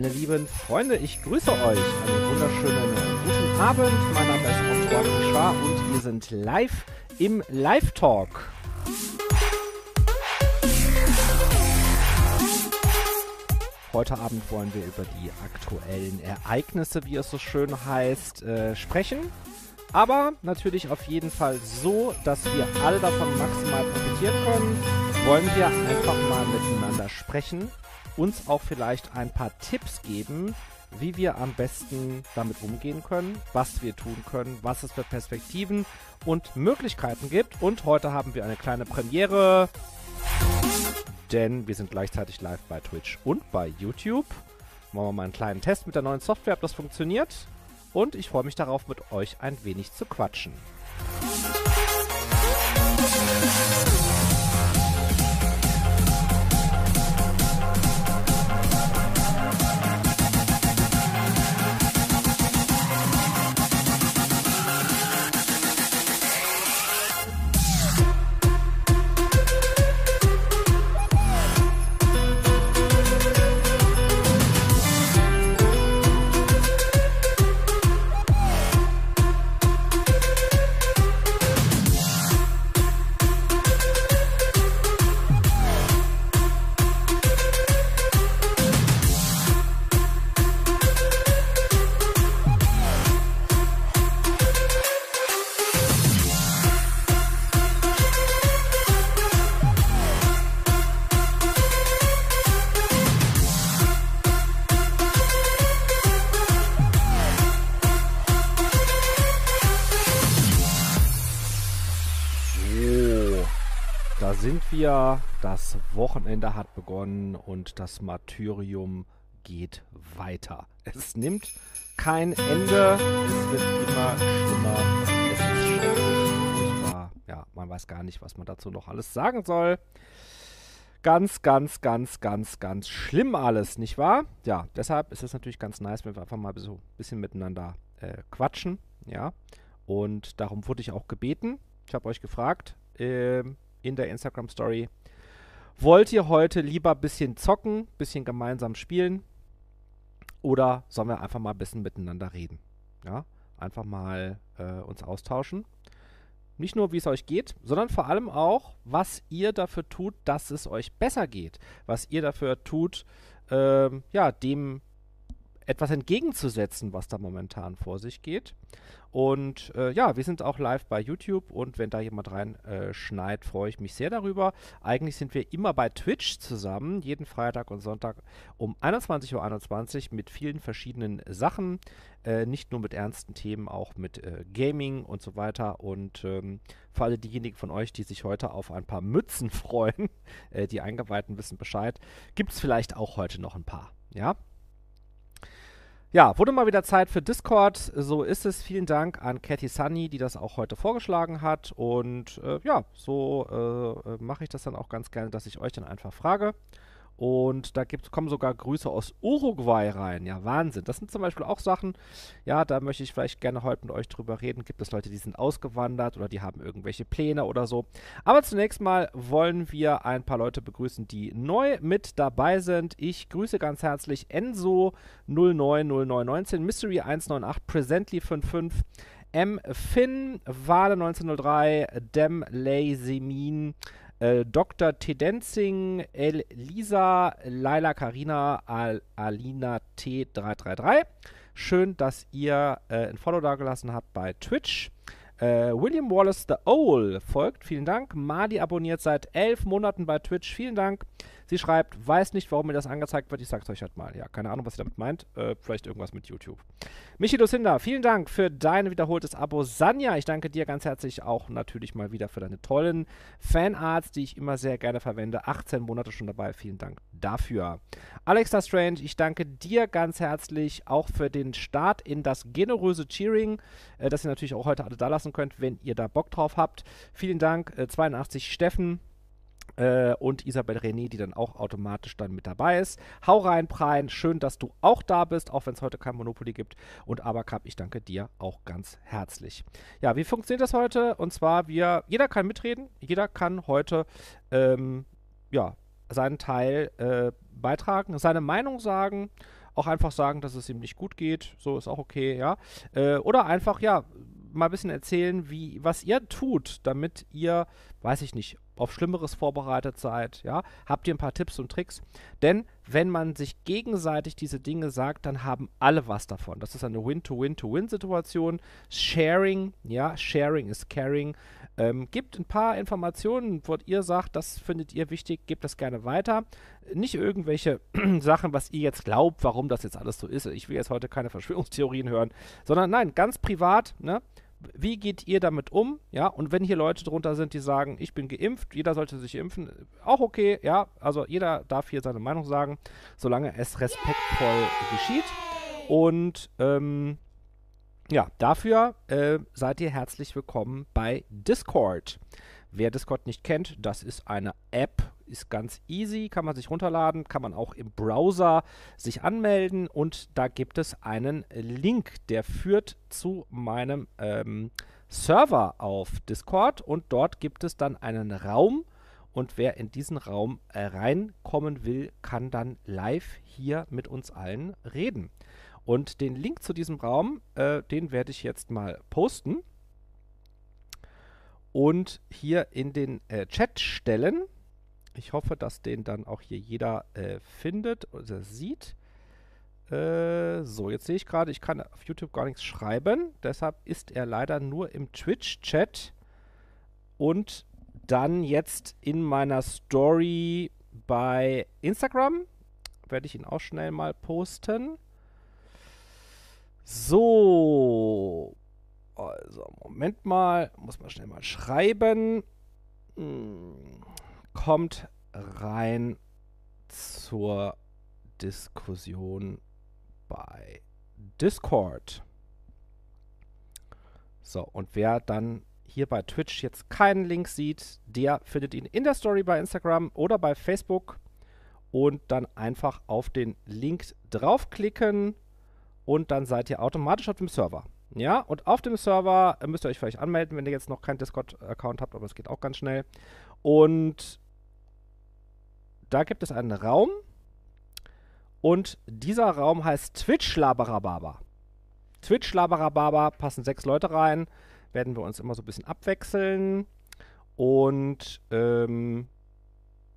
Meine lieben Freunde, ich grüße euch. Einen wunderschönen guten Abend. Mein Name ist Antoine Richard und wir sind live im Live-Talk. Heute Abend wollen wir über die aktuellen Ereignisse, wie es so schön heißt, äh, sprechen. Aber natürlich auf jeden Fall so, dass wir alle davon maximal profitieren können. Wollen wir einfach mal miteinander sprechen uns auch vielleicht ein paar Tipps geben, wie wir am besten damit umgehen können, was wir tun können, was es für Perspektiven und Möglichkeiten gibt. Und heute haben wir eine kleine Premiere, denn wir sind gleichzeitig live bei Twitch und bei YouTube. Machen wir mal einen kleinen Test mit der neuen Software, ob das funktioniert. Und ich freue mich darauf, mit euch ein wenig zu quatschen. Wir. Das Wochenende hat begonnen und das Martyrium geht weiter. Es nimmt kein Ende. Es wird immer schlimmer. Es ist schrecklich. Ja, man weiß gar nicht, was man dazu noch alles sagen soll. Ganz, ganz, ganz, ganz, ganz schlimm alles, nicht wahr? Ja, deshalb ist es natürlich ganz nice, wenn wir einfach mal so ein bisschen miteinander äh, quatschen. Ja, und darum wurde ich auch gebeten. Ich habe euch gefragt, äh, in der Instagram Story. Wollt ihr heute lieber ein bisschen zocken, ein bisschen gemeinsam spielen? Oder sollen wir einfach mal ein bisschen miteinander reden? Ja, einfach mal äh, uns austauschen. Nicht nur, wie es euch geht, sondern vor allem auch, was ihr dafür tut, dass es euch besser geht. Was ihr dafür tut, ähm, ja, dem etwas entgegenzusetzen, was da momentan vor sich geht. Und äh, ja, wir sind auch live bei YouTube und wenn da jemand reinschneit, äh, freue ich mich sehr darüber. Eigentlich sind wir immer bei Twitch zusammen, jeden Freitag und Sonntag um 21.21 Uhr 21 mit vielen verschiedenen Sachen. Äh, nicht nur mit ernsten Themen, auch mit äh, Gaming und so weiter. Und ähm, für alle diejenigen von euch, die sich heute auf ein paar Mützen freuen, äh, die Eingeweihten wissen Bescheid, gibt es vielleicht auch heute noch ein paar. Ja, ja, wurde mal wieder Zeit für Discord. So ist es. Vielen Dank an Cathy Sunny, die das auch heute vorgeschlagen hat. Und äh, ja, so äh, äh mache ich das dann auch ganz gerne, dass ich euch dann einfach frage. Und da gibt, kommen sogar Grüße aus Uruguay rein. Ja, Wahnsinn. Das sind zum Beispiel auch Sachen, ja, da möchte ich vielleicht gerne heute mit euch drüber reden. Gibt es Leute, die sind ausgewandert oder die haben irgendwelche Pläne oder so. Aber zunächst mal wollen wir ein paar Leute begrüßen, die neu mit dabei sind. Ich grüße ganz herzlich Enzo 090919, Mystery 198, Presently 55. M. Finn, Wale 1903, Dem Lazymin, äh, Dr. Tedenzing, Elisa, Laila Karina, Al Alina T333. Schön, dass ihr äh, ein Follow dagelassen habt bei Twitch. Äh, William Wallace the Owl folgt, vielen Dank. Madi abonniert seit elf Monaten bei Twitch, vielen Dank. Sie schreibt, weiß nicht, warum mir das angezeigt wird. Ich sag's euch halt mal. Ja, keine Ahnung, was sie damit meint. Äh, vielleicht irgendwas mit YouTube. Michi Lucinda, vielen Dank für dein wiederholtes Abo. Sanja, ich danke dir ganz herzlich auch natürlich mal wieder für deine tollen Fanarts, die ich immer sehr gerne verwende. 18 Monate schon dabei. Vielen Dank dafür. Alexa Strange, ich danke dir ganz herzlich auch für den Start in das generöse Cheering, äh, das ihr natürlich auch heute alle da lassen könnt, wenn ihr da Bock drauf habt. Vielen Dank, äh, 82 Steffen. Äh, und Isabel René, die dann auch automatisch dann mit dabei ist. Hau rein, Prein. Schön, dass du auch da bist, auch wenn es heute kein Monopoly gibt. Und Aberkrab, ich danke dir auch ganz herzlich. Ja, wie funktioniert das heute? Und zwar, wir, jeder kann mitreden. Jeder kann heute, ähm, ja, seinen Teil äh, beitragen, seine Meinung sagen auch einfach sagen, dass es ihm nicht gut geht. So ist auch okay, ja. Äh, oder einfach, ja, mal ein bisschen erzählen, wie, was ihr tut, damit ihr, weiß ich nicht, auf Schlimmeres vorbereitet seid, ja. Habt ihr ein paar Tipps und Tricks? Denn wenn man sich gegenseitig diese Dinge sagt, dann haben alle was davon. Das ist eine Win-to-Win-to-Win-Situation. Sharing, ja, Sharing is Caring. Ähm, gebt ein paar Informationen, wo ihr sagt, das findet ihr wichtig, gebt das gerne weiter. Nicht irgendwelche Sachen, was ihr jetzt glaubt, warum das jetzt alles so ist. Ich will jetzt heute keine Verschwörungstheorien hören, sondern nein, ganz privat, ne? Wie geht ihr damit um? Ja, und wenn hier Leute drunter sind, die sagen, ich bin geimpft, jeder sollte sich impfen, auch okay, ja, also jeder darf hier seine Meinung sagen, solange es respektvoll geschieht. Und ähm, ja, dafür äh, seid ihr herzlich willkommen bei Discord. Wer Discord nicht kennt, das ist eine App, ist ganz easy, kann man sich runterladen, kann man auch im Browser sich anmelden und da gibt es einen Link, der führt zu meinem ähm, Server auf Discord und dort gibt es dann einen Raum und wer in diesen Raum äh, reinkommen will, kann dann live hier mit uns allen reden. Und den Link zu diesem Raum, äh, den werde ich jetzt mal posten und hier in den äh, Chat stellen. Ich hoffe, dass den dann auch hier jeder äh, findet oder sieht. Äh, so, jetzt sehe ich gerade, ich kann auf YouTube gar nichts schreiben. Deshalb ist er leider nur im Twitch-Chat und dann jetzt in meiner Story bei Instagram. Werde ich ihn auch schnell mal posten. So. Also, Moment mal. Muss man schnell mal schreiben. Hm, kommt rein zur Diskussion bei Discord. So, und wer dann hier bei Twitch jetzt keinen Link sieht, der findet ihn in der Story bei Instagram oder bei Facebook und dann einfach auf den Link draufklicken und dann seid ihr automatisch auf dem Server. Ja, und auf dem Server müsst ihr euch vielleicht anmelden, wenn ihr jetzt noch keinen Discord-Account habt, aber es geht auch ganz schnell. Und da gibt es einen Raum und dieser Raum heißt Twitch Labarababa. Twitch Labarababa passen sechs Leute rein, werden wir uns immer so ein bisschen abwechseln und ähm,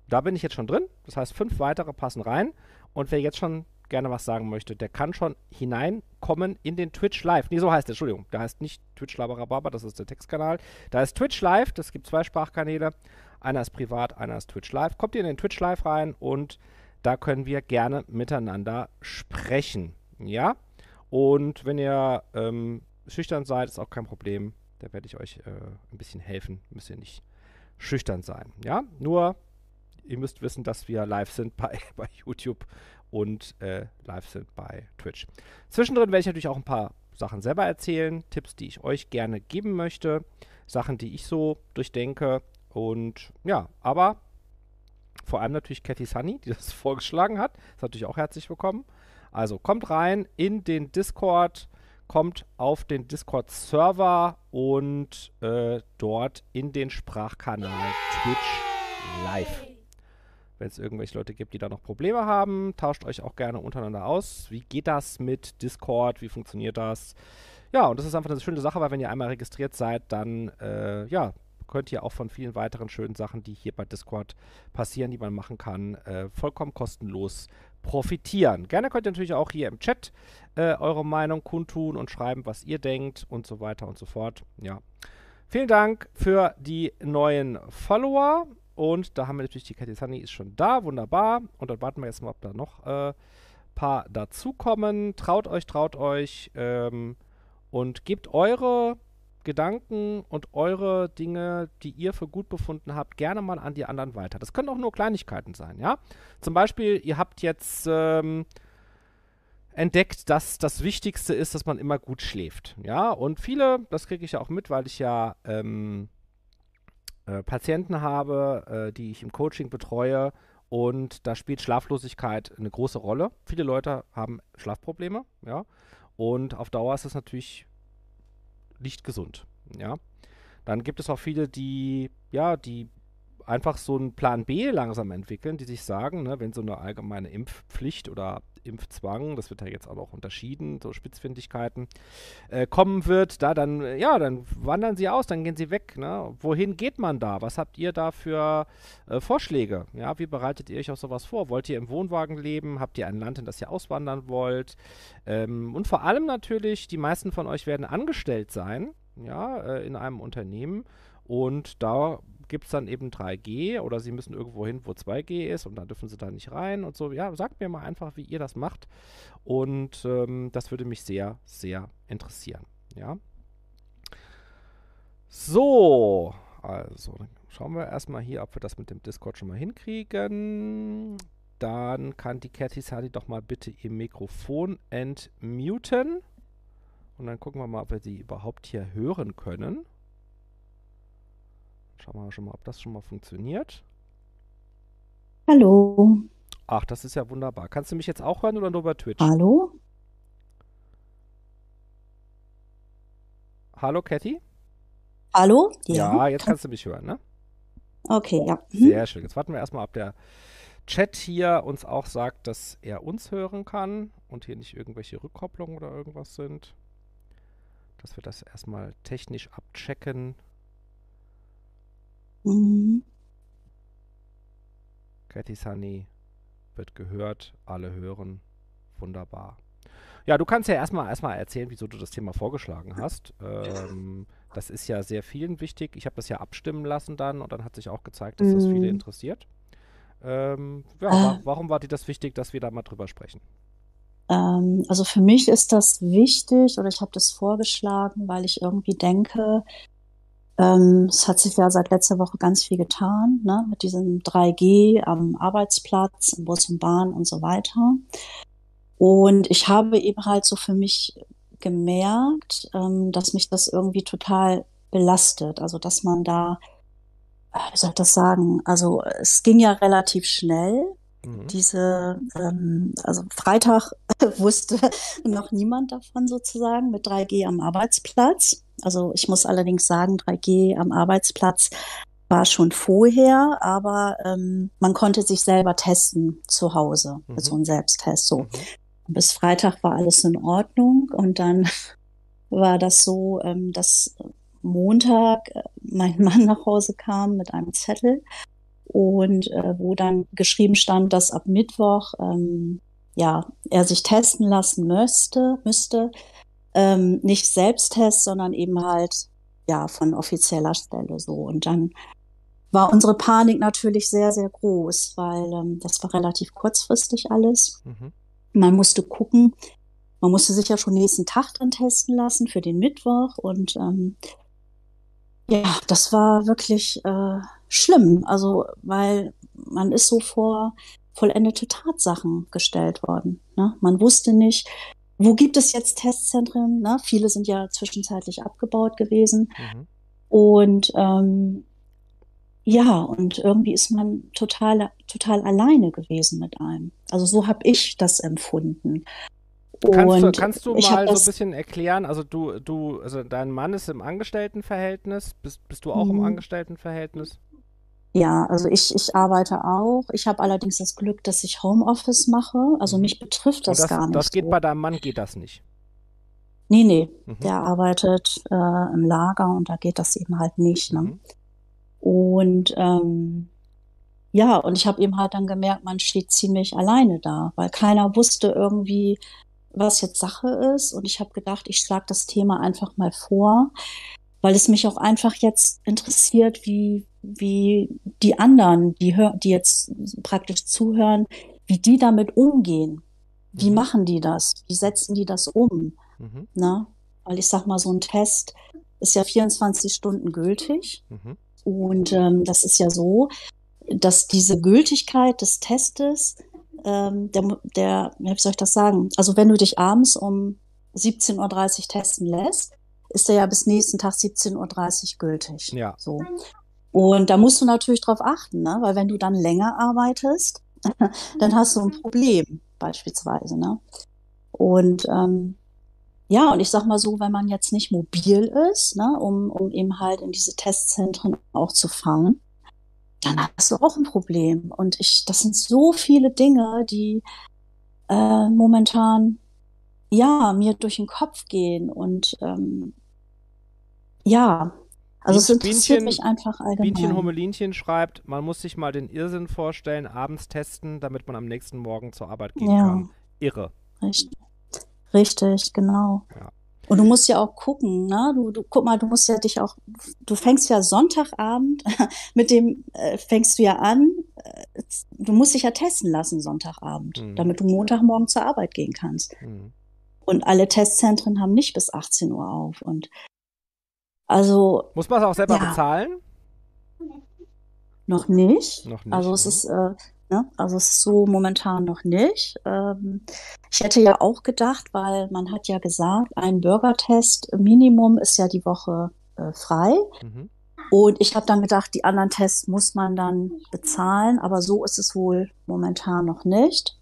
da bin ich jetzt schon drin. Das heißt, fünf weitere passen rein. Und wer jetzt schon gerne was sagen möchte, der kann schon hineinkommen in den Twitch Live. Nee, so heißt der, Entschuldigung. Der heißt nicht Twitch Labarababa, das ist der Textkanal. Da ist Twitch Live, das gibt zwei Sprachkanäle. Einer ist privat, einer ist Twitch Live. Kommt ihr in den Twitch Live rein und da können wir gerne miteinander sprechen. Ja? Und wenn ihr ähm, schüchtern seid, ist auch kein Problem. Da werde ich euch äh, ein bisschen helfen. Müsst ihr nicht schüchtern sein. Ja? Nur, ihr müsst wissen, dass wir live sind bei, bei YouTube und äh, live sind bei Twitch. Zwischendrin werde ich natürlich auch ein paar Sachen selber erzählen, Tipps, die ich euch gerne geben möchte, Sachen, die ich so durchdenke und ja, aber vor allem natürlich Cathy Sunny, die das vorgeschlagen hat, ist natürlich auch herzlich willkommen. Also kommt rein in den Discord, kommt auf den Discord-Server und äh, dort in den Sprachkanal Twitch Live. Wenn es irgendwelche Leute gibt, die da noch Probleme haben, tauscht euch auch gerne untereinander aus. Wie geht das mit Discord? Wie funktioniert das? Ja, und das ist einfach eine schöne Sache, weil wenn ihr einmal registriert seid, dann äh, ja, könnt ihr auch von vielen weiteren schönen Sachen, die hier bei Discord passieren, die man machen kann, äh, vollkommen kostenlos profitieren. Gerne könnt ihr natürlich auch hier im Chat äh, eure Meinung kundtun und schreiben, was ihr denkt und so weiter und so fort. Ja. Vielen Dank für die neuen Follower. Und da haben wir natürlich die Katie Sunny ist schon da, wunderbar. Und dann warten wir jetzt mal, ob da noch ein äh, paar dazukommen. Traut euch, traut euch ähm, und gebt eure Gedanken und eure Dinge, die ihr für gut befunden habt, gerne mal an die anderen weiter. Das können auch nur Kleinigkeiten sein, ja. Zum Beispiel, ihr habt jetzt ähm, entdeckt, dass das Wichtigste ist, dass man immer gut schläft, ja. Und viele, das kriege ich ja auch mit, weil ich ja ähm, äh, Patienten habe, äh, die ich im Coaching betreue und da spielt Schlaflosigkeit eine große Rolle. Viele Leute haben Schlafprobleme, ja, und auf Dauer ist es natürlich nicht gesund, ja. Dann gibt es auch viele, die, ja, die einfach so einen Plan B langsam entwickeln, die sich sagen, ne, wenn so eine allgemeine Impfpflicht oder Impfzwang, das wird ja jetzt auch noch unterschieden, so Spitzfindigkeiten, äh, kommen wird, da dann, ja, dann wandern sie aus, dann gehen sie weg. Ne? Wohin geht man da? Was habt ihr da für äh, Vorschläge? Ja, wie bereitet ihr euch auf sowas vor? Wollt ihr im Wohnwagen leben? Habt ihr ein Land, in das ihr auswandern wollt? Ähm, und vor allem natürlich, die meisten von euch werden angestellt sein, ja, äh, in einem Unternehmen. Und da gibt es dann eben 3G oder sie müssen irgendwo hin, wo 2G ist und dann dürfen sie da nicht rein und so. Ja, sagt mir mal einfach, wie ihr das macht. Und ähm, das würde mich sehr, sehr interessieren. Ja. So, also schauen wir erstmal hier, ob wir das mit dem Discord schon mal hinkriegen. Dann kann die Cathy Sadi doch mal bitte ihr Mikrofon entmuten. Und dann gucken wir mal, ob wir sie überhaupt hier hören können. Schauen wir schon mal, ob das schon mal funktioniert. Hallo. Ach, das ist ja wunderbar. Kannst du mich jetzt auch hören oder nur über Twitch? Hallo? Hallo, Cathy? Hallo? Ja, ja jetzt kannst du mich hören, ne? Okay, ja. Mhm. Sehr schön. Jetzt warten wir erstmal, ob der Chat hier uns auch sagt, dass er uns hören kann und hier nicht irgendwelche Rückkopplungen oder irgendwas sind. Dass wir das erstmal technisch abchecken. Mhm. Cathy Sunny wird gehört, alle hören. Wunderbar. Ja, du kannst ja erstmal erstmal erzählen, wieso du das Thema vorgeschlagen hast. Ähm, das ist ja sehr vielen wichtig. Ich habe das ja abstimmen lassen dann und dann hat sich auch gezeigt, dass das viele Mhm. interessiert. Ähm, ja, Äh. wa warum war dir das wichtig, dass wir da mal drüber sprechen? Ähm, also für mich ist das wichtig oder ich habe das vorgeschlagen, weil ich irgendwie denke, ähm, es hat sich ja seit letzter Woche ganz viel getan, ne, mit diesem 3G am Arbeitsplatz, im Bus und Bahn und so weiter. Und ich habe eben halt so für mich gemerkt, ähm, dass mich das irgendwie total belastet. Also dass man da, äh, wie soll ich das sagen? Also es ging ja relativ schnell. Mhm. Diese, ähm, also Freitag wusste noch niemand davon sozusagen mit 3G am Arbeitsplatz. Also ich muss allerdings sagen, 3G am Arbeitsplatz war schon vorher, aber ähm, man konnte sich selber testen zu Hause, Mhm. so ein Selbsttest. So. Mhm. Bis Freitag war alles in Ordnung und dann war das so, ähm, dass Montag äh, mein Mann nach Hause kam mit einem Zettel und äh, wo dann geschrieben stand, dass ab Mittwoch ähm, ja er sich testen lassen müsste, müsste ähm, nicht Selbsttest, sondern eben halt ja von offizieller Stelle so und dann war unsere Panik natürlich sehr sehr groß, weil ähm, das war relativ kurzfristig alles. Mhm. Man musste gucken, man musste sich ja schon nächsten Tag dann testen lassen für den Mittwoch und ähm, ja, das war wirklich äh, schlimm. Also, weil man ist so vor vollendete Tatsachen gestellt worden. Ne? Man wusste nicht, wo gibt es jetzt Testzentren? Ne? Viele sind ja zwischenzeitlich abgebaut gewesen. Mhm. Und ähm, ja, und irgendwie ist man total, total alleine gewesen mit einem. Also so habe ich das empfunden. Kannst du, kannst du mal so ein bisschen erklären, also du, du, also dein Mann ist im Angestelltenverhältnis, bist, bist du auch im Mhm. Angestelltenverhältnis? Ja, also ich, ich arbeite auch. Ich habe allerdings das Glück, dass ich Homeoffice mache. Also Mhm. mich betrifft das das, gar das nicht geht so. bei deinem Mann, geht das nicht. Nee, nee, Mhm. der arbeitet äh, im Lager und da geht das eben halt nicht, ne? Mhm. Und ähm, ja, und ich habe eben halt dann gemerkt, man steht ziemlich alleine da, weil keiner wusste irgendwie, was jetzt Sache ist. Und ich habe gedacht, ich schlage das Thema einfach mal vor, weil es mich auch einfach jetzt interessiert, wie, wie die anderen, die, hör die jetzt praktisch zuhören, wie die damit umgehen. Wie Mhm. machen die das? Wie setzen die das um? Mhm. Ne? Weil ich sag mal, so ein Test ist ja 24 Stunden gültig. Mhm. Und ähm, das ist ja so, dass diese Gültigkeit des Testes, ähm, der, der, wie soll ich das sagen? Also wenn du dich abends um 17.30 Uhr testen lässt, ist der ja bis nächsten Tag 17.30 Uhr gültig. Ja. So. Und da musst du natürlich drauf achten, ne? Weil wenn du dann länger arbeitest, dann hast du ein Problem, beispielsweise, ne? Und ähm, ja, und ich sag mal so, wenn man jetzt nicht mobil ist, ne, um, um eben halt in diese Testzentren auch zu fahren, dann hast du auch ein Problem. Und ich, das sind so viele Dinge, die äh, momentan ja mir durch den Kopf gehen und ähm, ja, also es interessiert Bienchen, mich einfach allgemein. Bienchen Hummelinchen schreibt, man muss sich mal den Irrsinn vorstellen, abends testen, damit man am nächsten Morgen zur Arbeit gehen ja. kann. Irre. Richtig, Richtig genau. Ja. Und du musst ja auch gucken, ne? Du, du guck mal, du musst ja dich auch, du fängst ja Sonntagabend mit dem, äh, fängst du ja an, äh, du musst dich ja testen lassen Sonntagabend, mhm. damit du Montagmorgen zur Arbeit gehen kannst. Mhm. Und alle Testzentren haben nicht bis 18 Uhr auf. Und also. Muss man es auch selber ja. bezahlen? Noch nicht. Noch nicht. Also es ne? ist, äh, ne? also es ist so momentan noch nicht. Ähm, ich hätte ja auch gedacht, weil man hat ja gesagt, ein Bürgertest Minimum ist ja die Woche äh, frei. Mhm. Und ich habe dann gedacht, die anderen Tests muss man dann bezahlen, aber so ist es wohl momentan noch nicht.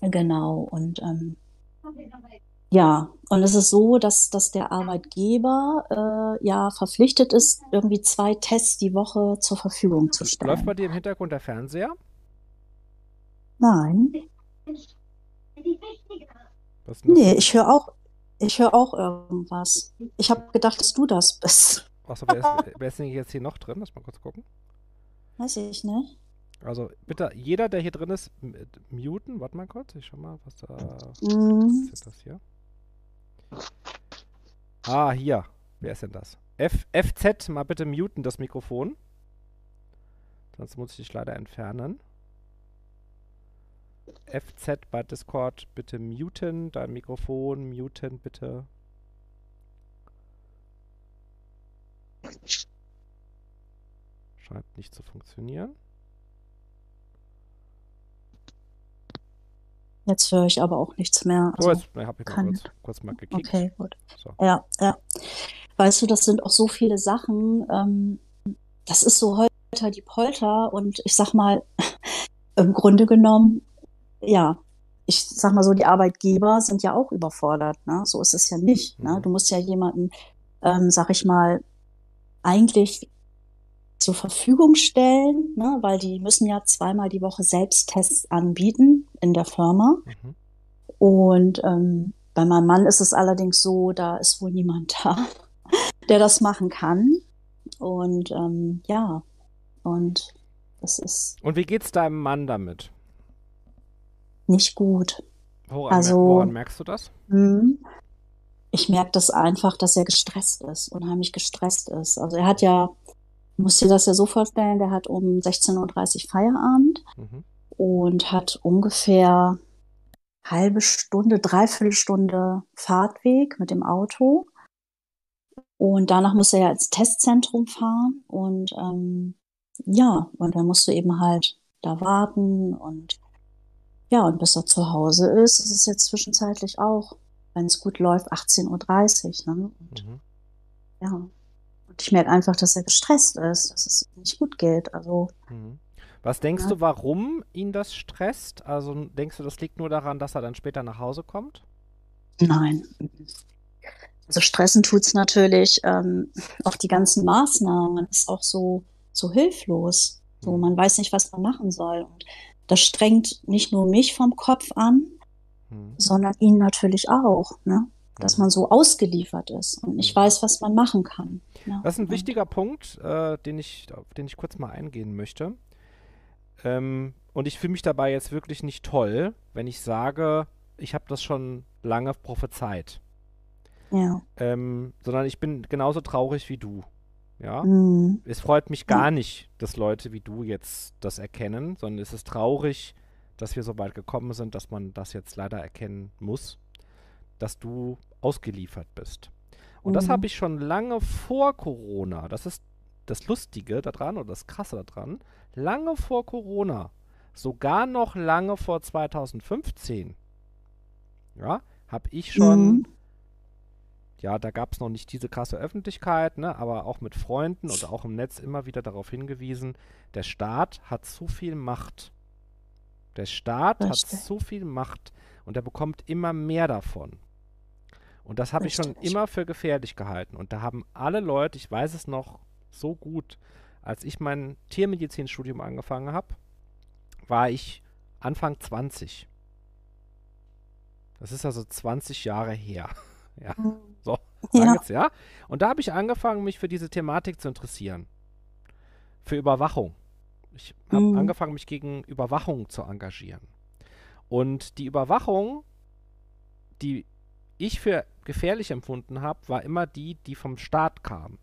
Genau. Und ähm, ja, und es ist so, dass, dass der Arbeitgeber äh, ja verpflichtet ist, irgendwie zwei Tests die Woche zur Verfügung zu stellen. Läuft bei dir im Hintergrund der Fernseher? Nein. Was nee, ich höre auch, ich höre auch irgendwas. Ich habe gedacht, dass du das bist. Achso, wer ist, wer ist denn jetzt hier noch drin? Lass mal kurz gucken. Weiß ich nicht. Also bitte, jeder, der hier drin ist, muten. Warte mal kurz, ich schau mal, was da. Mm. Was ist das hier? Ah, hier. Wer ist denn das? F FZ, mal bitte muten das Mikrofon. Sonst muss ich dich leider entfernen. FZ bei Discord bitte muten, dein Mikrofon muten bitte. Scheint nicht zu funktionieren. Jetzt höre ich aber auch nichts mehr. Also oh, jetzt habe ich mal kurz, kurz, mal gekickt. Okay, gut. So. Ja, ja. Weißt du, das sind auch so viele Sachen. Ähm, das ist so Holter die Polter und ich sag mal, im Grunde genommen, ja, ich sag mal so, die Arbeitgeber sind ja auch überfordert. Ne? So ist es ja nicht. Ne? Mhm. Du musst ja jemanden, ähm, sag ich mal, eigentlich zur Verfügung stellen, ne, weil die müssen ja zweimal die Woche Selbsttests anbieten in der Firma. Mhm. Und ähm, bei meinem Mann ist es allerdings so, da ist wohl niemand da, der das machen kann. Und ähm, ja, und das ist. Und wie geht's deinem Mann damit? Nicht gut. Woran, also, woran merkst du das? Mh, ich merke das einfach, dass er gestresst ist, unheimlich gestresst ist. Also er hat ja musst dir das ja so vorstellen, der hat um 16.30 Uhr Feierabend mhm. Und hat ungefähr halbe Stunde, dreiviertel Stunde Fahrtweg mit dem Auto. Und danach muss er ja ins Testzentrum fahren und ähm, ja, und dann musst du eben halt da warten und ja, und bis er zu Hause ist, ist es jetzt zwischenzeitlich auch, wenn es gut läuft, 18.30 Uhr. Ne? Und, mhm. Ja, ich merke einfach, dass er gestresst ist, dass es nicht gut geht. Also. Mhm. Was denkst ja. du, warum ihn das stresst? Also denkst du, das liegt nur daran, dass er dann später nach Hause kommt? Nein. Also stressen tut es natürlich ähm, auch die ganzen Maßnahmen. Man ist auch so, so hilflos. So, mhm. man weiß nicht, was man machen soll. Und das strengt nicht nur mich vom Kopf an, mhm. sondern ihn natürlich auch. Ne? dass man so ausgeliefert ist und nicht weiß, was man machen kann. Ja. Das ist ein wichtiger Punkt, äh, den, ich, auf den ich kurz mal eingehen möchte. Ähm, und ich fühle mich dabei jetzt wirklich nicht toll, wenn ich sage, ich habe das schon lange prophezeit. Ja. Ähm, sondern ich bin genauso traurig wie du. Ja. Mhm. Es freut mich gar nicht, dass Leute wie du jetzt das erkennen, sondern es ist traurig, dass wir so weit gekommen sind, dass man das jetzt leider erkennen muss dass du ausgeliefert bist. Und mhm. das habe ich schon lange vor Corona, das ist das Lustige daran oder das Krasse daran, lange vor Corona, sogar noch lange vor 2015, ja, habe ich schon, mhm. ja, da gab es noch nicht diese krasse Öffentlichkeit, ne, aber auch mit Freunden oder auch im Netz immer wieder darauf hingewiesen, der Staat hat zu viel Macht. Der Staat Richtig. hat zu viel Macht und er bekommt immer mehr davon. Und das habe ich schon immer für gefährlich gehalten. Und da haben alle Leute, ich weiß es noch so gut, als ich mein Tiermedizinstudium angefangen habe, war ich Anfang 20. Das ist also 20 Jahre her. ja. Mhm. So, ja. Jetzt, ja. Und da habe ich angefangen, mich für diese Thematik zu interessieren. Für Überwachung. Ich habe mhm. angefangen, mich gegen Überwachung zu engagieren. Und die Überwachung, die ich für gefährlich empfunden habe, war immer die, die vom Staat kam.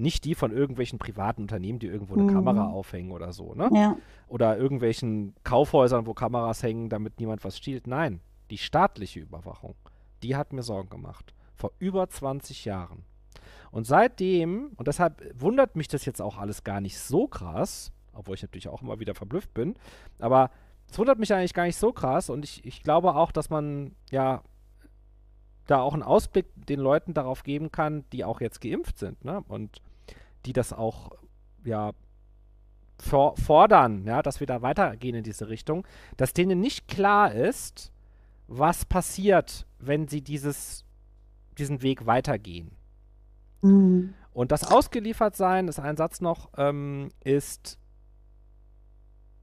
Nicht die von irgendwelchen privaten Unternehmen, die irgendwo eine mhm. Kamera aufhängen oder so, ne? Ja. Oder irgendwelchen Kaufhäusern, wo Kameras hängen, damit niemand was stiehlt. Nein, die staatliche Überwachung, die hat mir Sorgen gemacht. Vor über 20 Jahren. Und seitdem, und deshalb wundert mich das jetzt auch alles gar nicht so krass, obwohl ich natürlich auch immer wieder verblüfft bin, aber es wundert mich eigentlich gar nicht so krass und ich, ich glaube auch, dass man ja da auch einen Ausblick den Leuten darauf geben kann, die auch jetzt geimpft sind, ne? Und die das auch, ja, for fordern, ja, dass wir da weitergehen in diese Richtung, dass denen nicht klar ist, was passiert, wenn sie dieses, diesen Weg weitergehen. Mhm. Und das Ausgeliefertsein, ist ein Satz noch, ähm, ist,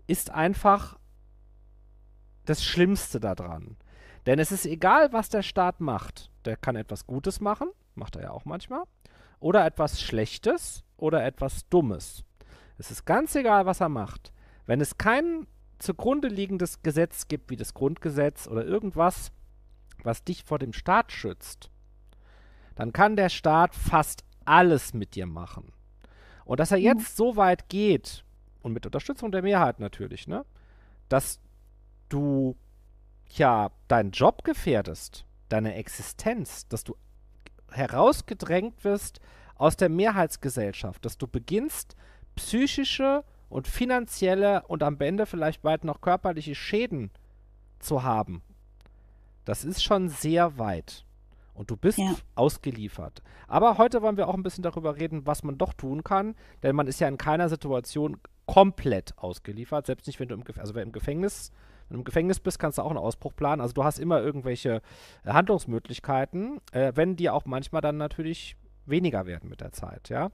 ist einfach das Schlimmste daran. Denn es ist egal, was der Staat macht. Der kann etwas Gutes machen, macht er ja auch manchmal, oder etwas Schlechtes oder etwas Dummes. Es ist ganz egal, was er macht. Wenn es kein zugrunde liegendes Gesetz gibt, wie das Grundgesetz oder irgendwas, was dich vor dem Staat schützt, dann kann der Staat fast alles mit dir machen. Und dass er mhm. jetzt so weit geht, und mit Unterstützung der Mehrheit natürlich, ne, dass du ja deinen Job gefährdest, deine Existenz, dass du herausgedrängt wirst aus der Mehrheitsgesellschaft, dass du beginnst, psychische und finanzielle und am Ende vielleicht bald noch körperliche Schäden zu haben. Das ist schon sehr weit. Und du bist ja. ausgeliefert. Aber heute wollen wir auch ein bisschen darüber reden, was man doch tun kann, denn man ist ja in keiner Situation komplett ausgeliefert, selbst nicht, wenn du im, Gef also wer im Gefängnis wenn du im Gefängnis bist, kannst du auch einen Ausbruch planen. Also du hast immer irgendwelche äh, Handlungsmöglichkeiten, äh, wenn die auch manchmal dann natürlich weniger werden mit der Zeit, ja.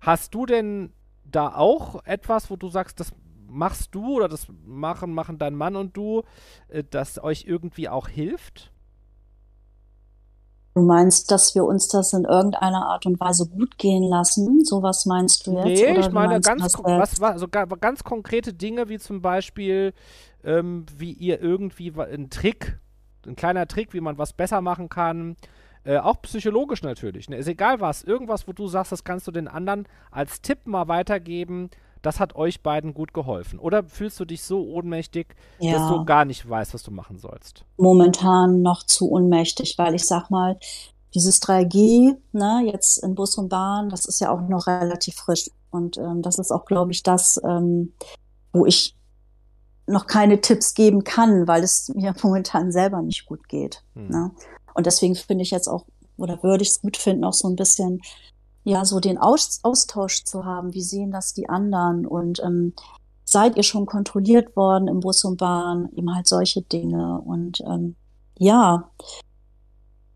Hast du denn da auch etwas, wo du sagst, das machst du oder das machen, machen dein Mann und du, äh, das euch irgendwie auch hilft? Du meinst, dass wir uns das in irgendeiner Art und Weise gut gehen lassen? So was meinst du jetzt? Nee, ich meine ganz, was, was, also ganz konkrete Dinge wie zum Beispiel, ähm, wie ihr irgendwie ein Trick, ein kleiner Trick, wie man was besser machen kann. Äh, auch psychologisch natürlich. Ne? Ist egal was. Irgendwas, wo du sagst, das kannst du den anderen als Tipp mal weitergeben. Das hat euch beiden gut geholfen. Oder fühlst du dich so ohnmächtig, ja. dass du gar nicht weißt, was du machen sollst? Momentan noch zu ohnmächtig, weil ich sag mal, dieses 3G, ne, jetzt in Bus und Bahn, das ist ja auch noch relativ frisch. Und ähm, das ist auch, glaube ich, das, ähm, wo ich noch keine Tipps geben kann, weil es mir momentan selber nicht gut geht. Hm. Ne? Und deswegen finde ich jetzt auch, oder würde ich es gut finden, auch so ein bisschen, ja, so den Aus Austausch zu haben. Wie sehen das die anderen? Und ähm, seid ihr schon kontrolliert worden im Bus und Bahn? Eben halt solche Dinge. Und ähm, ja,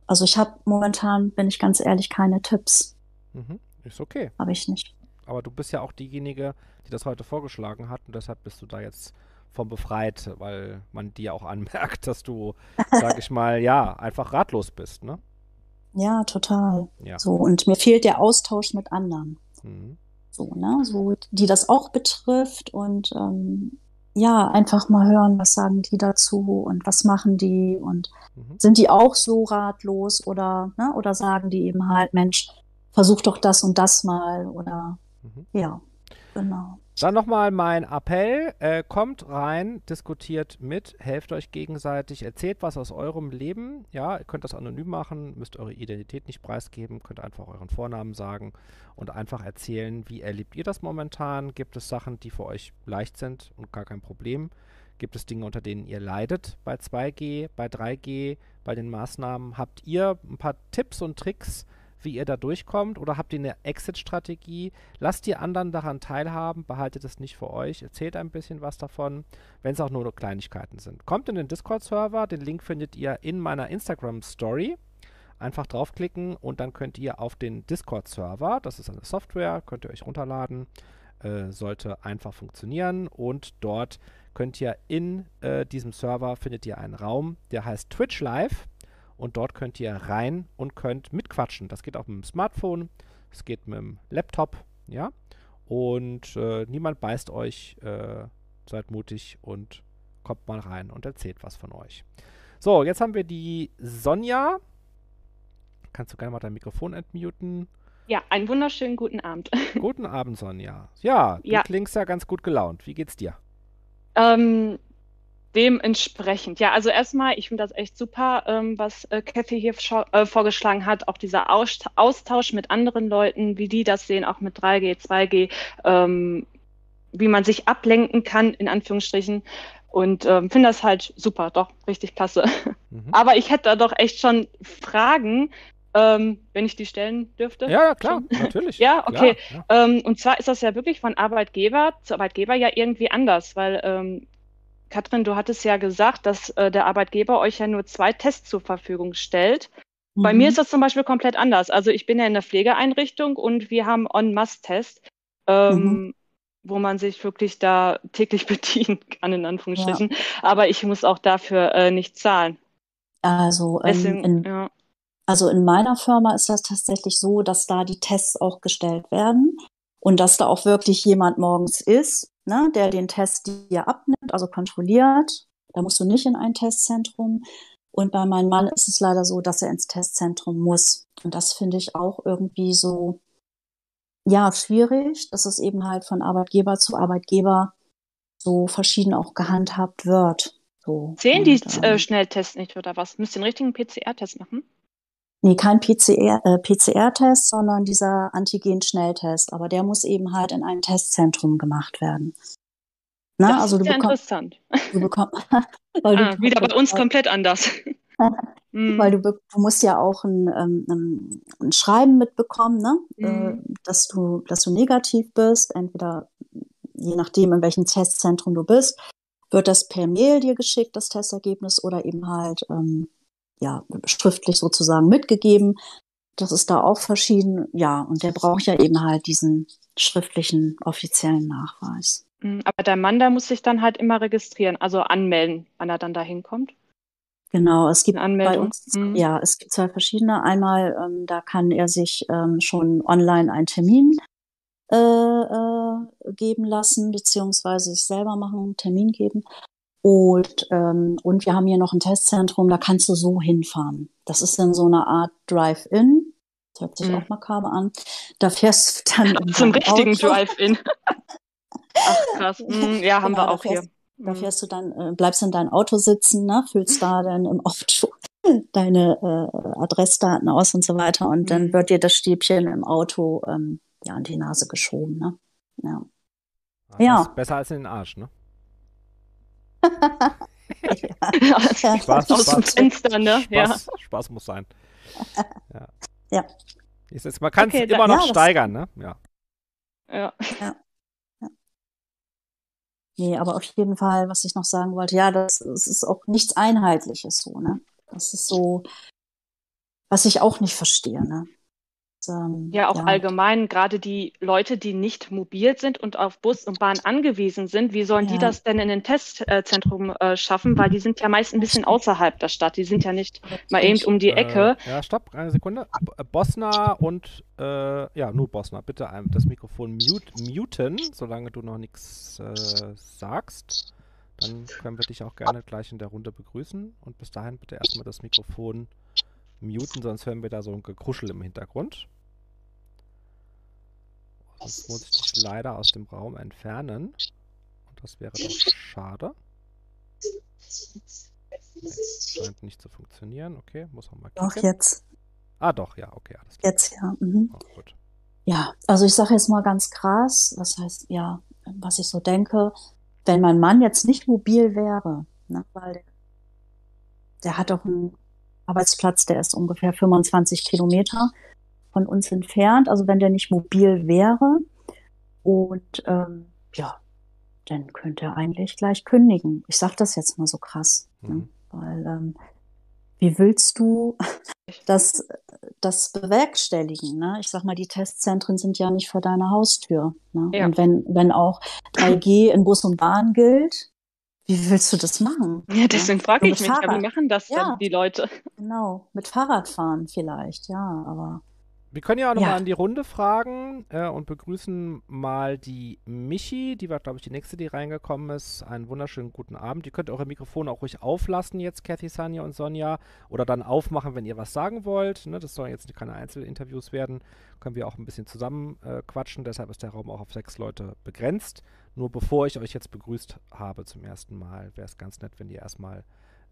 also ich habe momentan, bin ich ganz ehrlich, keine Tipps. Mhm. Ist okay. Habe ich nicht. Aber du bist ja auch diejenige, die das heute vorgeschlagen hat und deshalb bist du da jetzt von befreit, weil man dir auch anmerkt, dass du, sag ich mal, ja, einfach ratlos bist, ne? Ja, total. Ja. So, und mir fehlt der Austausch mit anderen. Mhm. So, ne? So, die das auch betrifft und ähm, ja, einfach mal hören, was sagen die dazu und was machen die und mhm. sind die auch so ratlos oder, ne, oder sagen die eben halt, Mensch, versuch doch das und das mal oder mhm. ja, genau. Dann nochmal mein Appell. Äh, kommt rein, diskutiert mit, helft euch gegenseitig, erzählt was aus eurem Leben. Ja, ihr könnt das anonym machen, müsst eure Identität nicht preisgeben, könnt einfach euren Vornamen sagen und einfach erzählen, wie erlebt ihr das momentan? Gibt es Sachen, die für euch leicht sind und gar kein Problem? Gibt es Dinge, unter denen ihr leidet bei 2G, bei 3G, bei den Maßnahmen? Habt ihr ein paar Tipps und Tricks? Wie ihr da durchkommt oder habt ihr eine Exit-Strategie? Lasst die anderen daran teilhaben, behaltet es nicht für euch, erzählt ein bisschen was davon, wenn es auch nur Kleinigkeiten sind. Kommt in den Discord-Server, den Link findet ihr in meiner Instagram-Story. Einfach draufklicken und dann könnt ihr auf den Discord-Server, das ist eine Software, könnt ihr euch runterladen, Äh, sollte einfach funktionieren und dort könnt ihr in äh, diesem Server findet ihr einen Raum, der heißt Twitch Live und dort könnt ihr rein und könnt mitquatschen. Das geht auch mit dem Smartphone, es geht mit dem Laptop, ja. Und äh, niemand beißt euch, äh, seid mutig und kommt mal rein und erzählt was von euch. So, jetzt haben wir die Sonja. Kannst du gerne mal dein Mikrofon entmuten? Ja, einen wunderschönen guten Abend. Guten Abend, Sonja. Ja, du Ja. klingst ja ganz gut gelaunt. Wie geht's dir? Ähm, dementsprechend, ja, also erstmal, ich finde das echt super, ähm, was äh, Kathy hier äh, vorgeschlagen hat, auch dieser Aus Austausch mit anderen Leuten, wie die das sehen, auch mit 3G, 2G, ähm, wie man sich ablenken kann, in Anführungsstrichen. Und ähm, finde das halt super, doch, richtig klasse. Mhm. Aber ich hätte da doch echt schon Fragen, ähm, wenn ich die stellen dürfte. Ja, klar, natürlich. Ja, okay. Klar, ja. Ähm, und zwar ist das ja wirklich von Arbeitgeber zu Arbeitgeber ja irgendwie anders, weil ähm, Katrin, du hattest ja gesagt, dass äh, der Arbeitgeber euch ja nur zwei Tests zur Verfügung stellt. Bei Mhm. mir ist das zum Beispiel komplett anders. Also ich bin ja in der Pflegeeinrichtung und wir haben On-Must-Test, ähm, Mhm. wo man sich wirklich da täglich bedienen kann, in Anführungsstrichen. Aber ich muss auch dafür äh, nicht zahlen. Also, ähm, Deswegen, in, ja. also in meiner Firma ist das tatsächlich so, dass da die Tests auch gestellt werden und dass da auch wirklich jemand morgens ist, ne, der den Test dir abnimmt, also kontrolliert. Da musst du nicht in ein Testzentrum. Und bei meinem Mann ist es leider so, dass er ins Testzentrum muss. Und das finde ich auch irgendwie so, ja, schwierig, dass es eben halt von Arbeitgeber zu Arbeitgeber so verschieden auch gehandhabt wird. So. Zählen die äh, ähm, Schnelltests nicht oder was? Müsst ihr einen richtigen PCR-Test machen? Nee, kein PCR, äh, PCR-Test, sondern dieser Antigen-Schnelltest. Aber der muss eben halt in einem Testzentrum gemacht werden. Na, Das also ist du ja bekommst, interessant. du bekommst, weil Ah, du, wieder bei uns komplett anders. Mhm. weil du, du musst ja auch ein, ähm, ein, ein Schreiben mitbekommen, ne? Mhm. dass du, dass du negativ bist. Entweder, je nachdem, in welchem Testzentrum du bist, wird das per Mail dir geschickt, das Testergebnis, oder eben halt, ähm, ja, schriftlich sozusagen mitgegeben. Das ist da auch verschieden. Ja, und der braucht ja eben halt diesen schriftlichen offiziellen Nachweis. Mhm, Aber der Mann, der muss sich dann halt immer registrieren, also anmelden, wann er dann da hinkommt. Genau, es gibt bei uns, Mhm. ja, es gibt zwei verschiedene. Einmal, ähm, da kann er sich ähm, schon online einen Termin äh, äh, geben lassen, beziehungsweise sich selber machen, einen Termin geben. Und, ähm, und wir haben hier noch ein Testzentrum, da kannst du so hinfahren. Das ist dann so eine Art Drive-In. Das hört sich Mhm. auch makaber an. Da fährst du dann Zum richtigen. Drive-In. Ach krass. Mhm, ja, haben Genau, wir auch hier. fährst- Da Mhm. fährst du dann, äh, bleibst in dein Auto sitzen, ne, füllst da dann im Auto deine äh, Adressdaten aus und so weiter und dann Mhm. wird dir das Stäbchen im Auto ähm, ja an die Nase geschoben, ne? Ja. Ah, Ja. das ist besser als in den Arsch, ne? ja. Spaß, Aus dem Spaß. Fenster, ne? Ja. Spaß, Spaß muss sein. Ja. Ja. Ist jetzt, man kann es Okay, immer noch ja, steigern, ne? Ja. ja. Nee, aber auf jeden Fall, was ich noch sagen wollte, ja, das, das ist auch nichts Einheitliches so, ne? Das ist so, was ich auch nicht verstehe, ne? Ähm, Ja, auch allgemein, gerade die Leute, die nicht mobil sind und auf Bus und Bahn angewiesen sind, wie sollen die Ja. das denn in ein Testzentrum äh, schaffen? Weil die sind ja meist ein bisschen außerhalb der Stadt. Die sind ja nicht mal eben um die Ecke. Äh, ja, stopp, eine Sekunde. Äh, Bosna und, äh, ja, nur Bosna. Bitte das Mikrofon mute, muten, solange du noch nichts äh, sagst. Dann können wir dich auch gerne gleich in der Runde begrüßen. Und bis dahin bitte erstmal das Mikrofon muten, sonst hören wir da so ein Gekruschel im Hintergrund. Sonst muss ich dich leider aus dem Raum entfernen. Und das wäre doch schade. Nee, scheint nicht zu funktionieren. Okay, muss auch mal Doch, kicken. jetzt, Ah, doch, ja, okay, alles klar. jetzt, ja. Mhm. Oh, gut. Ja, also ich sage jetzt mal ganz krass, was heißt, ja, was ich so denke, wenn mein Mann jetzt nicht mobil wäre, ne, weil der, der hat auch einen Arbeitsplatz, der ist ungefähr 25 Kilometer von uns entfernt, also wenn der nicht mobil wäre und ähm, ja, dann könnte er eigentlich gleich kündigen. Ich sage das jetzt mal so krass, ne, Mhm. weil ähm, wie willst du das, das bewerkstelligen. Ne? Ich sag mal, die Testzentren sind ja nicht vor deiner Haustür. Ne? Ja. Und wenn, wenn auch 3G in Bus und Bahn gilt, wie willst du das machen? Ja, deswegen frage ich mich, ja, wie Fahrrad. machen das Ja. denn die Leute? Genau, mit Fahrradfahren vielleicht, ja, aber Wir können ja auch nochmal Ja. an die Runde fragen äh, und begrüßen mal die Michi. Die war, glaube ich, die nächste, die reingekommen ist. Einen wunderschönen guten Abend. Ihr könnt eure Mikrofone auch ruhig auflassen jetzt, Kathy, Sanja und Sonja. Oder dann aufmachen, wenn ihr was sagen wollt. Ne? Das sollen jetzt keine Einzelinterviews werden. Können wir auch ein bisschen zusammen äh, quatschen. Deshalb ist der Raum auch auf sechs Leute begrenzt. Nur bevor ich euch jetzt begrüßt habe zum ersten Mal, wäre es ganz nett, wenn ihr erstmal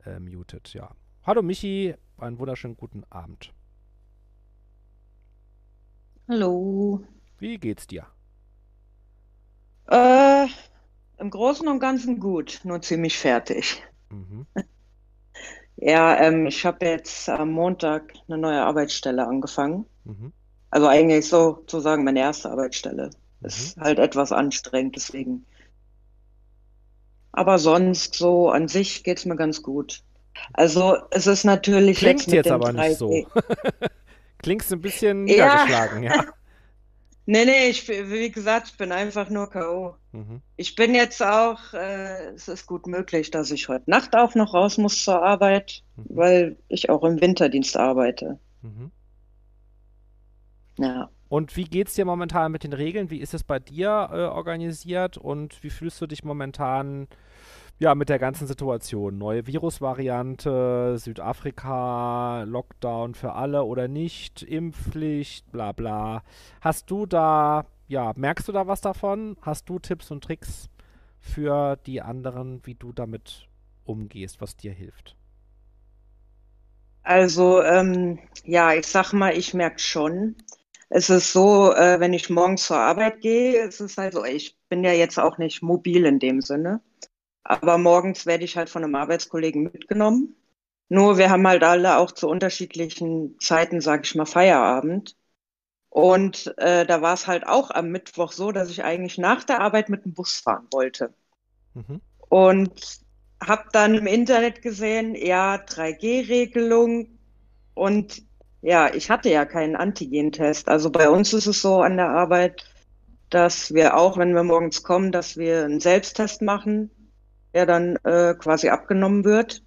äh, mutet. Ja. Hallo Michi, einen wunderschönen guten Abend. Hallo. Wie geht's dir? Äh, im Großen und Ganzen gut, nur ziemlich fertig. Mhm. Ja, ähm, ich habe jetzt am Montag eine neue Arbeitsstelle angefangen. Mhm. Also eigentlich sozusagen meine erste Arbeitsstelle. Mhm. Ist halt etwas anstrengend, deswegen. Aber sonst so an sich geht's mir ganz gut. Also es ist natürlich Klingt jetzt jetzt aber nicht so. 3G. Klingst ein bisschen Ja. niedergeschlagen, ja. Nee, nee, ich, wie gesagt, ich bin einfach nur K.O. Mhm. Ich bin jetzt auch, äh, es ist gut möglich, dass ich heute Nacht auch noch raus muss zur Arbeit, Mhm. weil ich auch im Winterdienst arbeite. Mhm. Ja. Und wie geht's dir momentan mit den Regeln? Wie ist es bei dir äh, organisiert und wie fühlst du dich momentan ja, mit der ganzen Situation? Neue Virusvariante, Südafrika, Lockdown für alle oder nicht, Impfpflicht, bla bla. Hast du da, ja, merkst du da was davon? Hast du Tipps und Tricks für die anderen, wie du damit umgehst, was dir hilft? Also, ähm, ja, ich sag mal, ich merke schon. Es ist so, äh, wenn ich morgens zur Arbeit gehe, es ist halt so, ich bin ja jetzt auch nicht mobil in dem Sinne. Aber morgens werde ich halt von einem Arbeitskollegen mitgenommen. Nur wir haben halt alle auch zu unterschiedlichen Zeiten, sag ich mal, Feierabend. Und äh, da war es halt auch am Mittwoch so, dass ich eigentlich nach der Arbeit mit dem Bus fahren wollte. Mhm. Und habe dann im Internet gesehen, ja, 3G-Regelung. Und ja, ich hatte ja keinen Antigen-Test. Also bei uns ist es so an der Arbeit, dass wir auch, wenn wir morgens kommen, dass wir einen Selbsttest machen, der dann äh, quasi abgenommen wird.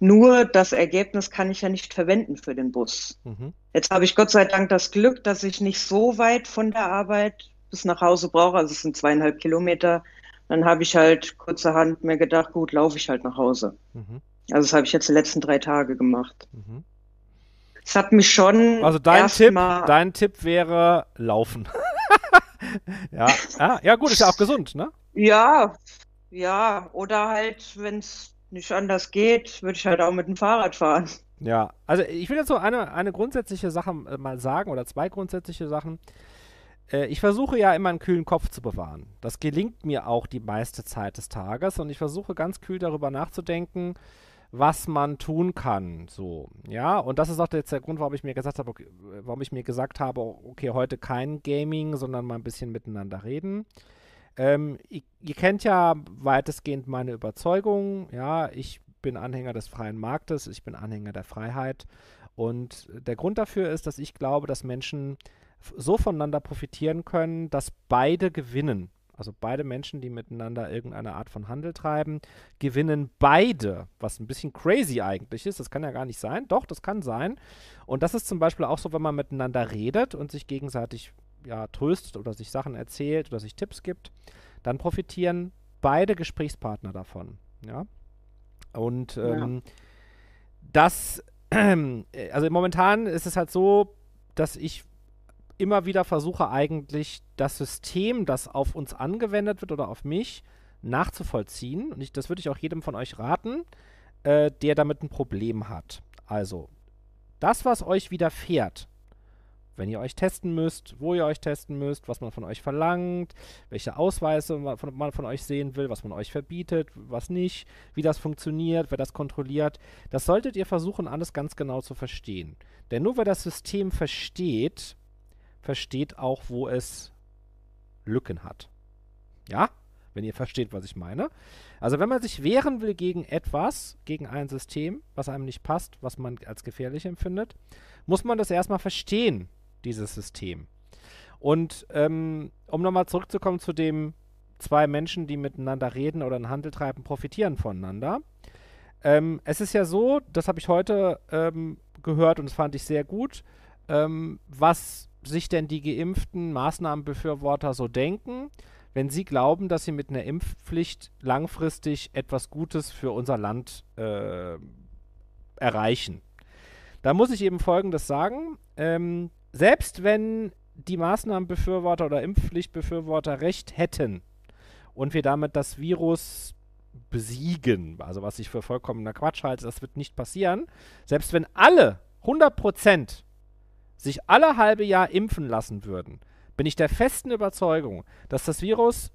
Nur das Ergebnis kann ich ja nicht verwenden für den Bus. Mhm. Jetzt habe ich Gott sei Dank das Glück, dass ich nicht so weit von der Arbeit bis nach Hause brauche. Also es sind zweieinhalb Kilometer. Dann habe ich halt kurzerhand mir gedacht, gut, laufe ich halt nach Hause. Mhm. Also das habe ich jetzt die letzten drei Tage gemacht. Mhm. Es hat mich schon Also dein Tipp, dein Tipp wäre laufen. ja, ja, ja, gut, ist ja auch gesund, ne? ja, ja, oder halt, wenn es nicht anders geht, würde ich halt auch mit dem Fahrrad fahren. Ja, also ich will jetzt so eine, eine grundsätzliche Sache äh, mal sagen oder zwei grundsätzliche Sachen. Äh, ich versuche ja immer einen kühlen Kopf zu bewahren. Das gelingt mir auch die meiste Zeit des Tages und ich versuche ganz kühl darüber nachzudenken, was man tun kann. So, ja, und das ist auch jetzt der Grund, warum ich mir gesagt habe, warum ich mir gesagt habe, okay, heute kein Gaming, sondern mal ein bisschen miteinander reden. Ähm, ihr, ihr kennt ja weitestgehend meine Überzeugung. Ja, ich bin Anhänger des freien Marktes, ich bin Anhänger der Freiheit. Und der Grund dafür ist, dass ich glaube, dass Menschen so voneinander profitieren können, dass beide gewinnen. Also beide Menschen, die miteinander irgendeine Art von Handel treiben, gewinnen beide, was ein bisschen crazy eigentlich ist. Das kann ja gar nicht sein. Doch, das kann sein. Und das ist zum Beispiel auch so, wenn man miteinander redet und sich gegenseitig ja, tröstet oder sich Sachen erzählt oder sich Tipps gibt, dann profitieren beide Gesprächspartner davon. Ja. Und Ja. ähm, das, äh, also momentan ist es halt so, dass ich immer wieder versuche, eigentlich das System, das auf uns angewendet wird oder auf mich, nachzuvollziehen. Und ich, das würde ich auch jedem von euch raten, äh, der damit ein Problem hat. Also, das, was euch widerfährt, wenn ihr euch testen müsst, wo ihr euch testen müsst, was man von euch verlangt, welche Ausweise man von, man von euch sehen will, was man euch verbietet, was nicht, wie das funktioniert, wer das kontrolliert, das solltet ihr versuchen, alles ganz genau zu verstehen. Denn nur wer das System versteht, versteht auch, wo es Lücken hat. Ja? wenn ihr versteht, was ich meine. Also wenn man sich wehren will gegen etwas, gegen ein System, was einem nicht passt, was man als gefährlich empfindet, muss man das erstmal verstehen, dieses System. Und ähm, um nochmal zurückzukommen zu dem zwei Menschen, die miteinander reden oder einen Handel treiben, profitieren voneinander. Ähm, es ist ja so, das habe ich heute ähm, gehört und das fand ich sehr gut, ähm, was sich denn die geimpften Maßnahmenbefürworter so denken, wenn sie glauben, dass sie mit einer Impfpflicht langfristig etwas Gutes für unser Land äh, erreichen. Da muss ich eben Folgendes sagen. Ähm, selbst wenn die Maßnahmenbefürworter oder Impfpflichtbefürworter recht hätten und wir damit das Virus besiegen, also was ich für vollkommener Quatsch halte, das wird nicht passieren. Selbst wenn alle 100% sich alle halbe Jahr impfen lassen würden, bin ich der festen Überzeugung, dass das Virus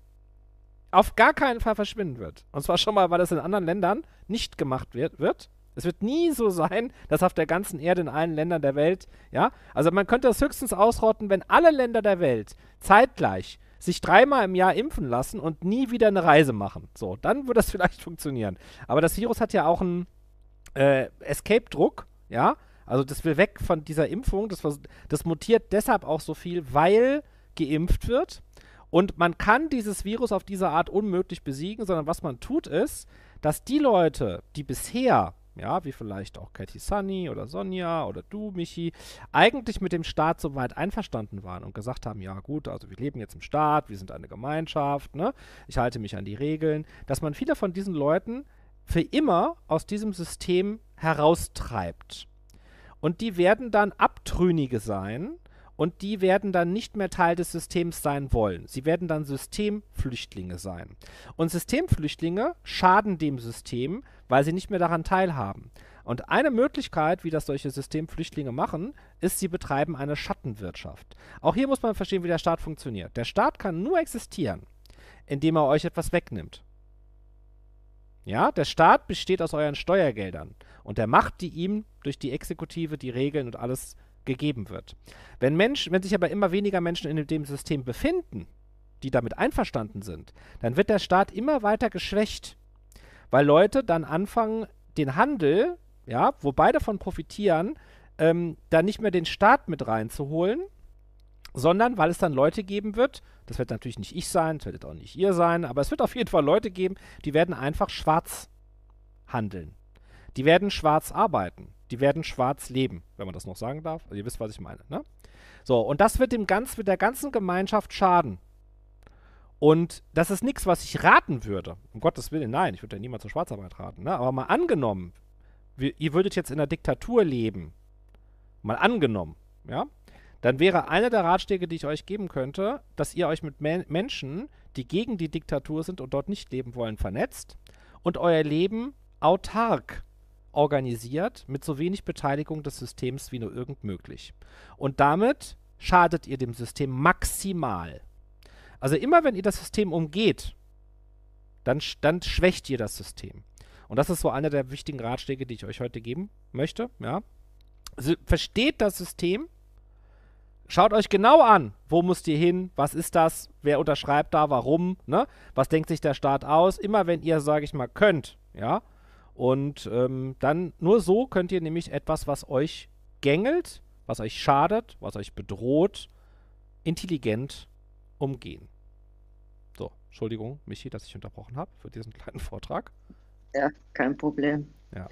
auf gar keinen Fall verschwinden wird. Und zwar schon mal, weil es in anderen Ländern nicht gemacht wird, wird. Es wird nie so sein, dass auf der ganzen Erde in allen Ländern der Welt, ja, also man könnte das höchstens ausrotten, wenn alle Länder der Welt zeitgleich sich dreimal im Jahr impfen lassen und nie wieder eine Reise machen. So, dann würde das vielleicht funktionieren. Aber das Virus hat ja auch einen äh, Escape-Druck, ja. Also das will weg von dieser Impfung. Das, das mutiert deshalb auch so viel, weil geimpft wird. Und man kann dieses Virus auf diese Art unmöglich besiegen, sondern was man tut ist, dass die Leute, die bisher ja, wie vielleicht auch Katie Sunny oder Sonja oder du, Michi, eigentlich mit dem Staat soweit einverstanden waren und gesagt haben, ja gut, also wir leben jetzt im Staat, wir sind eine Gemeinschaft, ne? Ich halte mich an die Regeln, dass man viele von diesen Leuten für immer aus diesem System heraustreibt. Und die werden dann Abtrünnige sein, und die werden dann nicht mehr Teil des Systems sein wollen. Sie werden dann Systemflüchtlinge sein. Und Systemflüchtlinge schaden dem System, weil sie nicht mehr daran teilhaben. Und eine Möglichkeit, wie das solche Systemflüchtlinge machen, ist, sie betreiben eine Schattenwirtschaft. Auch hier muss man verstehen, wie der Staat funktioniert. Der Staat kann nur existieren, indem er euch etwas wegnimmt. Ja, der Staat besteht aus euren Steuergeldern und der Macht, die ihm durch die Exekutive die Regeln und alles gegeben wird. Wenn, Mensch, wenn sich aber immer weniger Menschen in dem System befinden, die damit einverstanden sind, dann wird der Staat immer weiter geschwächt weil Leute dann anfangen, den Handel, ja, wo beide davon profitieren, ähm, da nicht mehr den Staat mit reinzuholen, sondern weil es dann Leute geben wird, das wird natürlich nicht ich sein, das wird auch nicht ihr sein, aber es wird auf jeden Fall Leute geben, die werden einfach schwarz handeln. Die werden schwarz arbeiten. Die werden schwarz leben, wenn man das noch sagen darf. Also ihr wisst, was ich meine. Ne? So, und das wird, dem ganz, wird der ganzen Gemeinschaft schaden. Und das ist nichts, was ich raten würde. Um Gottes Willen, nein, ich würde ja niemand zur Schwarzarbeit raten. Ne? Aber mal angenommen, wir, ihr würdet jetzt in einer Diktatur leben. Mal angenommen, ja? Dann wäre einer der Ratschläge, die ich euch geben könnte, dass ihr euch mit Men Menschen, die gegen die Diktatur sind und dort nicht leben wollen, vernetzt und euer Leben autark organisiert, mit so wenig Beteiligung des Systems wie nur irgend möglich. Und damit schadet ihr dem System maximal. Also immer wenn ihr das System umgeht, dann, dann schwächt ihr das System. Und das ist so einer der wichtigen Ratschläge, die ich euch heute geben möchte. Ja? Also versteht das System, schaut euch genau an, wo müsst ihr hin, was ist das, wer unterschreibt da, warum, ne? was denkt sich der Staat aus. Immer wenn ihr, sage ich mal, könnt, ja, und ähm, dann nur so könnt ihr nämlich etwas, was euch gängelt, was euch schadet, was euch bedroht, intelligent umgehen. So, Entschuldigung, Michi, dass ich unterbrochen habe für diesen kleinen Vortrag. Ja, kein Problem. Ja.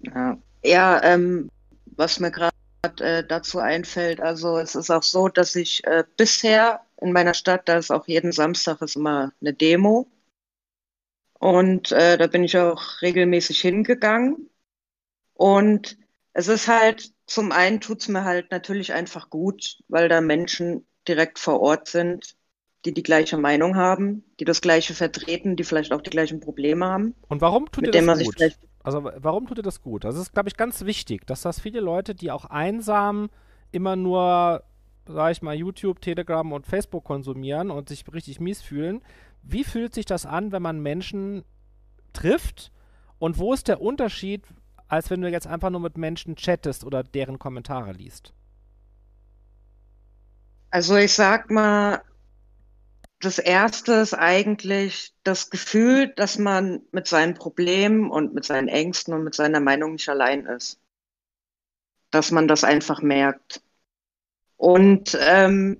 Ja, ja ähm, was mir gerade äh, dazu einfällt, also es ist auch so, dass ich äh, bisher in meiner Stadt, da ist auch jeden Samstag ist immer eine Demo. Und äh, da bin ich auch regelmäßig hingegangen. Und es ist halt, zum einen tut es mir halt natürlich einfach gut, weil da Menschen direkt vor Ort sind, die die gleiche Meinung haben, die das gleiche vertreten, die vielleicht auch die gleichen Probleme haben. Und warum tut ihr das gut? Also warum tut ihr das gut? Das ist, glaube ich, ganz wichtig, dass das viele Leute, die auch einsam immer nur, sag ich mal, YouTube, Telegram und Facebook konsumieren und sich richtig mies fühlen, wie fühlt sich das an, wenn man Menschen trifft? Und wo ist der Unterschied, als wenn du jetzt einfach nur mit Menschen chattest oder deren Kommentare liest? Also ich sag mal, das erste ist eigentlich das Gefühl, dass man mit seinen Problemen und mit seinen Ängsten und mit seiner Meinung nicht allein ist. Dass man das einfach merkt. Und ähm,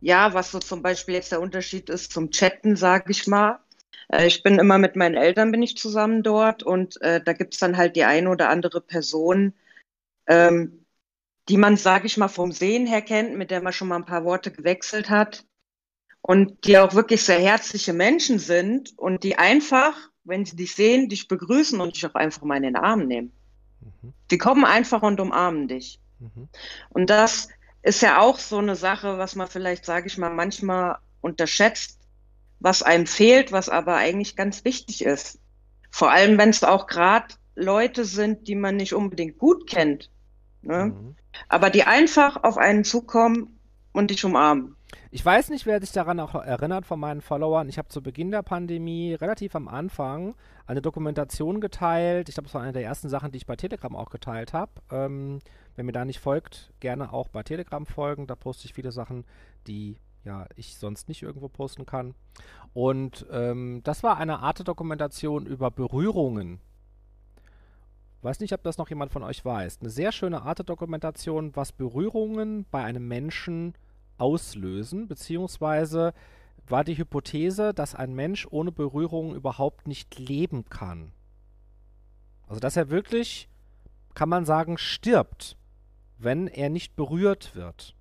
ja, was so zum Beispiel jetzt der Unterschied ist zum Chatten, sage ich mal. Äh, ich bin immer mit meinen Eltern bin ich zusammen dort und äh, da gibt es dann halt die eine oder andere Person, ähm, die man, sage ich mal, vom Sehen her kennt, mit der man schon mal ein paar Worte gewechselt hat und die auch wirklich sehr herzliche Menschen sind und die einfach, wenn sie dich sehen, dich begrüßen und dich auch einfach mal in den Arm nehmen. Mhm. Die kommen einfach und umarmen dich. Mhm. Und das ist ja auch so eine Sache, was man vielleicht, sage ich mal, manchmal unterschätzt, was einem fehlt, was aber eigentlich ganz wichtig ist. Vor allem, wenn es auch gerade Leute sind, die man nicht unbedingt gut kennt, ne? Mhm. Aber die einfach auf einen zukommen und dich umarmen. Ich weiß nicht, wer sich daran auch erinnert von meinen Followern. Ich habe zu Beginn der Pandemie relativ am Anfang eine Dokumentation geteilt. Ich glaube, das war eine der ersten Sachen, die ich bei Telegram auch geteilt habe. Ähm, wenn mir da nicht folgt, gerne auch bei Telegram folgen. Da poste ich viele Sachen, die ja ich sonst nicht irgendwo posten kann. Und ähm, das war eine Art Dokumentation über Berührungen. Weiß nicht, ob das noch jemand von euch weiß. Eine sehr schöne Art Dokumentation, was Berührungen bei einem Menschen auslösen, beziehungsweise war die Hypothese, dass ein Mensch ohne Berührung überhaupt nicht leben kann. Also dass er wirklich, kann man sagen, stirbt, wenn er nicht berührt wird.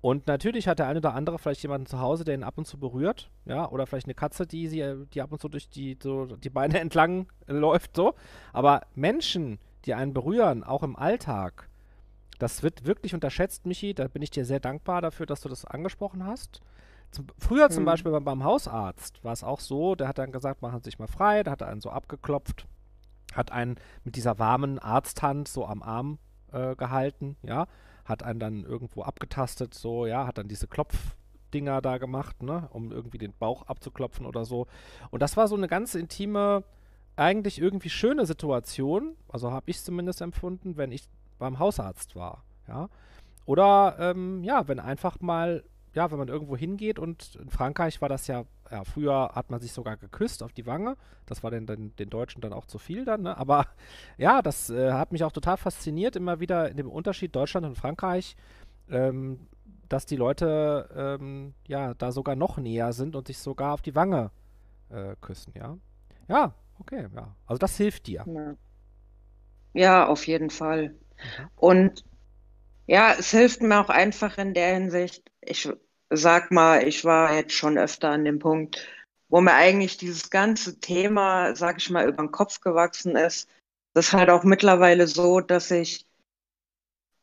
Und natürlich hat der eine oder andere vielleicht jemanden zu Hause, der ihn ab und zu berührt, ja, oder vielleicht eine Katze, die sie, die ab und zu durch die, so, die Beine entlang läuft, so. Aber Menschen, die einen berühren, auch im Alltag, das wird wirklich unterschätzt, Michi. Da bin ich dir sehr dankbar dafür, dass du das angesprochen hast. Zum, früher zum hm. Beispiel beim, beim, Hausarzt war es auch so, der hat dann gesagt, machen Sie sich mal frei, da hat er einen so abgeklopft, hat einen mit dieser warmen Arzthand so am Arm äh, gehalten, ja, hat einen dann irgendwo abgetastet, so, ja, hat dann diese Klopfdinger da gemacht, ne, um irgendwie den Bauch abzuklopfen oder so. Und das war so eine ganz intime, eigentlich irgendwie schöne Situation, also habe ich es zumindest empfunden, wenn ich beim Hausarzt war, ja. Oder ähm, ja, wenn einfach mal, ja, wenn man irgendwo hingeht und in Frankreich war das ja, ja, früher hat man sich sogar geküsst auf die Wange. Das war den, den, den Deutschen dann auch zu viel dann, ne? Aber ja, das äh, hat mich auch total fasziniert, immer wieder in dem Unterschied Deutschland und Frankreich, ähm, dass die Leute ähm, ja da sogar noch näher sind und sich sogar auf die Wange äh, küssen, ja. Ja, okay, ja. Also das hilft dir. Ja, ja auf jeden Fall. Mhm. Und ja, es hilft mir auch einfach in der Hinsicht, ich sag mal, ich war jetzt schon öfter an dem Punkt, wo mir eigentlich dieses ganze Thema, sag ich mal, über den Kopf gewachsen ist. Das ist halt auch mittlerweile so, dass ich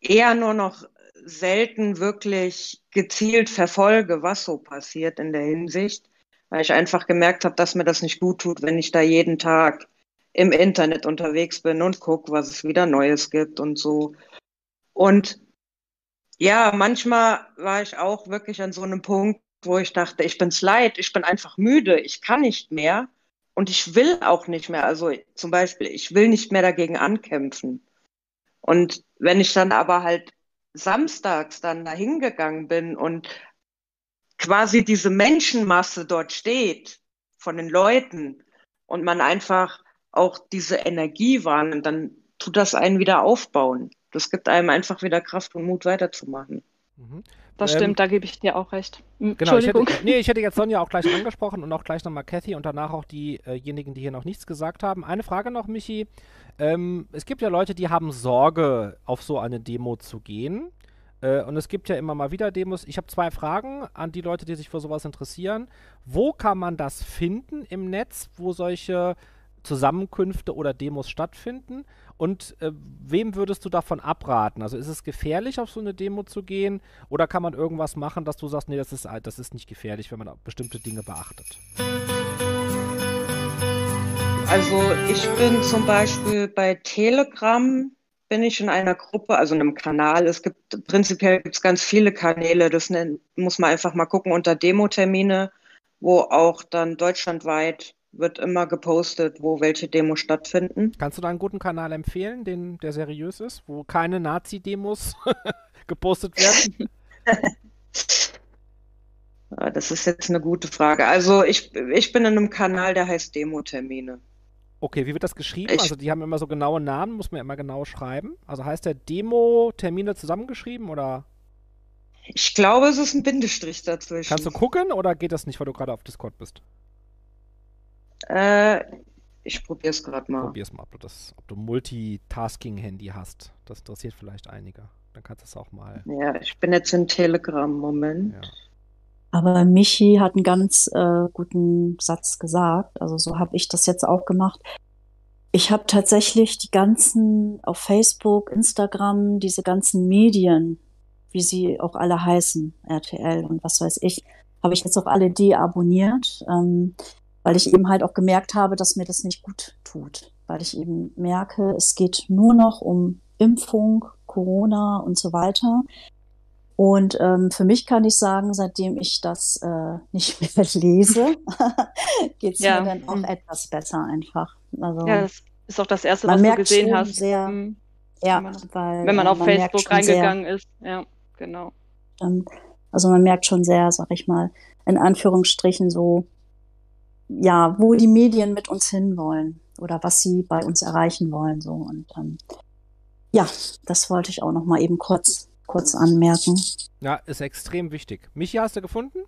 eher nur noch selten wirklich gezielt verfolge, was so passiert in der Hinsicht, weil ich einfach gemerkt habe, dass mir das nicht gut tut, wenn ich da jeden Tag im Internet unterwegs bin und gucke, was es wieder Neues gibt und so. Und ja, manchmal war ich auch wirklich an so einem Punkt, wo ich dachte, ich bin's leid, ich bin einfach müde, ich kann nicht mehr und ich will auch nicht mehr. Also zum Beispiel, ich will nicht mehr dagegen ankämpfen. Und wenn ich dann aber halt samstags dann dahin gegangen bin und quasi diese Menschenmasse dort steht von den Leuten und man einfach auch diese Energie wahrnimmt, dann tut das einen wieder aufbauen. Das gibt einem einfach wieder Kraft und Mut weiterzumachen. Mhm. Das ähm, stimmt, da gebe ich dir auch recht. Hm, genau, ich hätte, nee, ich hätte jetzt Sonja auch gleich angesprochen und auch gleich nochmal Cathy und danach auch diejenigen, die hier noch nichts gesagt haben. Eine Frage noch, Michi. Ähm, es gibt ja Leute, die haben Sorge, auf so eine Demo zu gehen. Äh, und es gibt ja immer mal wieder Demos. Ich habe zwei Fragen an die Leute, die sich für sowas interessieren. Wo kann man das finden im Netz, wo solche Zusammenkünfte oder Demos stattfinden? Und äh, wem würdest du davon abraten? Also ist es gefährlich, auf so eine Demo zu gehen? Oder kann man irgendwas machen, dass du sagst, nee, das ist, das ist nicht gefährlich, wenn man bestimmte Dinge beachtet? Also ich bin zum Beispiel bei Telegram bin ich in einer Gruppe, also in einem Kanal. Es gibt prinzipiell gibt's ganz viele Kanäle. Das muss man einfach mal gucken unter Demo-Termine, wo auch dann deutschlandweit wird immer gepostet, wo welche Demos stattfinden. Kannst du da einen guten Kanal empfehlen, den, der seriös ist, wo keine Nazi-Demos gepostet werden? Das ist jetzt eine gute Frage. Also ich, ich bin in einem Kanal, der heißt Demo-Termine. Okay, wie wird das geschrieben? Ich, also die haben immer so genaue Namen, muss man immer genau schreiben. Also heißt der Demo-Termine zusammengeschrieben oder? Ich glaube, es ist ein Bindestrich dazwischen. Kannst du gucken oder geht das nicht, weil du gerade auf Discord bist? Äh, ich probiere es gerade mal. Probier's mal, ob du, das, ob du Multitasking-Handy hast. Das interessiert vielleicht einige. Dann kannst du es auch mal. Ja, ich bin jetzt in Telegram, Moment. Ja. Aber Michi hat einen ganz äh, guten Satz gesagt. Also so habe ich das jetzt auch gemacht. Ich habe tatsächlich die ganzen auf Facebook, Instagram, diese ganzen Medien, wie sie auch alle heißen, RTL und was weiß ich, habe ich jetzt auch alle deabonniert, ähm, weil ich eben halt auch gemerkt habe, dass mir das nicht gut tut. Weil ich eben merke, es geht nur noch um Impfung, Corona und so weiter. Und ähm, für mich kann ich sagen, seitdem ich das äh, nicht mehr lese, geht es ja. mir dann auch mhm. etwas besser einfach. Also, ja, das ist auch das Erste, was du gesehen hast. Sehr, mhm. Ja, wenn man, weil, wenn man auf man Facebook reingegangen sehr, ist. Ja, genau. Also man merkt schon sehr, sag ich mal, in Anführungsstrichen so, ja, wo die Medien mit uns hinwollen oder was sie bei uns erreichen wollen. So. Und ähm, ja, das wollte ich auch noch mal eben kurz kurz anmerken. Ja, ist extrem wichtig. Michi, hast du gefunden?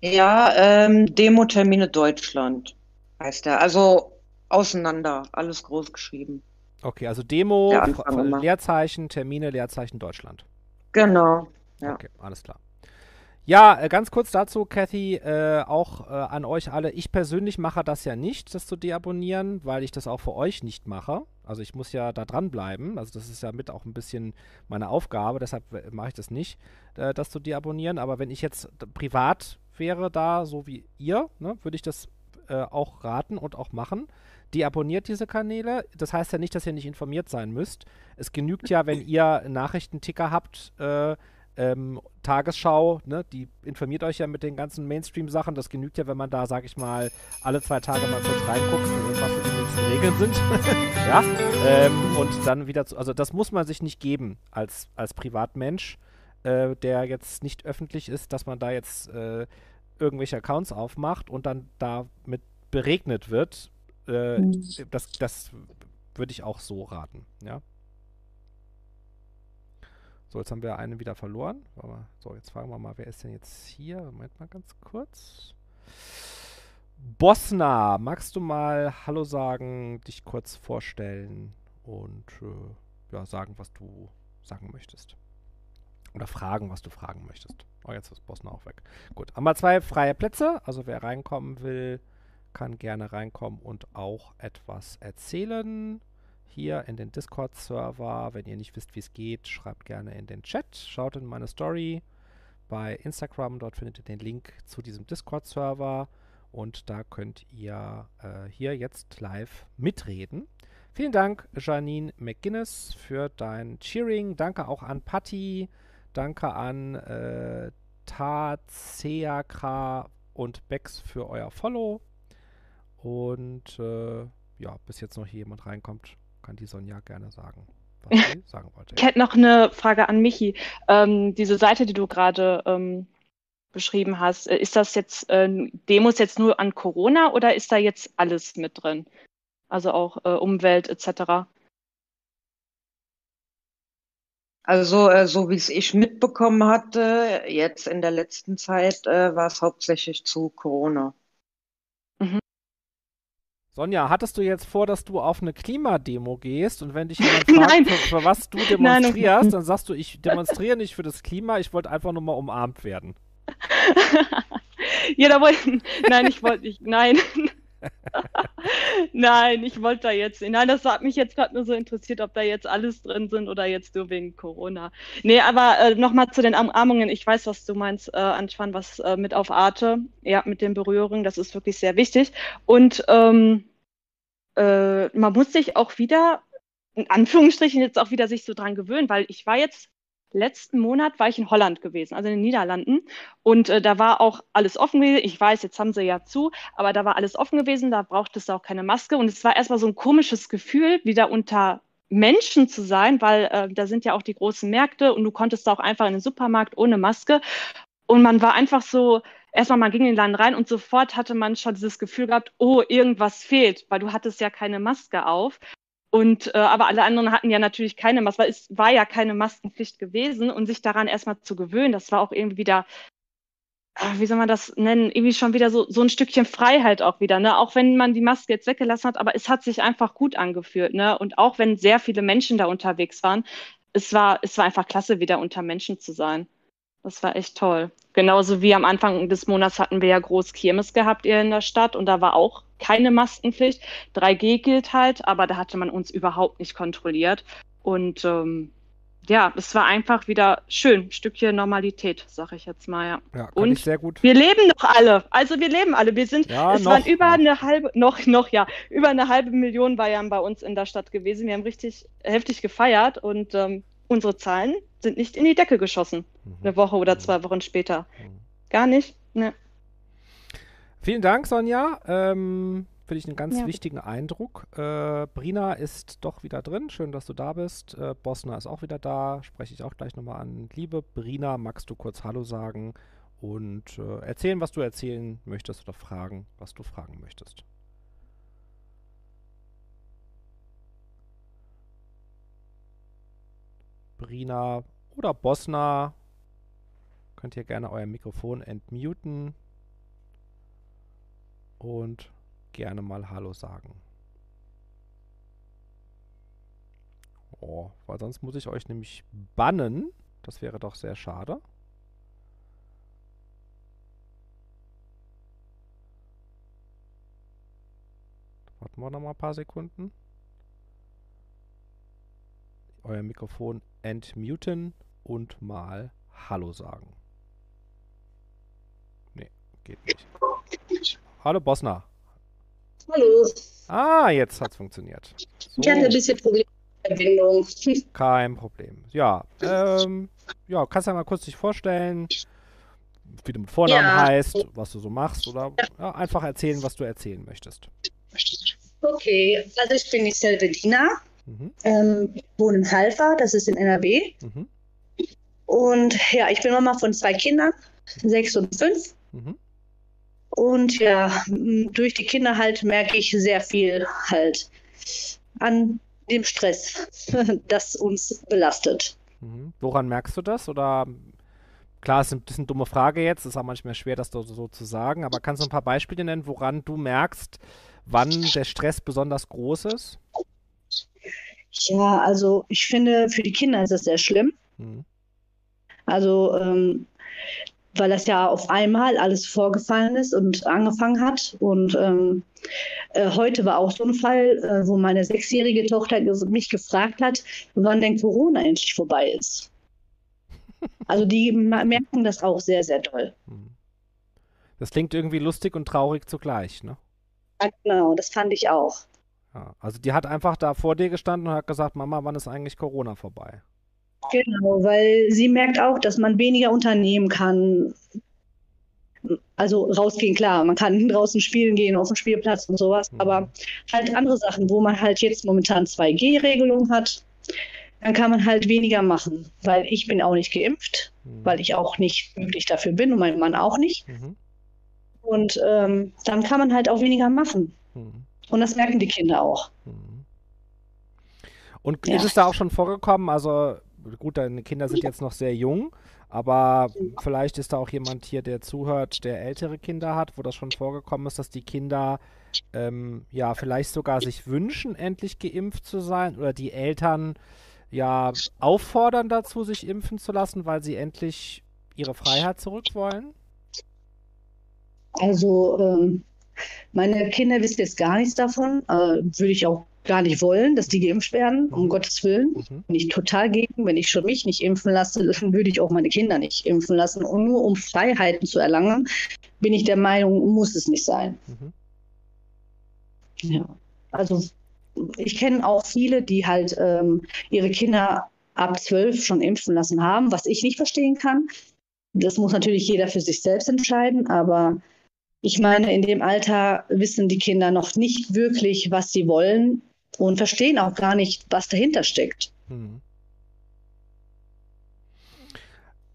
Ja, ähm, Demo-Termine Deutschland heißt er. Also auseinander, alles groß geschrieben. Okay, also Demo, Leerzeichen, Termine, Leerzeichen Deutschland. Genau. Ja. Okay, alles klar. Ja, äh, ganz kurz dazu, Cathy, äh, auch äh, an euch alle. Ich persönlich mache das ja nicht, das zu deabonnieren, weil ich das auch für euch nicht mache. Also ich muss ja da dranbleiben. Also das ist ja mit auch ein bisschen meine Aufgabe, deshalb äh, mache ich das nicht, äh, das zu deabonnieren. Aber wenn ich jetzt privat wäre da, so wie ihr, ne, würde ich das äh, auch raten und auch machen. Deabonniert diese Kanäle. Das heißt ja nicht, dass ihr nicht informiert sein müsst. Es genügt ja, wenn ihr Nachrichtenticker habt, ähm, Tagesschau, ne, die informiert euch ja mit den ganzen Mainstream-Sachen. Das genügt ja, wenn man da, sag ich mal, alle zwei Tage mal kurz reinguckt, was die nächsten Regeln sind. ja. Ähm, und dann wieder zu. Also das muss man sich nicht geben als, als Privatmensch, äh, der jetzt nicht öffentlich ist, dass man da jetzt äh, irgendwelche Accounts aufmacht und dann damit beregnet wird. Äh, mhm. Das, das würde ich auch so raten, ja. So, jetzt haben wir einen wieder verloren. So, jetzt fragen wir mal, wer ist denn jetzt hier? Moment mal ganz kurz. Bosna, magst du mal Hallo sagen, dich kurz vorstellen und äh, ja, sagen, was du sagen möchtest? Oder fragen, was du fragen möchtest. Oh, jetzt ist Bosna auch weg. Gut, haben wir zwei freie Plätze. Also wer reinkommen will, kann gerne reinkommen und auch etwas erzählen hier in den Discord-Server. Wenn ihr nicht wisst, wie es geht, schreibt gerne in den Chat. Schaut in meine Story bei Instagram. Dort findet ihr den Link zu diesem Discord-Server. Und da könnt ihr äh, hier jetzt live mitreden. Vielen Dank, Janine McGuinness, für dein Cheering. Danke auch an Patti. Danke an äh, Tazeakra und Bex für euer Follow. Und äh, ja, bis jetzt noch hier jemand reinkommt, kann die Sonja gerne sagen, was sie sagen wollte. Ich hätte noch eine Frage an Michi. Ähm, diese Seite, die du gerade ähm, beschrieben hast, äh, ist das jetzt äh, Demos jetzt nur an Corona oder ist da jetzt alles mit drin? Also auch äh, Umwelt etc. Also, äh, so wie es ich mitbekommen hatte, jetzt in der letzten Zeit äh, war es hauptsächlich zu Corona. Sonja, hattest du jetzt vor, dass du auf eine Klimademo gehst und wenn dich jemand fragt, für, für, was du demonstrierst, Nein. dann sagst du, ich demonstriere nicht für das Klima, ich wollte einfach nur mal umarmt werden. ja, da wollte Nein, ich wollte nicht. Nein. Nein, ich wollte da jetzt. Nein, das hat mich jetzt gerade nur so interessiert, ob da jetzt alles drin sind oder jetzt nur wegen Corona. Nee, aber äh, nochmal zu den Umarmungen. Ich weiß, was du meinst, äh, Antoine, was äh, mit auf Arte. Ja, mit den Berührungen, das ist wirklich sehr wichtig. Und ähm, äh, man muss sich auch wieder, in Anführungsstrichen, jetzt auch wieder sich so dran gewöhnen, weil ich war jetzt letzten Monat war ich in Holland gewesen, also in den Niederlanden. Und äh, da war auch alles offen gewesen. Ich weiß, jetzt haben sie ja zu, aber da war alles offen gewesen, da brauchtest du auch keine Maske. Und es war erstmal so ein komisches Gefühl, wieder unter Menschen zu sein, weil äh, da sind ja auch die großen Märkte und du konntest auch einfach in den Supermarkt ohne Maske. Und man war einfach so, erstmal man ging in den Laden rein und sofort hatte man schon dieses Gefühl gehabt, oh, irgendwas fehlt, weil du hattest ja keine Maske auf. Und äh, aber alle anderen hatten ja natürlich keine Maske, weil es war ja keine Maskenpflicht gewesen und sich daran erstmal zu gewöhnen, das war auch irgendwie wieder, äh, wie soll man das nennen, irgendwie schon wieder so, so ein Stückchen Freiheit auch wieder, ne? Auch wenn man die Maske jetzt weggelassen hat, aber es hat sich einfach gut angefühlt, ne? Und auch wenn sehr viele Menschen da unterwegs waren, es war, es war einfach klasse, wieder unter Menschen zu sein. Das war echt toll. Genauso wie am Anfang des Monats hatten wir ja groß Kirmes gehabt hier in der Stadt und da war auch keine Maskenpflicht. 3G gilt halt, aber da hatte man uns überhaupt nicht kontrolliert. Und ähm, ja, es war einfach wieder schön, ein Stückchen Normalität, sag ich jetzt mal, ja. Ja, Und sehr gut. Wir leben noch alle. Also wir leben alle. Wir sind, Ja, es noch, waren über eine halbe, noch, noch, ja, über eine halbe Million Bayern bei uns in der Stadt gewesen. Wir haben richtig heftig gefeiert und ähm, unsere Zahlen sind nicht in die Decke geschossen. Mhm. Eine Woche oder zwei Wochen später. Mhm. Gar nicht. Ne. Vielen Dank, Sonja. Ähm, Finde ich einen ganz Ja. wichtigen Eindruck. Äh, Brina ist doch wieder drin. Schön, dass du da bist. Äh, Bosna ist auch wieder da. Spreche ich auch gleich nochmal an. Liebe Brina, magst du kurz Hallo sagen und äh, erzählen, was du erzählen möchtest oder fragen, was du fragen möchtest? Brina oder Bosna, könnt ihr gerne euer Mikrofon entmuten und gerne mal Hallo sagen. Oh, weil sonst muss ich euch nämlich bannen. Das wäre doch sehr schade. Warten wir noch mal ein paar Sekunden. Euer Mikrofon entmuten und mal Hallo sagen. Nee, geht nicht. Hallo Bosna. Hallo. Ah, jetzt hat's funktioniert. Ich hatte ein So, bisschen Probleme mit der Verbindung. kein Problem. Ja, ähm, ja, kannst ja mal kurz dich vorstellen, wie du mit Vornamen Ja. heißt, was du so machst oder ja, einfach erzählen, was du erzählen möchtest. Okay, also ich bin die Selvedina, Mhm, ähm, ich wohne in Halver, das ist in NRW. mhm, Und ja, ich bin Mama von zwei Kindern, sechs und fünf. mhm, Und ja, durch die Kinder halt merke ich sehr viel halt an dem Stress, das uns belastet. mhm. Woran merkst du das? Oder klar, es ist ein bisschen dumme Frage jetzt, ist auch manchmal schwer, das so zu sagen, aber kannst du ein paar Beispiele nennen, woran du merkst, wann der Stress besonders groß ist? Ja, also ich finde, für die Kinder ist es sehr schlimm. Mhm, Also, ähm, weil das ja auf einmal alles vorgefallen ist und angefangen hat. Und ähm, äh, heute war auch so ein Fall, äh, wo meine sechsjährige Tochter mich gefragt hat, wann denn Corona endlich vorbei ist. Also die merken das auch sehr, sehr doll. mhm. Das klingt irgendwie lustig und traurig zugleich, ne? Ja, genau, das fand ich auch. Ja, also die hat einfach da vor dir gestanden und hat gesagt, Mama, wann ist eigentlich Corona vorbei? Genau, weil sie merkt auch, dass man weniger unternehmen kann. Also rausgehen, klar, man kann draußen spielen gehen, auf den Spielplatz und sowas, Mhm. aber halt andere Sachen, wo man halt jetzt momentan 2G-Regelung hat, dann kann man halt weniger machen, weil ich bin auch nicht geimpft, Mhm. weil ich auch nicht wirklich dafür bin und mein Mann auch nicht. Mhm. Und ähm, dann kann man halt auch weniger machen. Mhm. Und das merken die Kinder auch. Mhm. Und Ja. ist es da auch schon vorgekommen? Also gut, deine Kinder sind jetzt noch sehr jung, aber vielleicht ist da auch jemand hier, der zuhört, der ältere Kinder hat, wo das schon vorgekommen ist, dass die Kinder ähm, ja vielleicht sogar sich wünschen, endlich geimpft zu sein oder die Eltern ja auffordern dazu, sich impfen zu lassen, weil sie endlich ihre Freiheit zurück wollen? Also ähm, meine Kinder wissen jetzt gar nichts davon. Äh, würde ich auch gar nicht wollen, dass die geimpft werden, um Mhm. Gottes Willen. Mhm. Bin ich total gegen. Wenn ich schon mich nicht impfen lasse, dann würde ich auch meine Kinder nicht impfen lassen. Und nur um Freiheiten zu erlangen, bin ich der Meinung, muss es nicht sein. Mhm. Ja. Also ich kenne auch viele, die halt ähm, ihre Kinder ab zwölf schon impfen lassen haben, was ich nicht verstehen kann. Das muss natürlich jeder für sich selbst entscheiden, aber ich meine, in dem Alter wissen die Kinder noch nicht wirklich, was sie wollen und verstehen auch gar nicht, was dahinter steckt. Mhm.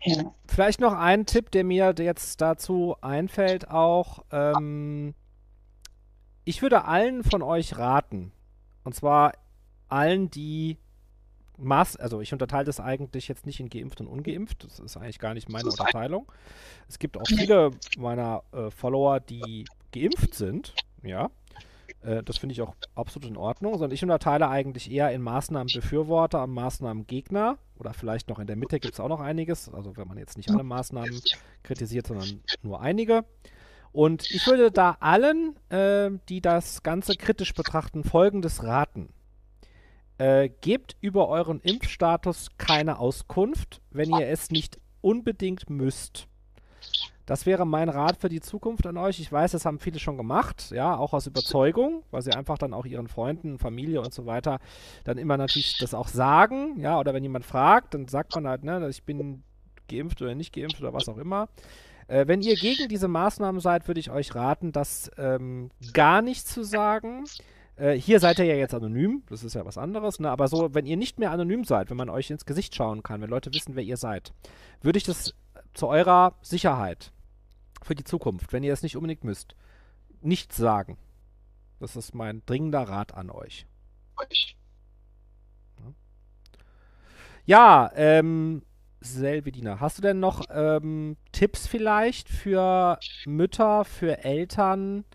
Ja. Vielleicht noch ein Tipp, der mir jetzt dazu einfällt, auch. Ähm, ich würde allen von euch raten, und zwar allen, die Maß, also ich unterteile das eigentlich jetzt nicht in geimpft und ungeimpft. Das ist eigentlich gar nicht meine Unterteilung. Es gibt auch viele meiner äh, Follower, die geimpft sind, ja. Äh, das finde ich auch absolut in Ordnung, sondern ich unterteile eigentlich eher in Maßnahmenbefürworter und Maßnahmengegner. Oder vielleicht noch in der Mitte gibt es auch noch einiges. Also wenn man jetzt nicht alle Maßnahmen kritisiert, sondern nur einige. Und ich würde da allen, äh, die das Ganze kritisch betrachten, folgendes raten. Äh, gebt über euren Impfstatus keine Auskunft, wenn ihr es nicht unbedingt müsst. Das wäre mein Rat für die Zukunft an euch. Ich weiß, das haben viele schon gemacht, ja, auch aus Überzeugung, weil sie einfach dann auch ihren Freunden, Familie und so weiter dann immer natürlich das auch sagen, ja, oder wenn jemand fragt, dann sagt man halt, ne, ich bin geimpft oder nicht geimpft oder was auch immer. Äh, wenn ihr gegen diese Maßnahmen seid, würde ich euch raten, das ähm, gar nicht zu sagen. Äh, hier seid ihr ja jetzt anonym, das ist ja was anderes, ne? aber so, wenn ihr nicht mehr anonym seid, wenn man euch ins Gesicht schauen kann, wenn Leute wissen, wer ihr seid, würde ich das zu eurer Sicherheit für die Zukunft, wenn ihr es nicht unbedingt müsst, nicht sagen. Das ist mein dringender Rat an euch. Ja, ähm, Selvedina, hast du denn noch ähm, Tipps vielleicht für Mütter, für Eltern,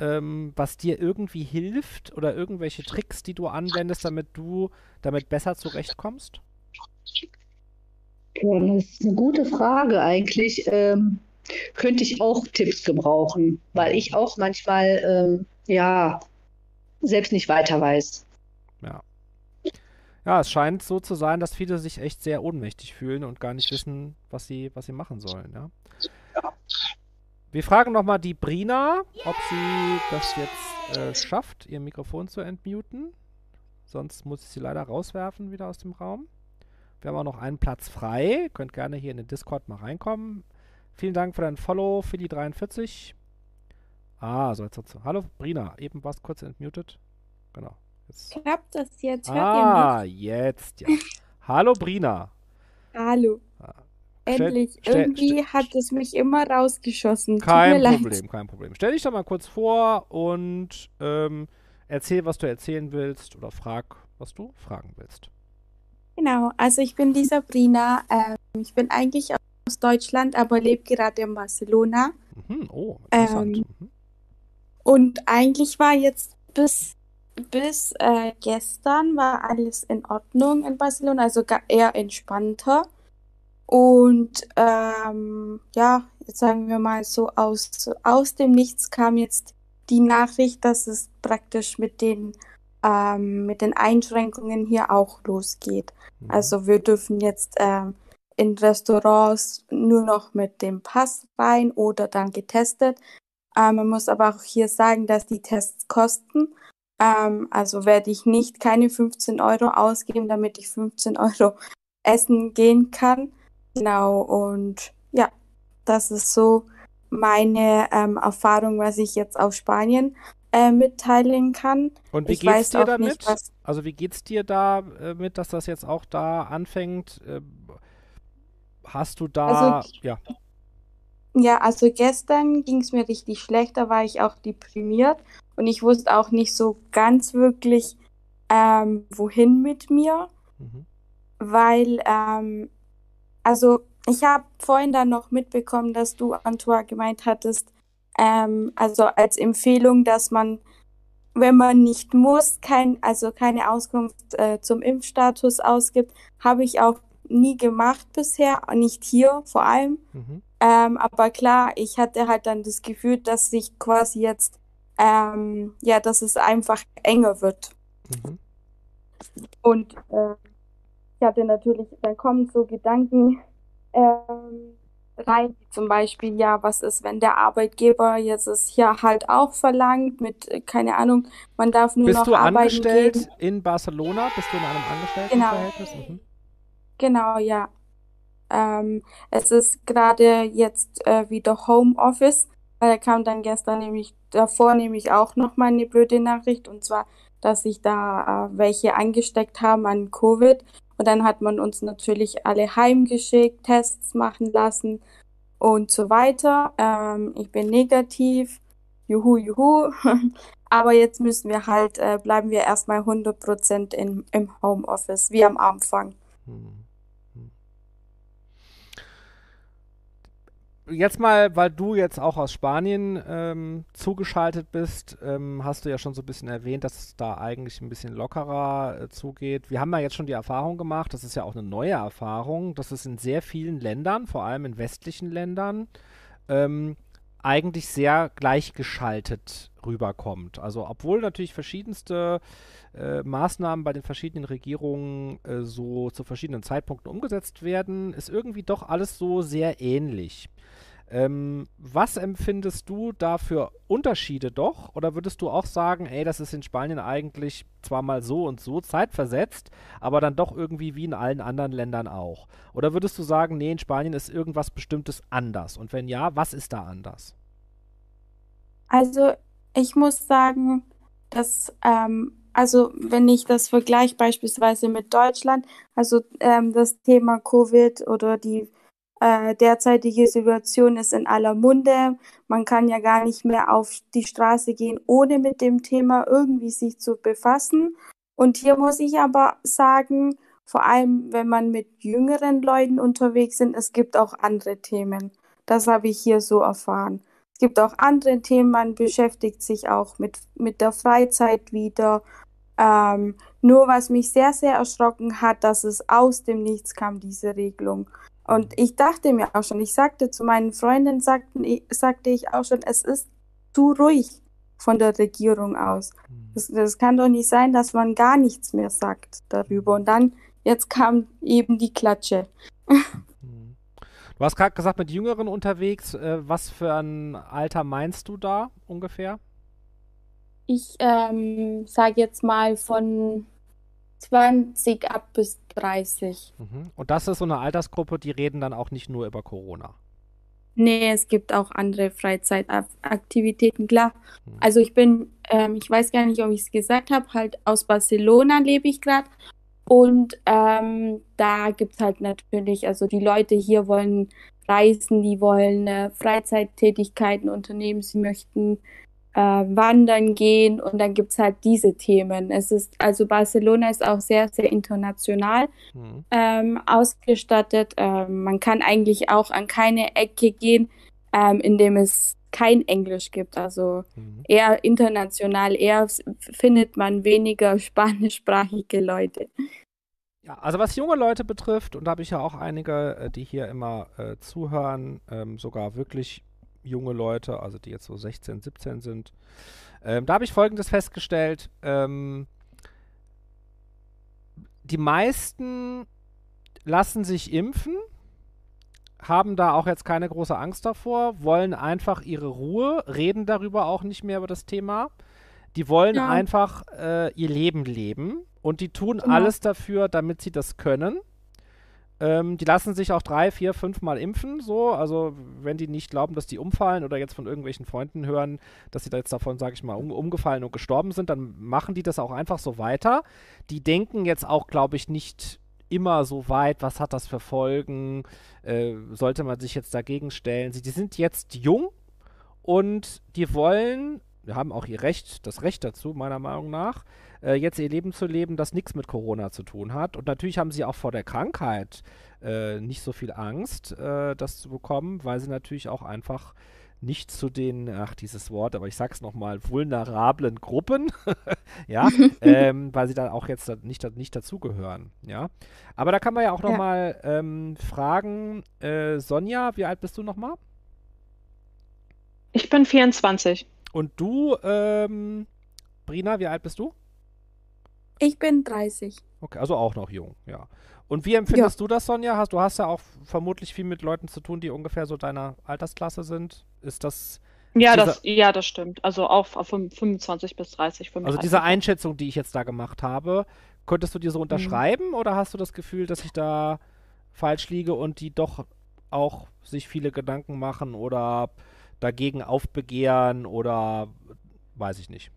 ähm, was dir irgendwie hilft oder irgendwelche Tricks, die du anwendest, damit du damit besser zurechtkommst? Ja, das ist eine gute Frage eigentlich. Ähm, könnte ich auch Tipps gebrauchen, weil ich auch manchmal ähm, ja selbst nicht weiter weiß. Ja. Ja, es scheint so zu sein, dass viele sich echt sehr ohnmächtig fühlen und gar nicht wissen, was sie, was sie machen sollen, ja. ja. Wir fragen nochmal die Brina, ob sie das jetzt äh, schafft, ihr Mikrofon zu entmuten. Sonst muss ich sie leider rauswerfen wieder aus dem Raum. Wir haben auch noch einen Platz frei. Könnt gerne hier in den Discord mal reinkommen. Vielen Dank für dein Follow, Philly43. Ah, so jetzt. So. Hallo Brina, eben warst kurz entmutet. Genau. Jetzt. Klappt das jetzt? Hört ah, jetzt, ja. Hallo Brina. Hallo. Endlich. Stell, Irgendwie stell, hat es mich immer rausgeschossen. Kein Problem, leid. kein Problem. Stell dich doch mal kurz vor und ähm, erzähl, was du erzählen willst oder frag, was du fragen willst. Genau, also ich bin die Sabrina. Ähm, ich bin eigentlich aus Deutschland, aber lebe gerade in Barcelona. Mhm, oh, interessant. Ähm, mhm. Und eigentlich war jetzt bis, bis äh, gestern war alles in Ordnung in Barcelona, also eher entspannter. Und ähm, ja, jetzt sagen wir mal so, aus, aus dem Nichts kam jetzt die Nachricht, dass es praktisch mit den, ähm, mit den Einschränkungen hier auch losgeht. Mhm. Also wir dürfen jetzt ähm, in Restaurants nur noch mit dem Pass rein oder dann getestet. Ähm, man muss aber auch hier sagen, dass die Tests kosten. Ähm, also werde ich nicht keine 15 Euro ausgeben, damit ich 15 Euro essen gehen kann. Genau, und ja, das ist so meine ähm, Erfahrung, was ich jetzt aus Spanien äh, mitteilen kann. Und wie ich geht's dir damit? Nicht, was... Also wie geht's dir damit, äh, dass das jetzt auch da anfängt? Äh, hast du da, also, ja. Ja, also gestern ging es mir richtig schlecht, da war ich auch deprimiert und ich wusste auch nicht so ganz wirklich, ähm, wohin mit mir, mhm. weil ähm, also ich habe vorhin dann noch mitbekommen, dass du, Antoine, gemeint hattest, ähm, also als Empfehlung, dass man, wenn man nicht muss, kein, also keine Auskunft äh, zum Impfstatus ausgibt, habe ich auch nie gemacht bisher, nicht hier vor allem. Mhm. Ähm, aber klar, ich hatte halt dann das Gefühl, dass sich quasi jetzt, ähm, ja, dass es einfach enger wird. Mhm. Und äh, ich hatte natürlich, dann kommen so Gedanken ähm, rein, wie zum Beispiel, ja, was ist, wenn der Arbeitgeber jetzt es hier halt auch verlangt mit, äh, keine Ahnung, man darf nur Bist noch du arbeiten angestellt gehen. in Barcelona? Bist du in einem Angestelltenverhältnis? Genau. Mhm. Genau, ja. Ähm, es ist gerade jetzt äh, wieder Homeoffice. Da kam dann gestern nämlich, davor nämlich auch noch mal eine blöde Nachricht und zwar, dass sich da äh, welche angesteckt haben an Covid und dann hat man uns natürlich alle heimgeschickt, Tests machen lassen und so weiter. Ähm, ich bin negativ. Juhu, juhu. Aber jetzt müssen wir halt, äh, bleiben wir erstmal 100% in, im Homeoffice, wie am Anfang. Hm. Jetzt mal, weil du jetzt auch aus Spanien ähm, zugeschaltet bist, ähm, hast du ja schon so ein bisschen erwähnt, dass es da eigentlich ein bisschen lockerer äh, zugeht. Wir haben ja jetzt schon die Erfahrung gemacht, das ist ja auch eine neue Erfahrung, dass es in sehr vielen Ländern, vor allem in westlichen Ländern, ähm, eigentlich sehr gleichgeschaltet rüberkommt. Also obwohl natürlich verschiedenste äh, Maßnahmen bei den verschiedenen Regierungen äh, so zu verschiedenen Zeitpunkten umgesetzt werden, ist irgendwie doch alles so sehr ähnlich. Ähm, was empfindest du da für Unterschiede doch? Oder würdest du auch sagen, ey, das ist in Spanien eigentlich zwar mal so und so zeitversetzt, aber dann doch irgendwie wie in allen anderen Ländern auch? Oder würdest du sagen, nee, in Spanien ist irgendwas Bestimmtes anders? Und wenn ja, was ist da anders? Also ich muss sagen, dass, ähm, also wenn ich das vergleiche beispielsweise mit Deutschland, also ähm, das Thema Covid oder die äh, derzeitige Situation ist in aller Munde. Man kann ja gar nicht mehr auf die Straße gehen, ohne mit dem Thema irgendwie sich zu befassen. Und hier muss ich aber sagen, vor allem wenn man mit jüngeren Leuten unterwegs sind, es gibt auch andere Themen. Das habe ich hier so erfahren. Es gibt auch andere Themen, man beschäftigt sich auch mit, mit der Freizeit wieder. Ähm, nur was mich sehr, sehr erschrocken hat, dass es aus dem Nichts kam, diese Regelung. Und ich dachte mir auch schon, ich sagte zu meinen Freunden, sagten, sagte ich auch schon, es ist zu ruhig von der Regierung aus. Hm. Das, das kann doch nicht sein, dass man gar nichts mehr sagt darüber. Und dann, jetzt kam eben die Klatsche. Hm. Du hast gerade gesagt, mit Jüngeren unterwegs. Äh, was für ein Alter meinst du da ungefähr? Ich ähm, sage jetzt mal von 20 ab bis 30. Mhm. Und das ist so eine Altersgruppe, die reden dann auch nicht nur über Corona. Nee, es gibt auch andere Freizeitaktivitäten, klar. Mhm. Also ich bin, ähm, ich weiß gar nicht, ob ich es gesagt habe, halt aus Barcelona lebe ich gerade. Und ähm, da gibt es halt natürlich, also die Leute hier wollen reisen, die wollen äh, Freizeittätigkeiten unternehmen, sie möchten äh, wandern gehen und dann gibt es halt diese Themen. Es ist, also Barcelona ist auch sehr, sehr international mhm. ähm, ausgestattet. Ähm, man kann eigentlich auch an keine Ecke gehen, ähm, in dem es kein Englisch gibt. Also mhm. eher international, eher findet man weniger spanischsprachige Leute. Ja, also was junge Leute betrifft, und da habe ich ja auch einige, äh, die hier immer äh, zuhören, ähm, sogar wirklich junge Leute, also die jetzt so 16, 17 sind. Ähm, da habe ich Folgendes festgestellt. Ähm, die meisten lassen sich impfen, haben da auch jetzt keine große Angst davor, wollen einfach ihre Ruhe, reden darüber auch nicht mehr über das Thema. Die wollen ja. einfach äh, ihr Leben leben und die tun genau. alles dafür, damit sie das können. Ähm, die lassen sich auch drei, vier, fünf Mal impfen, so. Also, wenn die nicht glauben, dass die umfallen oder jetzt von irgendwelchen Freunden hören, dass sie da jetzt davon, sage ich mal, um, umgefallen und gestorben sind, dann machen die das auch einfach so weiter. Die denken jetzt auch, glaube ich, nicht immer so weit, was hat das für Folgen, äh, sollte man sich jetzt dagegen stellen. Sie, die sind jetzt jung und die wollen, wir haben auch ihr Recht, das Recht dazu, meiner Meinung nach, äh, jetzt ihr Leben zu leben, das nichts mit Corona zu tun hat. Und natürlich haben sie auch vor der Krankheit äh, nicht so viel Angst, äh, das zu bekommen, weil sie natürlich auch einfach nicht zu den, ach dieses Wort, aber ich sag's nochmal, vulnerablen Gruppen, ja, ähm, weil sie dann auch jetzt nicht, nicht dazugehören, ja. Aber da kann man ja auch nochmal ja. ähm, fragen, äh, Sonja, wie alt bist du nochmal? Ich bin 24. Und du, ähm, Brina, wie alt bist du? Ich bin 30. Okay, also auch noch jung, ja. Und wie empfindest ja. du das, Sonja? Hast, du hast ja auch vermutlich viel mit Leuten zu tun, die ungefähr so deiner Altersklasse sind. Ist das. Ja, das, ja, das stimmt. Also auch auf 25 bis 30, 35. Also diese Einschätzung, die ich jetzt da gemacht habe, könntest du dir so mhm. unterschreiben mhm. oder hast du das Gefühl, dass ich da falsch liege und die doch auch sich viele Gedanken machen oder dagegen aufbegehren oder weiß ich nicht?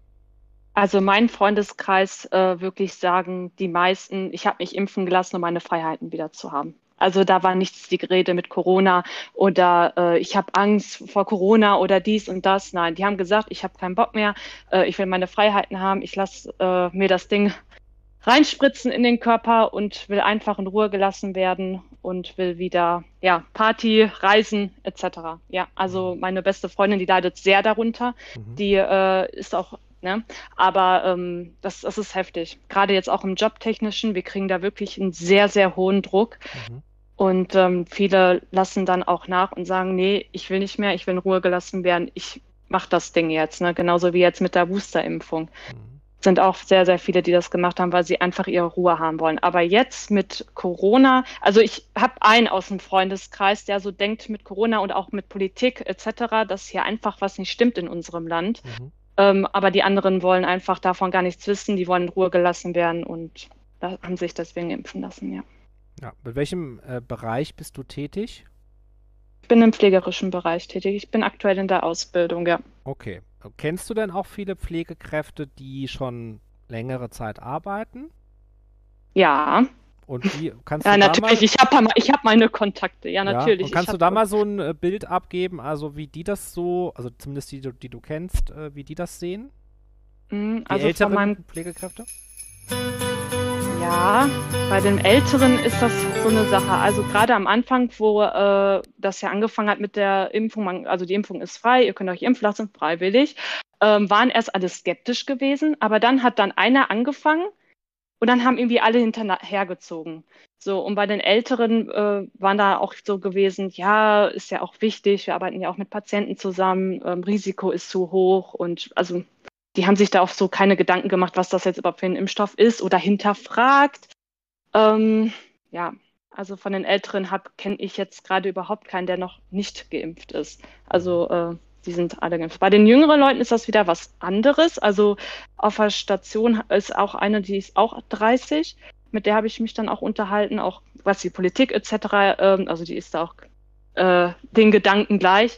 Also mein Freundeskreis äh, wirklich sagen die meisten, ich habe mich impfen gelassen, um meine Freiheiten wieder zu haben. Also da war nichts die Rede mit Corona oder äh, ich habe Angst vor Corona oder dies und das. Nein, die haben gesagt, ich habe keinen Bock mehr, äh, ich will meine Freiheiten haben, ich lasse äh, mir das Ding reinspritzen in den Körper und will einfach in Ruhe gelassen werden und will wieder ja Party, Reisen etc. Ja, also mhm. meine beste Freundin, die leidet sehr darunter. Mhm. Die äh, ist auch Ne? Aber ähm, das, das ist heftig. Gerade jetzt auch im Jobtechnischen, wir kriegen da wirklich einen sehr, sehr hohen Druck. Mhm. Und ähm, viele lassen dann auch nach und sagen, nee, ich will nicht mehr, ich will in Ruhe gelassen werden, ich mache das Ding jetzt. Ne? Genauso wie jetzt mit der Boosterimpfung. Mhm. Sind auch sehr, sehr viele, die das gemacht haben, weil sie einfach ihre Ruhe haben wollen. Aber jetzt mit Corona, also ich habe einen aus dem Freundeskreis, der so denkt mit Corona und auch mit Politik etc., dass hier einfach was nicht stimmt in unserem Land. Mhm. Ähm, aber die anderen wollen einfach davon gar nichts wissen, die wollen in Ruhe gelassen werden und haben sich deswegen impfen lassen, ja. Ja, mit welchem äh, Bereich bist du tätig? Ich bin im pflegerischen Bereich tätig. Ich bin aktuell in der Ausbildung, ja. Okay. Kennst du denn auch viele Pflegekräfte, die schon längere Zeit arbeiten? Ja. Und wie kannst ja, du natürlich. Da mal, ich habe ich hab meine Kontakte. Ja, natürlich. Ja, und kannst du da mal so ein äh, Bild abgeben, also wie die das so, also zumindest die, die du kennst, äh, wie die das sehen? Mhm, die also älteren meinem... Pflegekräfte? Ja, bei den Älteren ist das so eine Sache. Also gerade am Anfang, wo äh, das ja angefangen hat mit der Impfung, man, also die Impfung ist frei, ihr könnt euch impfen lassen, freiwillig, ähm, waren erst alle skeptisch gewesen. Aber dann hat dann einer angefangen, und dann haben irgendwie alle hinterhergezogen. So, und bei den Älteren äh, waren da auch so gewesen, ja, ist ja auch wichtig, wir arbeiten ja auch mit Patienten zusammen, ähm, Risiko ist zu hoch und also die haben sich da auch so keine Gedanken gemacht, was das jetzt überhaupt für ein Impfstoff ist oder hinterfragt. Ähm, ja, also von den Älteren kenne ich jetzt gerade überhaupt keinen, der noch nicht geimpft ist. Also äh, die sind alle geimpft. Bei den jüngeren Leuten ist das wieder was anderes. Also auf der Station ist auch eine, die ist auch 30. Mit der habe ich mich dann auch unterhalten, auch was die Politik etc. Ähm, also die ist da auch äh, den Gedanken gleich.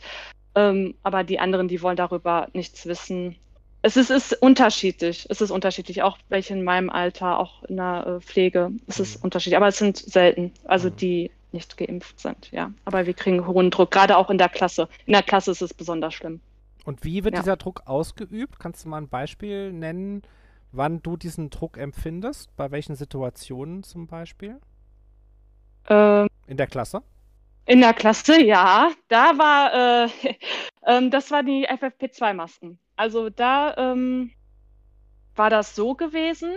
Ähm, aber die anderen, die wollen darüber nichts wissen. Es ist, ist, unterschiedlich. Es ist unterschiedlich. Auch welche in meinem Alter, auch in der äh, Pflege. Es ist mhm. unterschiedlich. Aber es sind selten. Also mhm. die nicht geimpft sind, ja. Aber wir kriegen hohen Druck, gerade auch in der Klasse. In der Klasse ist es besonders schlimm. Und wie wird ja. dieser Druck ausgeübt? Kannst du mal ein Beispiel nennen, wann du diesen Druck empfindest? Bei welchen Situationen zum Beispiel? Ähm, in der Klasse? In der Klasse, ja. Da war, äh, äh, das war die FFP2-Masken. Also da ähm, war das so gewesen,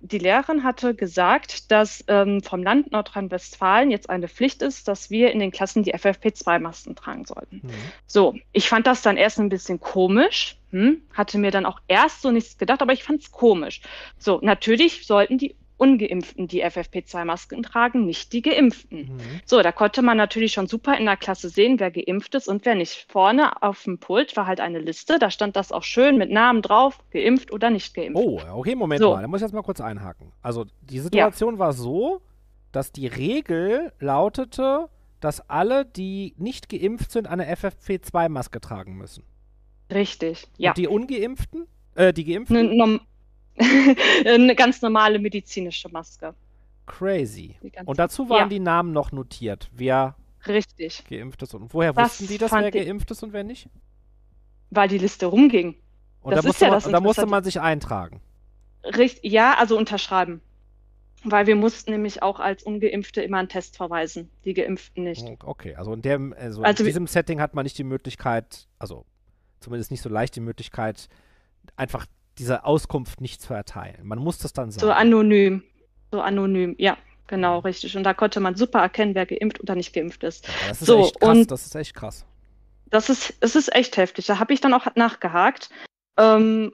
die Lehrerin hatte gesagt, dass ähm, vom Land Nordrhein-Westfalen jetzt eine Pflicht ist, dass wir in den Klassen die FFP2-Masken tragen sollten. Mhm. So, ich fand das dann erst ein bisschen komisch, hm, hatte mir dann auch erst so nichts gedacht, aber ich fand es komisch. So, natürlich sollten die Ungeimpften die FFP2-Masken tragen, nicht die Geimpften. Mhm. So, da konnte man natürlich schon super in der Klasse sehen, wer geimpft ist und wer nicht. Vorne auf dem Pult war halt eine Liste, da stand das auch schön mit Namen drauf, geimpft oder nicht geimpft. Oh, okay, Moment so. mal, da muss ich jetzt mal kurz einhaken. Also, die Situation ja. war so, dass die Regel lautete, dass alle, die nicht geimpft sind, eine FFP2-Maske tragen müssen. Richtig, ja. Und die Ungeimpften? Äh, die Geimpften? N eine ganz normale medizinische Maske. Crazy. Und dazu waren ja. die Namen noch notiert, wer Richtig. geimpft ist. Und woher das wussten die, dass wer geimpft ist und wer nicht? Weil die Liste rumging. Und das da, musste, ja man, da musste man sich eintragen. Richtig, ja, also unterschreiben. Weil wir mussten nämlich auch als Ungeimpfte immer einen Test verweisen, die Geimpften nicht. Okay, also in, dem, also also in diesem Setting hat man nicht die Möglichkeit, also zumindest nicht so leicht die Möglichkeit, einfach diese Auskunft nicht zu erteilen. Man muss das dann sagen. So anonym. So anonym, ja, genau, richtig. Und da konnte man super erkennen, wer geimpft oder nicht geimpft ist. Ja, das ist so, echt krass. Und das ist echt krass. Das ist, es ist echt heftig. Da habe ich dann auch nachgehakt. Ähm,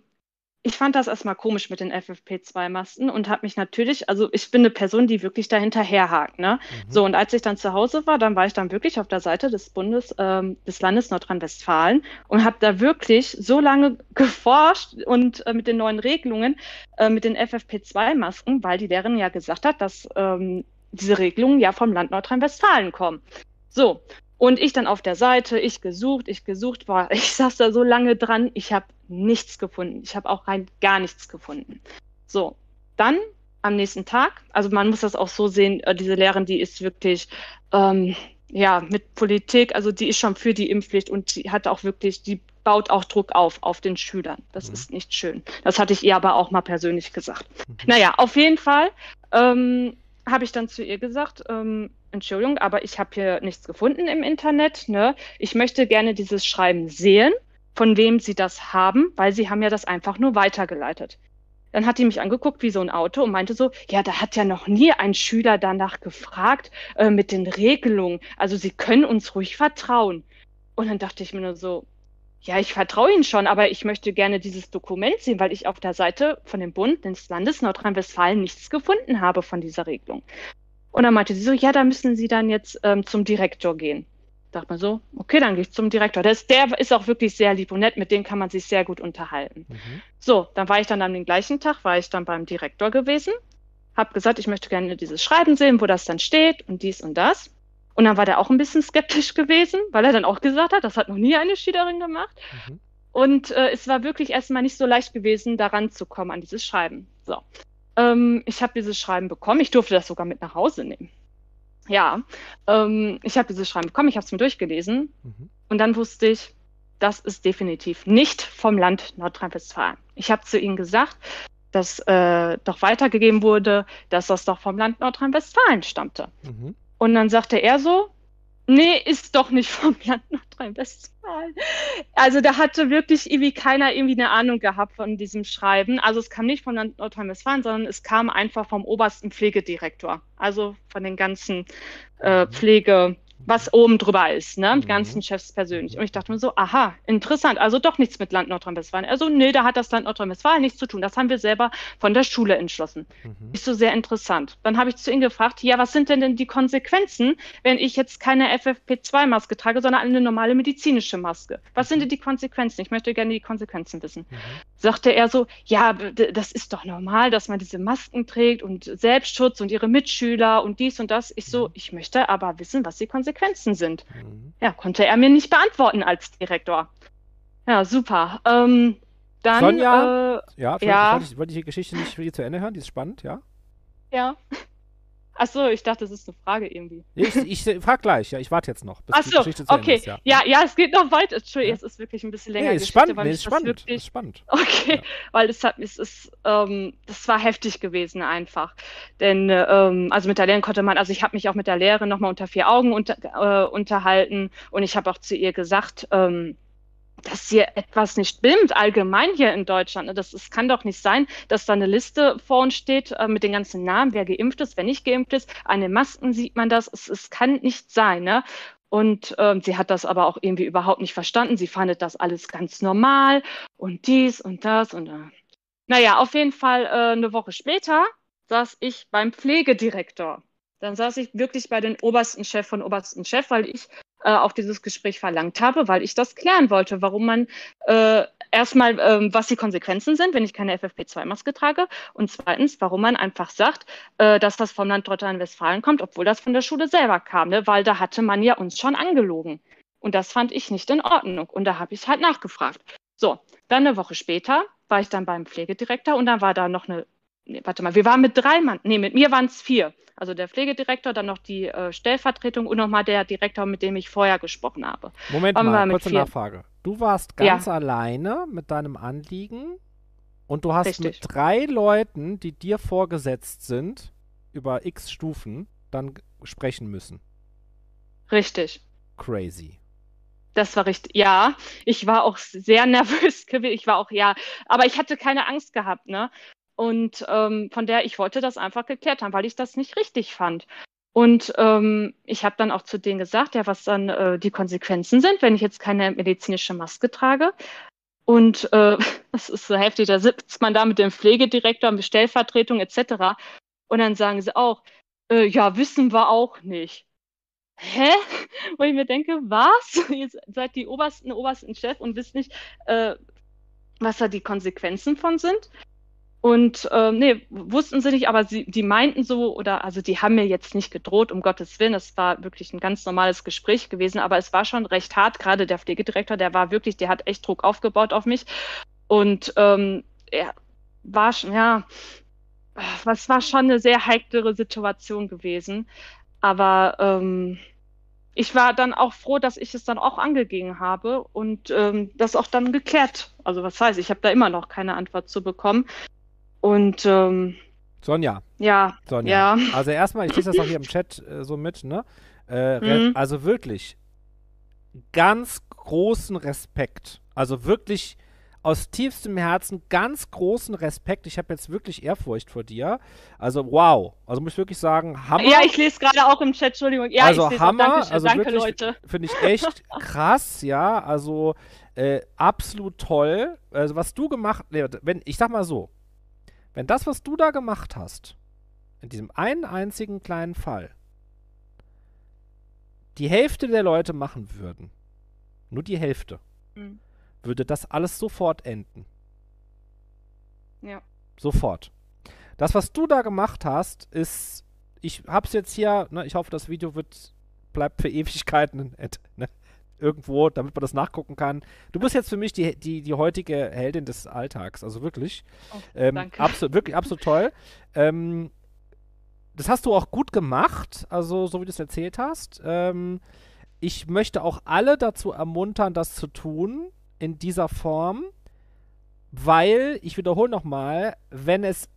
ich fand das erstmal komisch mit den FFP2-Masken und habe mich natürlich, also ich bin eine Person, die wirklich dahinter herhakt. Ne? Mhm. So, und als ich dann zu Hause war, dann war ich dann wirklich auf der Seite des Bundes, ähm, des Landes Nordrhein-Westfalen und habe da wirklich so lange geforscht und äh, mit den neuen Regelungen, äh, mit den FFP2-Masken, weil die Lehrerin ja gesagt hat, dass ähm, diese Regelungen ja vom Land Nordrhein-Westfalen kommen. So, Und ich dann auf der Seite, ich gesucht, ich gesucht, war, ich saß da so lange dran, ich habe nichts gefunden. Ich habe auch rein gar nichts gefunden. So, dann am nächsten Tag, also man muss das auch so sehen, äh, diese Lehrerin, die ist wirklich, ähm, ja, mit Politik, also die ist schon für die Impfpflicht und die hat auch wirklich, die baut auch Druck auf, auf den Schülern. Das mhm. ist nicht schön. Das hatte ich ihr aber auch mal persönlich gesagt. Mhm. Naja, auf jeden Fall ähm, habe ich dann zu ihr gesagt, ähm, Entschuldigung, aber ich habe hier nichts gefunden im Internet. Ne? Ich möchte gerne dieses Schreiben sehen, von wem Sie das haben, weil Sie haben ja das einfach nur weitergeleitet. Dann hat die mich angeguckt wie so ein Auto und meinte so, ja, da hat ja noch nie ein Schüler danach gefragt äh, mit den Regelungen. Also Sie können uns ruhig vertrauen. Und dann dachte ich mir nur so, ja, ich vertraue Ihnen schon, aber ich möchte gerne dieses Dokument sehen, weil ich auf der Seite von dem Bund des Landes Nordrhein-Westfalen nichts gefunden habe von dieser Regelung. Und dann meinte sie so, ja, da müssen Sie dann jetzt ähm, zum Direktor gehen. Dachte man so, okay, dann gehe ich zum Direktor. Der ist, der ist auch wirklich sehr lieb und nett, mit dem kann man sich sehr gut unterhalten. Mhm. So, dann war ich dann am gleichen Tag, war ich dann beim Direktor gewesen, habe gesagt, ich möchte gerne dieses Schreiben sehen, wo das dann steht und dies und das. Und dann war der auch ein bisschen skeptisch gewesen, weil er dann auch gesagt hat, das hat noch nie eine Schülerin gemacht. Mhm. Und äh, es war wirklich erstmal nicht so leicht gewesen, daran zu kommen an dieses Schreiben. So. Ähm, ich habe dieses Schreiben bekommen. Ich durfte das sogar mit nach Hause nehmen. Ja, ähm, ich habe dieses Schreiben bekommen, ich habe es mir durchgelesen mhm. und dann wusste ich, das ist definitiv nicht vom Land Nordrhein-Westfalen. Ich habe zu ihnen gesagt, dass äh, doch weitergegeben wurde, dass das doch vom Land Nordrhein-Westfalen stammte. Mhm. Und dann sagte er so, nee, ist doch nicht vom Land Nordrhein-Westfalen. Also da hatte wirklich irgendwie keiner irgendwie eine Ahnung gehabt von diesem Schreiben. Also es kam nicht vom Land Nordrhein-Westfalen, sondern es kam einfach vom obersten Pflegedirektor. Also von den ganzen äh, mhm. Pflege, was oben drüber ist, ne? Mhm. ganzen Chefs persönlich. Und ich dachte mir so, aha, interessant, also doch nichts mit Land Nordrhein-Westfalen. Also, nee, da hat das Land Nordrhein-Westfalen nichts zu tun. Das haben wir selber von der Schule entschlossen. Mhm. Ist so sehr interessant. Dann habe ich zu ihm gefragt, ja, was sind denn denn die Konsequenzen, wenn ich jetzt keine FFP2-Maske trage, sondern eine normale medizinische Maske? Was sind denn die Konsequenzen? Ich möchte gerne die Konsequenzen wissen. Mhm. Sagte er so, ja, das ist doch normal, dass man diese Masken trägt und Selbstschutz und ihre Mitschüler und dies und das. Ich so, mhm. ich möchte aber wissen, was die Konsequenzen Konsequenzen sind. Mhm. Ja, konnte er mir nicht beantworten als Direktor. Ja, super. Ähm, dann. Sonja, äh, ja, ja. Wollte, ich, wollte ich die Geschichte nicht zu Ende hören? Die ist spannend, ja? Ja. Achso, ich dachte, das ist eine Frage irgendwie. Ich, ich frag gleich, ja, ich warte jetzt noch, bis Ach so, die okay. Ist, ja. ja. ja, es geht noch weiter. Entschuldigung, ja. es ist wirklich ein bisschen länger. Nee, ist spannend, nee, ist spannend, wirklich... ist spannend. Okay, ja. weil es hat, es ist, ähm, das war heftig gewesen einfach. Denn, ähm, also mit der Lehrerin konnte man, also ich habe mich auch mit der Lehrerin nochmal unter vier Augen unter, äh, unterhalten und ich habe auch zu ihr gesagt, ähm, dass hier etwas nicht stimmt, allgemein hier in Deutschland. Ne? Das, das kann doch nicht sein, dass da eine Liste vor uns steht äh, mit den ganzen Namen, wer geimpft ist, wer nicht geimpft ist. An den Masken sieht man das. Es, es kann nicht sein. Ne? Und ähm, sie hat das aber auch irgendwie überhaupt nicht verstanden. Sie fandet das alles ganz normal und dies und das und äh. naja, auf jeden Fall äh, eine Woche später saß ich beim Pflegedirektor. Dann saß ich wirklich bei den obersten Chef von obersten Chef, weil ich äh, auch dieses Gespräch verlangt habe, weil ich das klären wollte, warum man äh, erstmal, ähm, was die Konsequenzen sind, wenn ich keine FFP2-Maske trage und zweitens, warum man einfach sagt, äh, dass das vom Land Nordrhein-Westfalen kommt, obwohl das von der Schule selber kam, ne? weil da hatte man ja uns schon angelogen. Und das fand ich nicht in Ordnung. Und da habe ich halt nachgefragt. So, dann eine Woche später war ich dann beim Pflegedirektor und dann war da noch eine nee, warte mal, wir waren mit drei Mann, nee, mit mir waren es vier. Also der Pflegedirektor, dann noch die äh, Stellvertretung und nochmal der Direktor, mit dem ich vorher gesprochen habe. Moment waren mal, kurze vier. Nachfrage. Du warst ganz ja. alleine mit deinem Anliegen und du hast Richtig. mit drei Leuten, die dir vorgesetzt sind, über x Stufen, dann sprechen müssen. Richtig. Crazy. Das war richtig. Ja, ich war auch sehr nervös. Ich war auch, ja, aber ich hatte keine Angst gehabt, ne? Und ähm, von der ich wollte das einfach geklärt haben, weil ich das nicht richtig fand. Und ähm, ich habe dann auch zu denen gesagt, ja, was dann äh, die Konsequenzen sind, wenn ich jetzt keine medizinische Maske trage. Und äh, das ist so heftig, da sitzt man da mit dem Pflegedirektor, mit Stellvertretung etc. Und dann sagen sie auch, äh, ja, wissen wir auch nicht. Hä? Wo ich mir denke, was? Ihr seid die obersten, obersten Chef und wisst nicht, äh, was da die Konsequenzen von sind. Und äh, nee, wussten sie nicht, aber sie, die meinten so, oder also die haben mir jetzt nicht gedroht, um Gottes Willen. Es war wirklich ein ganz normales Gespräch gewesen, aber es war schon recht hart. Gerade der Pflegedirektor, der war wirklich, der hat echt Druck aufgebaut auf mich. Und ähm, er war schon, ja, was war schon eine sehr heiklere Situation gewesen. Aber ähm, ich war dann auch froh, dass ich es dann auch angegeben habe und ähm, das auch dann geklärt. Also was heißt, ich habe da immer noch keine Antwort zu bekommen. Und ähm, Sonja. Ja. Sonja. Ja. Also erstmal, ich lese das auch hier im Chat äh, so mit, ne? Äh, mhm. Also wirklich ganz großen Respekt. Also wirklich aus tiefstem Herzen ganz großen Respekt. Ich habe jetzt wirklich Ehrfurcht vor dir. Also wow. Also muss ich wirklich sagen, Hammer. Ja, ich lese gerade auch im Chat, Entschuldigung. Ja, also Hammer. Danke, also danke Leute. Finde ich echt krass, ja. Also äh, absolut toll. Also was du gemacht, nee, wenn ich sag mal so, wenn das, was du da gemacht hast, in diesem einen einzigen kleinen Fall, die Hälfte der Leute machen würden, nur die Hälfte, mhm würde das alles sofort enden. Ja. Sofort. Das, was du da gemacht hast, ist, ich hab's jetzt hier, ne, ich hoffe, das Video wird, bleibt für Ewigkeiten ne, irgendwo, damit man das nachgucken kann. Du bist jetzt für mich die, die, die heutige Heldin des Alltags, also wirklich. Oh, ähm, danke. Absolut, wirklich absolut toll. Ähm, das hast du auch gut gemacht, also so wie du es erzählt hast. Ähm, ich möchte auch alle dazu ermuntern, das zu tun in dieser Form, weil, ich wiederhole nochmal, wenn es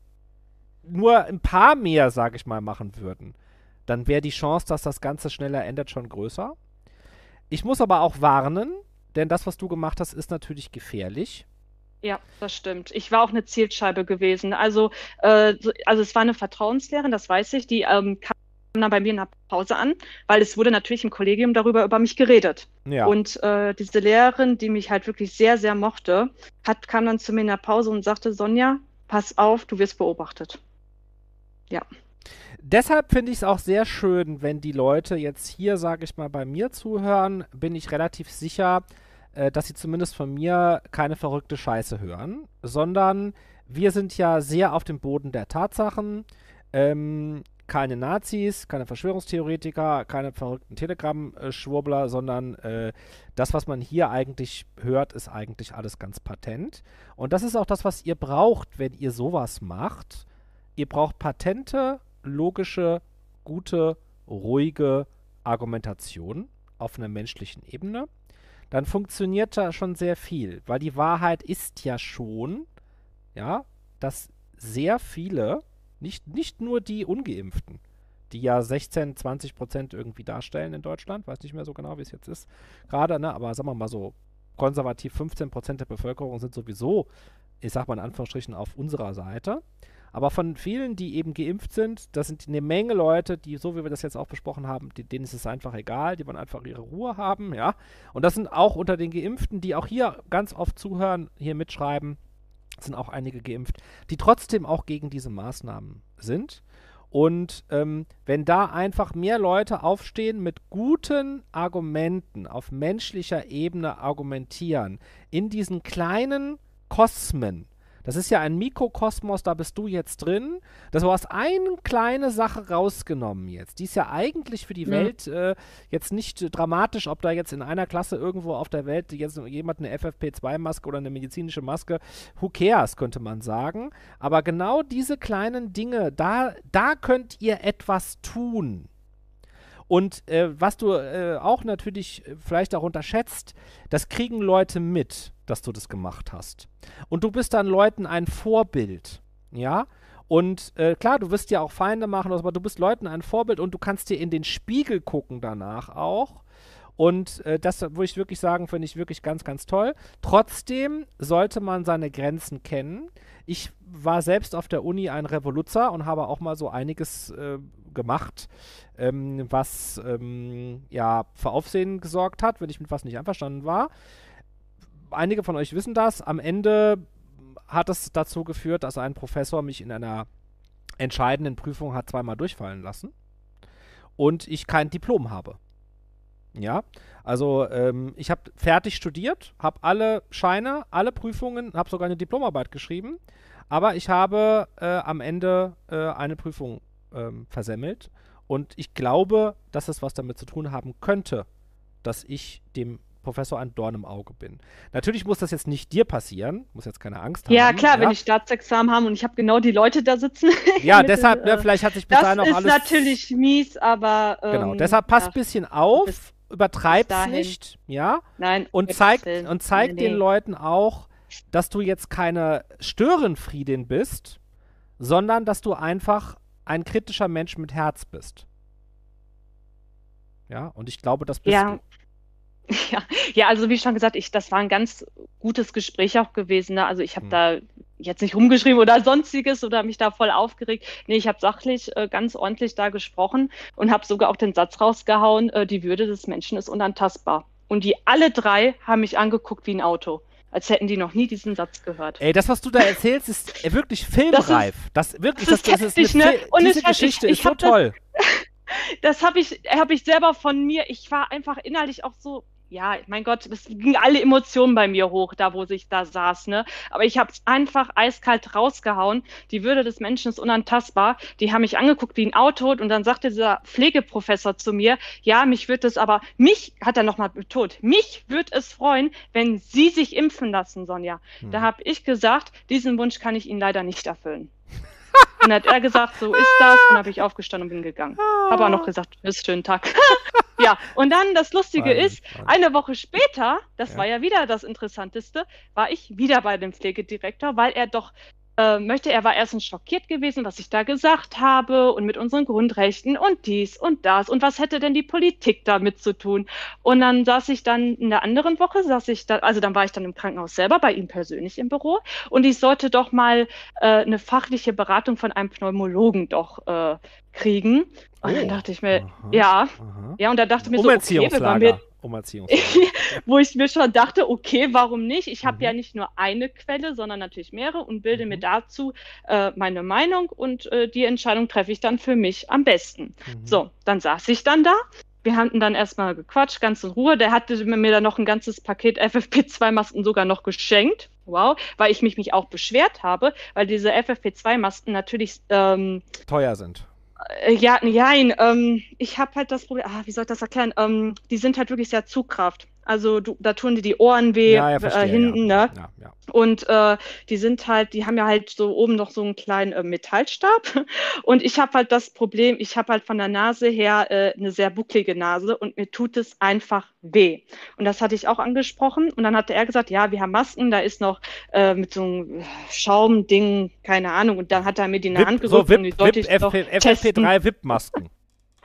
nur ein paar mehr, sage ich mal, machen würden, dann wäre die Chance, dass das Ganze schneller endet, schon größer. Ich muss aber auch warnen, denn das, was du gemacht hast, ist natürlich gefährlich. Ja, das stimmt. Ich war auch eine Zielscheibe gewesen. Also, äh, also es war eine Vertrauenslehrerin, das weiß ich, die ähm, kam dann bei mir in der Pause an, weil es wurde natürlich im Kollegium darüber über mich geredet. Ja. Und äh, diese Lehrerin, die mich halt wirklich sehr, sehr mochte, hat, kam dann zu mir in der Pause und sagte, Sonja, pass auf, du wirst beobachtet. Ja. Deshalb finde ich es auch sehr schön, wenn die Leute jetzt hier, sage ich mal, bei mir zuhören, bin ich relativ sicher, äh, dass sie zumindest von mir keine verrückte Scheiße hören, sondern wir sind ja sehr auf dem Boden der Tatsachen. Ähm, keine Nazis, keine Verschwörungstheoretiker, keine verrückten Telegram-Schwurbler, sondern äh, das, was man hier eigentlich hört, ist eigentlich alles ganz patent. Und das ist auch das, was ihr braucht, wenn ihr sowas macht. Ihr braucht patente, logische, gute, ruhige Argumentation auf einer menschlichen Ebene. Dann funktioniert da schon sehr viel, weil die Wahrheit ist ja schon, ja, dass sehr viele nicht, nicht nur die Ungeimpften, die ja 16, 20 Prozent irgendwie darstellen in Deutschland. Weiß nicht mehr so genau, wie es jetzt ist. Gerade, ne, aber sagen wir mal so, konservativ 15 Prozent der Bevölkerung sind sowieso, ich sag mal in Anführungsstrichen, auf unserer Seite. Aber von vielen, die eben geimpft sind, das sind eine Menge Leute, die, so wie wir das jetzt auch besprochen haben, die, denen ist es einfach egal, die wollen einfach ihre Ruhe haben, ja. Und das sind auch unter den Geimpften, die auch hier ganz oft zuhören, hier mitschreiben, sind auch einige geimpft, die trotzdem auch gegen diese Maßnahmen sind. Und ähm, wenn da einfach mehr Leute aufstehen, mit guten Argumenten auf menschlicher Ebene argumentieren, in diesen kleinen Kosmen, das ist ja ein Mikrokosmos, da bist du jetzt drin. Das du hast eine kleine Sache rausgenommen jetzt. Die ist ja eigentlich für die ja. Welt äh, jetzt nicht dramatisch, ob da jetzt in einer Klasse irgendwo auf der Welt jetzt jemand eine FFP2-Maske oder eine medizinische Maske, who cares, könnte man sagen. Aber genau diese kleinen Dinge, da, da könnt ihr etwas tun. Und äh, was du äh, auch natürlich vielleicht auch unterschätzt, das kriegen Leute mit, dass du das gemacht hast. Und du bist dann Leuten ein Vorbild, ja. Und äh, klar, du wirst ja auch Feinde machen, aber du bist Leuten ein Vorbild und du kannst dir in den Spiegel gucken danach auch. Und äh, das würde ich wirklich sagen, finde ich wirklich ganz, ganz toll. Trotzdem sollte man seine Grenzen kennen. Ich war selbst auf der Uni ein Revoluzer und habe auch mal so einiges äh, gemacht, ähm, was ähm, ja für Aufsehen gesorgt hat, wenn ich mit was nicht einverstanden war. Einige von euch wissen das. Am Ende hat es dazu geführt, dass ein Professor mich in einer entscheidenden Prüfung hat zweimal durchfallen lassen und ich kein Diplom habe. Ja, also ähm, ich habe fertig studiert, habe alle Scheine, alle Prüfungen, habe sogar eine Diplomarbeit geschrieben, aber ich habe äh, am Ende äh, eine Prüfung ähm, versemmelt und ich glaube, dass es was damit zu tun haben könnte, dass ich dem Professor ein Dorn im Auge bin. Natürlich muss das jetzt nicht dir passieren, muss jetzt keine Angst ja, haben. Klar, ja, klar, wenn ich Staatsexamen habe und ich habe genau die Leute da sitzen. Ja, deshalb, ne, vielleicht hat sich bis dahin auch alles. Das ist natürlich mies, aber. Ähm, genau, deshalb passt ein bisschen auf, übertreib's nicht, ja? Nein. Und zeigt, und zeigt nee, nee. den Leuten auch, dass du jetzt keine Störenfriedin bist, sondern dass du einfach ein kritischer Mensch mit Herz bist. Ja, und ich glaube, das bist ja. du. Ja, ja, also wie schon gesagt, ich, das war ein ganz gutes Gespräch auch gewesen. Ne? Also ich habe hm. da jetzt nicht rumgeschrieben oder sonstiges oder mich da voll aufgeregt. Nee, ich habe sachlich äh, ganz ordentlich da gesprochen und habe sogar auch den Satz rausgehauen, äh, die Würde des Menschen ist unantastbar. Und die alle drei haben mich angeguckt wie ein Auto als hätten die noch nie diesen Satz gehört. Ey, das, was du da erzählst, ist wirklich filmreif. Das, ist, das wirklich, das, das, das ist, ne? Und diese Geschichte ich, ich ist so toll. Das, das habe ich, hab ich selber von mir. Ich war einfach innerlich auch so ja, mein Gott, es ging alle Emotionen bei mir hoch, da wo ich da saß, ne? Aber ich habe es einfach eiskalt rausgehauen. Die Würde des Menschen ist unantastbar. Die haben mich angeguckt wie ein Auto und dann sagte dieser Pflegeprofessor zu mir, ja, mich wird es aber, mich, hat er nochmal betont, mich wird es freuen, wenn Sie sich impfen lassen, Sonja. Hm. Da habe ich gesagt, diesen Wunsch kann ich Ihnen leider nicht erfüllen. Und dann hat er gesagt, so ist das. Und habe ich aufgestanden und bin gegangen. Habe auch noch gesagt, bis schönen Tag. ja, und dann das Lustige Nein, ist, eine Woche später, das ja. war ja wieder das Interessanteste, war ich wieder bei dem Pflegedirektor, weil er doch äh, möchte. Er war erstens schockiert gewesen, was ich da gesagt habe und mit unseren Grundrechten und dies und das und was hätte denn die Politik damit zu tun. Und dann saß ich dann in der anderen Woche, saß ich da, also dann war ich dann im Krankenhaus selber bei ihm persönlich im Büro und ich sollte doch mal äh, eine fachliche Beratung von einem Pneumologen doch äh, kriegen. Und oh, dann dachte ich mir, aha, ja, aha. ja, und da dachte ich mir so, okay, wir mir, wo ich mir schon dachte, okay, warum nicht? Ich habe mhm. ja nicht nur eine Quelle, sondern natürlich mehrere und bilde mhm. mir dazu äh, meine Meinung und äh, die Entscheidung treffe ich dann für mich am besten. Mhm. So, dann saß ich dann da. Wir hatten dann erstmal gequatscht, ganz in Ruhe. Der hatte mir dann noch ein ganzes Paket FFP2-Masken sogar noch geschenkt. Wow, weil ich mich, mich auch beschwert habe, weil diese FFP2-Masken natürlich ähm, teuer sind. Äh, ja, nein, ähm, ich habe halt das Problem, ah, wie soll ich das erklären? Ähm, die sind halt wirklich sehr Zugkraft. Also du, da tun dir die Ohren weh ja, ja, äh, hinten, ja. ne? Und äh, die sind halt, die haben ja halt so oben noch so einen kleinen äh, Metallstab. Und ich habe halt das Problem, ich habe halt von der Nase her äh, eine sehr bucklige Nase und mir tut es einfach weh. Und das hatte ich auch angesprochen. Und dann hatte er gesagt, ja, wir haben Masken, da ist noch äh, mit so einem Schaumding, keine Ahnung. Und dann hat er mir die in der Hand gedrückt so, Wip, und die sollte Wip, ich FFP3 VIP-Masken.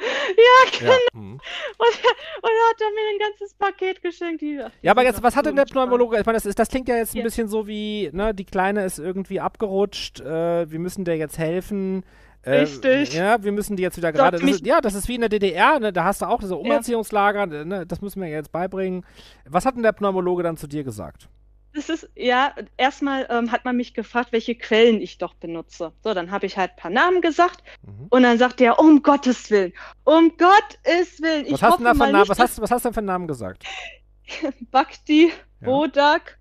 Ja, genau. Ja. Mhm. Und, und dann hat er mir ein ganzes Paket geschenkt. Die, ja, aber jetzt, was hat denn der Pneumologe? Ich meine, das, ist, das klingt ja jetzt ein ja. bisschen so wie, ne, die Kleine ist irgendwie abgerutscht, äh, wir müssen der jetzt helfen. Äh, Richtig. Ja, wir müssen die jetzt wieder gerade. Ja, das ist wie in der DDR, ne, da hast du auch diese Umerziehungslager, ne, das müssen wir jetzt beibringen. Was hat denn der Pneumologe dann zu dir gesagt? Das ist, ja, erstmal ähm, hat man mich gefragt, welche Quellen ich doch benutze. So, dann habe ich halt ein paar Namen gesagt mhm. und dann sagt er, um Gottes Willen, um Gottes Willen. Was, hast, du für Namen, was, hast, was hast du denn für Namen gesagt? Bhakti, ja. Bodak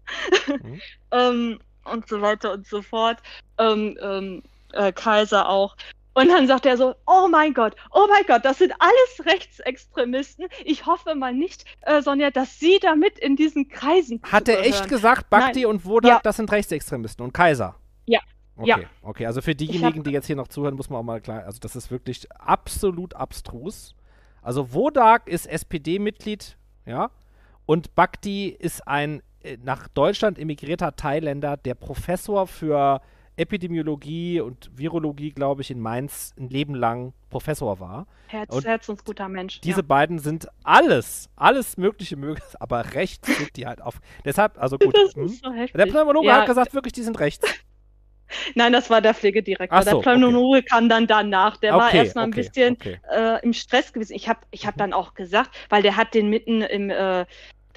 mhm. ähm, und so weiter und so fort. Ähm, ähm äh, Kaiser auch. Und dann sagt er so, oh mein Gott, oh mein Gott, das sind alles Rechtsextremisten. Ich hoffe mal nicht, äh, Sonja, dass Sie damit in diesen Kreisen Hat er echt gesagt, Bhakti Nein. und Wodak, ja. das sind Rechtsextremisten und Kaiser? Ja. Okay, ja. okay. Also für diejenigen, die jetzt hier noch zuhören, muss man auch mal klar, also das ist wirklich absolut abstrus. Also Wodak ist SPD-Mitglied, ja, und Bhakti ist ein äh, nach Deutschland emigrierter Thailänder, der Professor für Epidemiologie und Virologie, glaube ich, in Mainz ein Leben lang Professor war. Herz, und herzensguter Mensch. Diese ja. beiden sind alles, alles Mögliche möglich, aber rechts sind die halt auf. Deshalb, also gut. Das hm? ist so heftig. Der Pneumologe ja. hat gesagt, wirklich, die sind rechts. Nein, das war der Pflegedirektor. So, der Pneumologe okay. kam dann danach. Der okay, war erstmal ein okay, bisschen äh, im Stress gewesen. Ich habe ich hab mhm. dann auch gesagt, weil der hat den mitten im äh,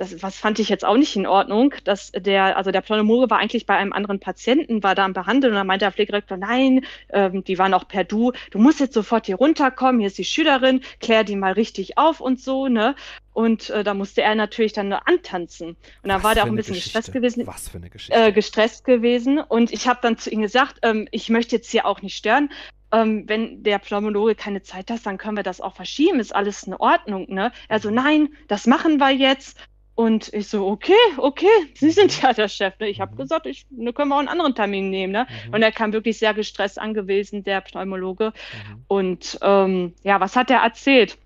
das was fand ich jetzt auch nicht in Ordnung, dass der, also der Pneumologe war eigentlich bei einem anderen Patienten, war da am Behandeln und dann meinte der Pflegedirektor, nein, ähm, die waren auch per Du, du musst jetzt sofort hier runterkommen, hier ist die Schülerin, klär die mal richtig auf und so, ne? Und äh, da musste er natürlich dann nur antanzen. Und dann Was war der auch ein bisschen Geschichte. gestresst gewesen. Was für eine Geschichte. Äh, gestresst gewesen. Und ich habe dann zu ihm gesagt, ähm, ich möchte jetzt hier auch nicht stören. Ähm, wenn der Pneumologe keine Zeit hat, dann können wir das auch verschieben. Ist alles in Ordnung, ne? Er so, nein, das machen wir jetzt. Und ich so, okay, okay, Sie sind ja der Chef. Ne? Ich habe mhm. gesagt, ich ne, können wir auch einen anderen Termin nehmen. Ne? Mhm. Und er kam wirklich sehr gestresst angewiesen, der Pneumologe. Mhm. Und ähm, ja, was hat er erzählt?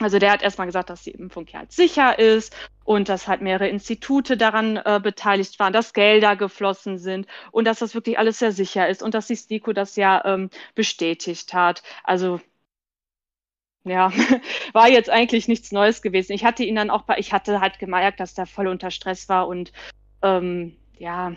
Also der hat erstmal gesagt, dass die Impfung ja halt sicher ist und dass halt mehrere Institute daran äh, beteiligt waren, dass Gelder geflossen sind und dass das wirklich alles sehr sicher ist und dass die STIKO das ja ähm, bestätigt hat. Also ja, war jetzt eigentlich nichts Neues gewesen. Ich hatte ihn dann auch ich hatte halt gemerkt, dass der voll unter Stress war und ähm, ja,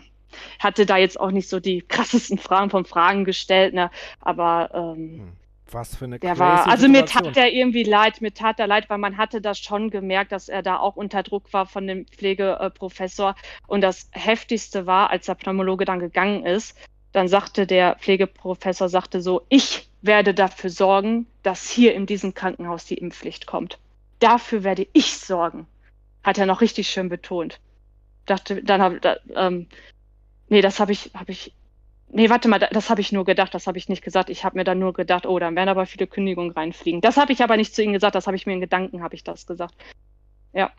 hatte da jetzt auch nicht so die krassesten Fragen von Fragen gestellt, ne? Aber ähm, hm. Was für eine der war, Also mir tat er irgendwie leid, mir tat er leid, weil man hatte das schon gemerkt, dass er da auch unter Druck war von dem Pflegeprofessor. Und das Heftigste war, als der Pneumologe dann gegangen ist, dann sagte der Pflegeprofessor, sagte so, ich werde dafür sorgen, dass hier in diesem Krankenhaus die Impfpflicht kommt. Dafür werde ich sorgen. Hat er noch richtig schön betont. Dachte, dann habe da, ähm, nee, das habe ich, habe ich Nee, warte mal, das habe ich nur gedacht, das habe ich nicht gesagt. Ich habe mir dann nur gedacht, oh, dann werden aber viele Kündigungen reinfliegen. Das habe ich aber nicht zu Ihnen gesagt, das habe ich mir in Gedanken, habe ich das gesagt. Ja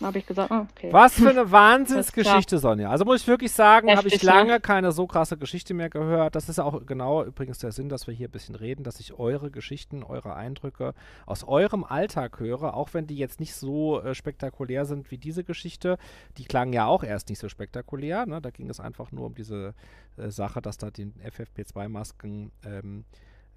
habe ich gesagt, oh, okay. Was für eine Wahnsinnsgeschichte, Sonja. Also muss ich wirklich sagen, habe ich ne? lange ne? keine so krasse Geschichte mehr gehört. Das ist auch genau übrigens der Sinn, dass wir hier ein bisschen reden, dass ich eure Geschichten, eure Eindrücke aus eurem Alltag höre, auch wenn die jetzt nicht so äh, spektakulär sind wie diese Geschichte. Die klangen ja auch erst nicht so spektakulär. Ne? Da ging es einfach nur um diese äh, Sache, dass da die FFP2-Masken ähm, ähm,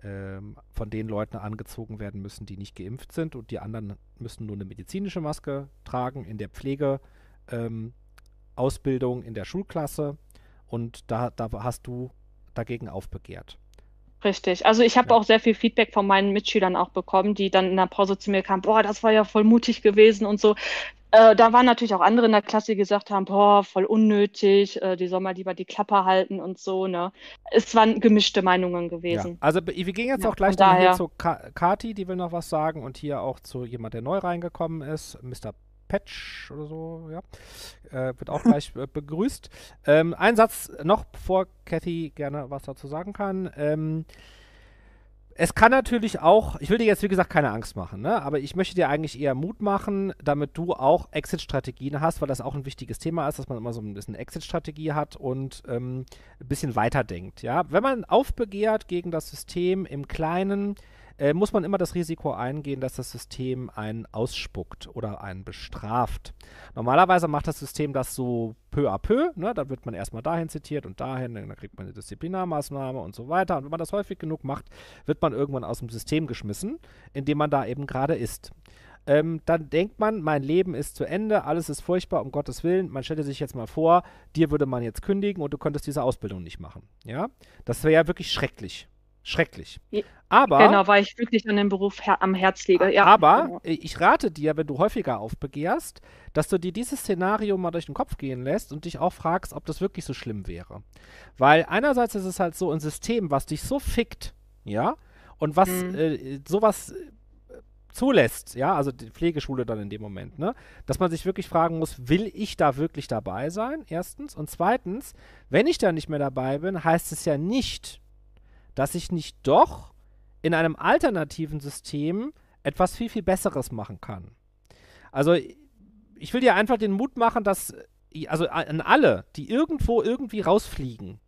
von den Leuten angezogen werden müssen, die nicht geimpft sind und die anderen müssen nur eine medizinische Maske tragen in der Pflegeausbildung ähm, in der Schulklasse und da, da hast du dagegen aufbegehrt. Richtig. Also ich habe ja. auch sehr viel Feedback von meinen Mitschülern auch bekommen, die dann in der Pause zu mir kamen, boah, das war ja voll mutig gewesen und so. Äh, da waren natürlich auch andere in der Klasse, die gesagt haben, boah, voll unnötig, äh, die soll mal lieber die Klappe halten und so, ne? Es waren gemischte Meinungen gewesen. Ja. Also wir gehen jetzt ja, auch gleich nochmal hier zu Ka Kati, die will noch was sagen und hier auch zu jemand, der neu reingekommen ist, Mr. Patch oder so, ja. Äh, wird auch gleich äh, begrüßt. Ähm, ein Satz noch, bevor Kathy gerne was dazu sagen kann. Ähm, es kann natürlich auch, ich will dir jetzt wie gesagt keine Angst machen, ne? aber ich möchte dir eigentlich eher Mut machen, damit du auch Exit-Strategien hast, weil das auch ein wichtiges Thema ist, dass man immer so ein bisschen Exit-Strategie hat und ähm, ein bisschen weiterdenkt. Ja? Wenn man aufbegehrt gegen das System im Kleinen, äh, muss man immer das Risiko eingehen, dass das System einen ausspuckt oder einen bestraft. Normalerweise macht das System das so peu à peu. Ne? Dann wird man erstmal dahin zitiert und dahin, dann kriegt man eine Disziplinarmaßnahme und so weiter. Und wenn man das häufig genug macht, wird man irgendwann aus dem System geschmissen, in dem man da eben gerade ist. Ähm, dann denkt man, mein Leben ist zu Ende, alles ist furchtbar, um Gottes Willen. Man stellte sich jetzt mal vor, dir würde man jetzt kündigen und du könntest diese Ausbildung nicht machen. Ja, das wäre ja wirklich schrecklich. Schrecklich. Aber. Genau, weil ich wirklich an dem Beruf her am Herz liege. Ja, aber genau. ich rate dir, wenn du häufiger aufbegehrst, dass du dir dieses Szenario mal durch den Kopf gehen lässt und dich auch fragst, ob das wirklich so schlimm wäre. Weil einerseits ist es halt so ein System, was dich so fickt, ja, und was mhm. äh, sowas äh, zulässt, ja, also die Pflegeschule dann in dem Moment, ne, dass man sich wirklich fragen muss, will ich da wirklich dabei sein? Erstens. Und zweitens, wenn ich da nicht mehr dabei bin, heißt es ja nicht, dass ich nicht doch in einem alternativen System etwas viel, viel Besseres machen kann. Also ich will dir einfach den Mut machen, dass, also an alle, die irgendwo irgendwie rausfliegen,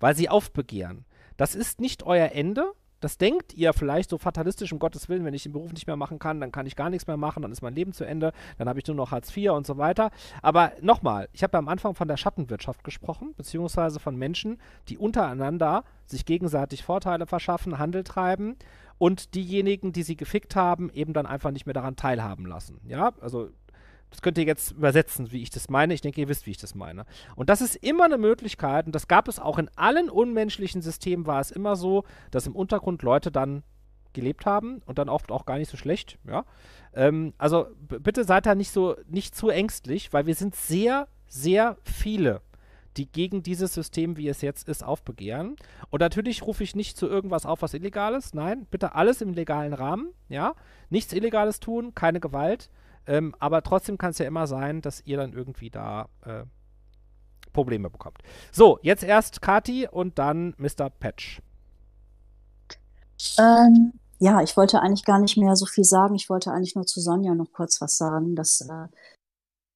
weil sie aufbegehren, das ist nicht euer Ende, das denkt ihr vielleicht so fatalistisch, um Gottes Willen, wenn ich den Beruf nicht mehr machen kann, dann kann ich gar nichts mehr machen, dann ist mein Leben zu Ende, dann habe ich nur noch Hartz IV und so weiter. Aber nochmal, ich habe ja am Anfang von der Schattenwirtschaft gesprochen, beziehungsweise von Menschen, die untereinander sich gegenseitig Vorteile verschaffen, Handel treiben und diejenigen, die sie gefickt haben, eben dann einfach nicht mehr daran teilhaben lassen. Ja, also das könnt ihr jetzt übersetzen, wie ich das meine. Ich denke, ihr wisst, wie ich das meine. Und das ist immer eine Möglichkeit, und das gab es auch in allen unmenschlichen Systemen, war es immer so, dass im Untergrund Leute dann gelebt haben und dann oft auch gar nicht so schlecht, ja. Ähm, also bitte seid da nicht so, nicht zu ängstlich, weil wir sind sehr, sehr viele, die gegen dieses System, wie es jetzt ist, aufbegehren. Und natürlich rufe ich nicht zu irgendwas auf, was illegal ist. Nein, bitte alles im legalen Rahmen, ja. Nichts Illegales tun, keine Gewalt Ähm, aber trotzdem kann es ja immer sein, dass ihr dann irgendwie da äh, Probleme bekommt. So, jetzt erst Kati und dann Mr. Patch. Ähm, ja, ich wollte eigentlich gar nicht mehr so viel sagen. Ich wollte eigentlich nur zu Sonja noch kurz was sagen, dass äh,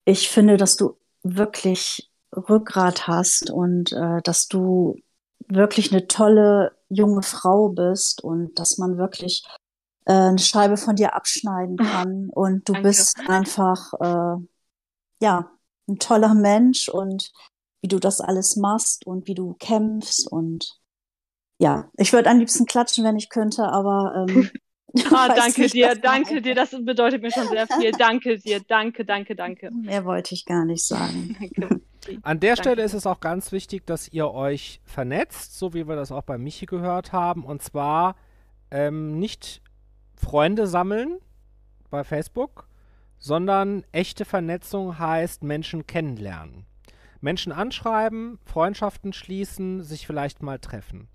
ich finde, dass du wirklich Rückgrat hast und äh, dass du wirklich eine tolle junge Frau bist und dass man wirklich äh, eine Scheibe von dir abschneiden kann. Und du Danke. bist einfach, äh, ja, ein toller Mensch und wie du das alles machst und wie du kämpfst und ja, ich würde am liebsten klatschen, wenn ich könnte, aber ähm, Ah, danke nicht, dir, danke dir, das bedeutet mir schon sehr viel. Danke dir, danke, danke, danke. Mehr wollte ich gar nicht sagen. danke. An der Danke. Stelle ist es auch ganz wichtig, dass ihr euch vernetzt, so wie wir das auch bei Michi gehört haben. Und zwar ähm, nicht Freunde sammeln bei Facebook, sondern echte Vernetzung heißt Menschen kennenlernen. Menschen anschreiben, Freundschaften schließen, sich vielleicht mal treffen.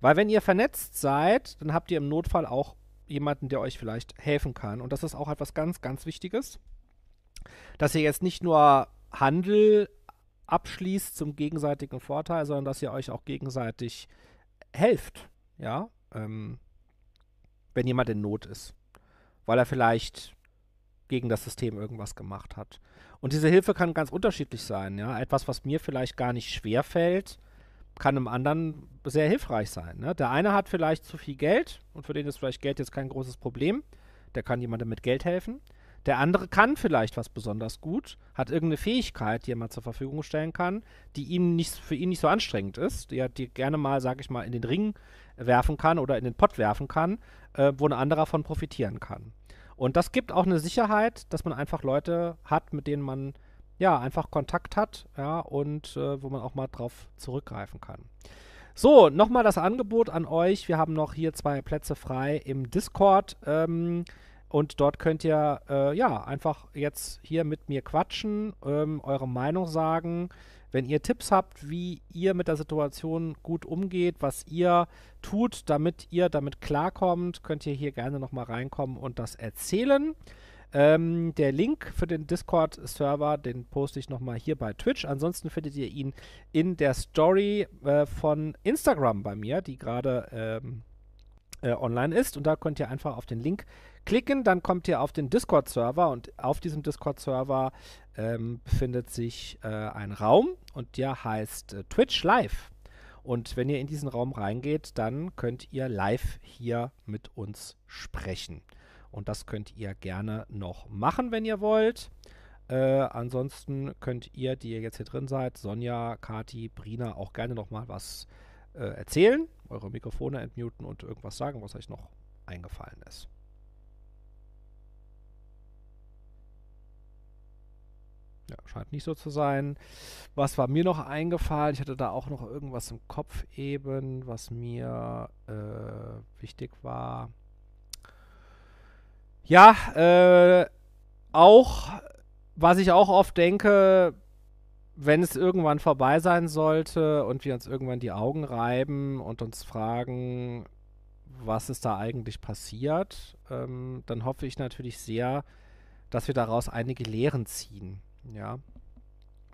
Weil wenn ihr vernetzt seid, dann habt ihr im Notfall auch jemanden, der euch vielleicht helfen kann. Und das ist auch etwas ganz, ganz Wichtiges, dass ihr jetzt nicht nur Handel abschließt zum gegenseitigen Vorteil, sondern dass ihr euch auch gegenseitig helft, ja, ähm, wenn jemand in Not ist, weil er vielleicht gegen das System irgendwas gemacht hat. Und diese Hilfe kann ganz unterschiedlich sein, ja, etwas, was mir vielleicht gar nicht schwer fällt, kann einem anderen sehr hilfreich sein. Ne? Der eine hat vielleicht zu viel Geld und für den ist vielleicht Geld jetzt kein großes Problem, der kann jemandem mit Geld helfen. Der andere kann vielleicht was besonders gut, hat irgendeine Fähigkeit, die er mal zur Verfügung stellen kann, die ihm nicht, für ihn nicht so anstrengend ist, die er die gerne mal, sag ich mal, in den Ring werfen kann oder in den Pott werfen kann, äh, wo ein anderer davon profitieren kann. Und das gibt auch eine Sicherheit, dass man einfach Leute hat, mit denen man ja einfach Kontakt hat, ja, und äh, wo man auch mal drauf zurückgreifen kann. So, nochmal das Angebot an euch. Wir haben noch hier zwei Plätze frei im Discord. Ähm, und dort könnt ihr äh, ja einfach jetzt hier mit mir quatschen, ähm, eure Meinung sagen. Wenn ihr Tipps habt, wie ihr mit der Situation gut umgeht, was ihr tut, damit ihr damit klarkommt, könnt ihr hier gerne nochmal reinkommen und das erzählen. Ähm, der Link für den Discord-Server, den poste ich nochmal hier bei Twitch. Ansonsten findet ihr ihn in der Story äh, von Instagram bei mir, die gerade ähm, äh, online ist. Und da könnt ihr einfach auf den Link klicken, dann kommt ihr auf den Discord-Server und auf diesem Discord-Server ähm, befindet sich äh, ein Raum und der heißt äh, Twitch Live. Und wenn ihr in diesen Raum reingeht, dann könnt ihr live hier mit uns sprechen. Und das könnt ihr gerne noch machen, wenn ihr wollt. Äh, ansonsten könnt ihr, die ihr jetzt hier drin seid, Sonja, Kati, Brina, auch gerne noch mal was äh, erzählen, eure Mikrofone entmuten und irgendwas sagen, was euch noch eingefallen ist. Ja, scheint nicht so zu sein. Was war mir noch eingefallen? Ich hatte da auch noch irgendwas im Kopf eben, was mir äh, wichtig war. Ja, äh, auch, was ich auch oft denke, wenn es irgendwann vorbei sein sollte und wir uns irgendwann die Augen reiben und uns fragen, was ist da eigentlich passiert, ähm, dann hoffe ich natürlich sehr, dass wir daraus einige Lehren ziehen. Ja.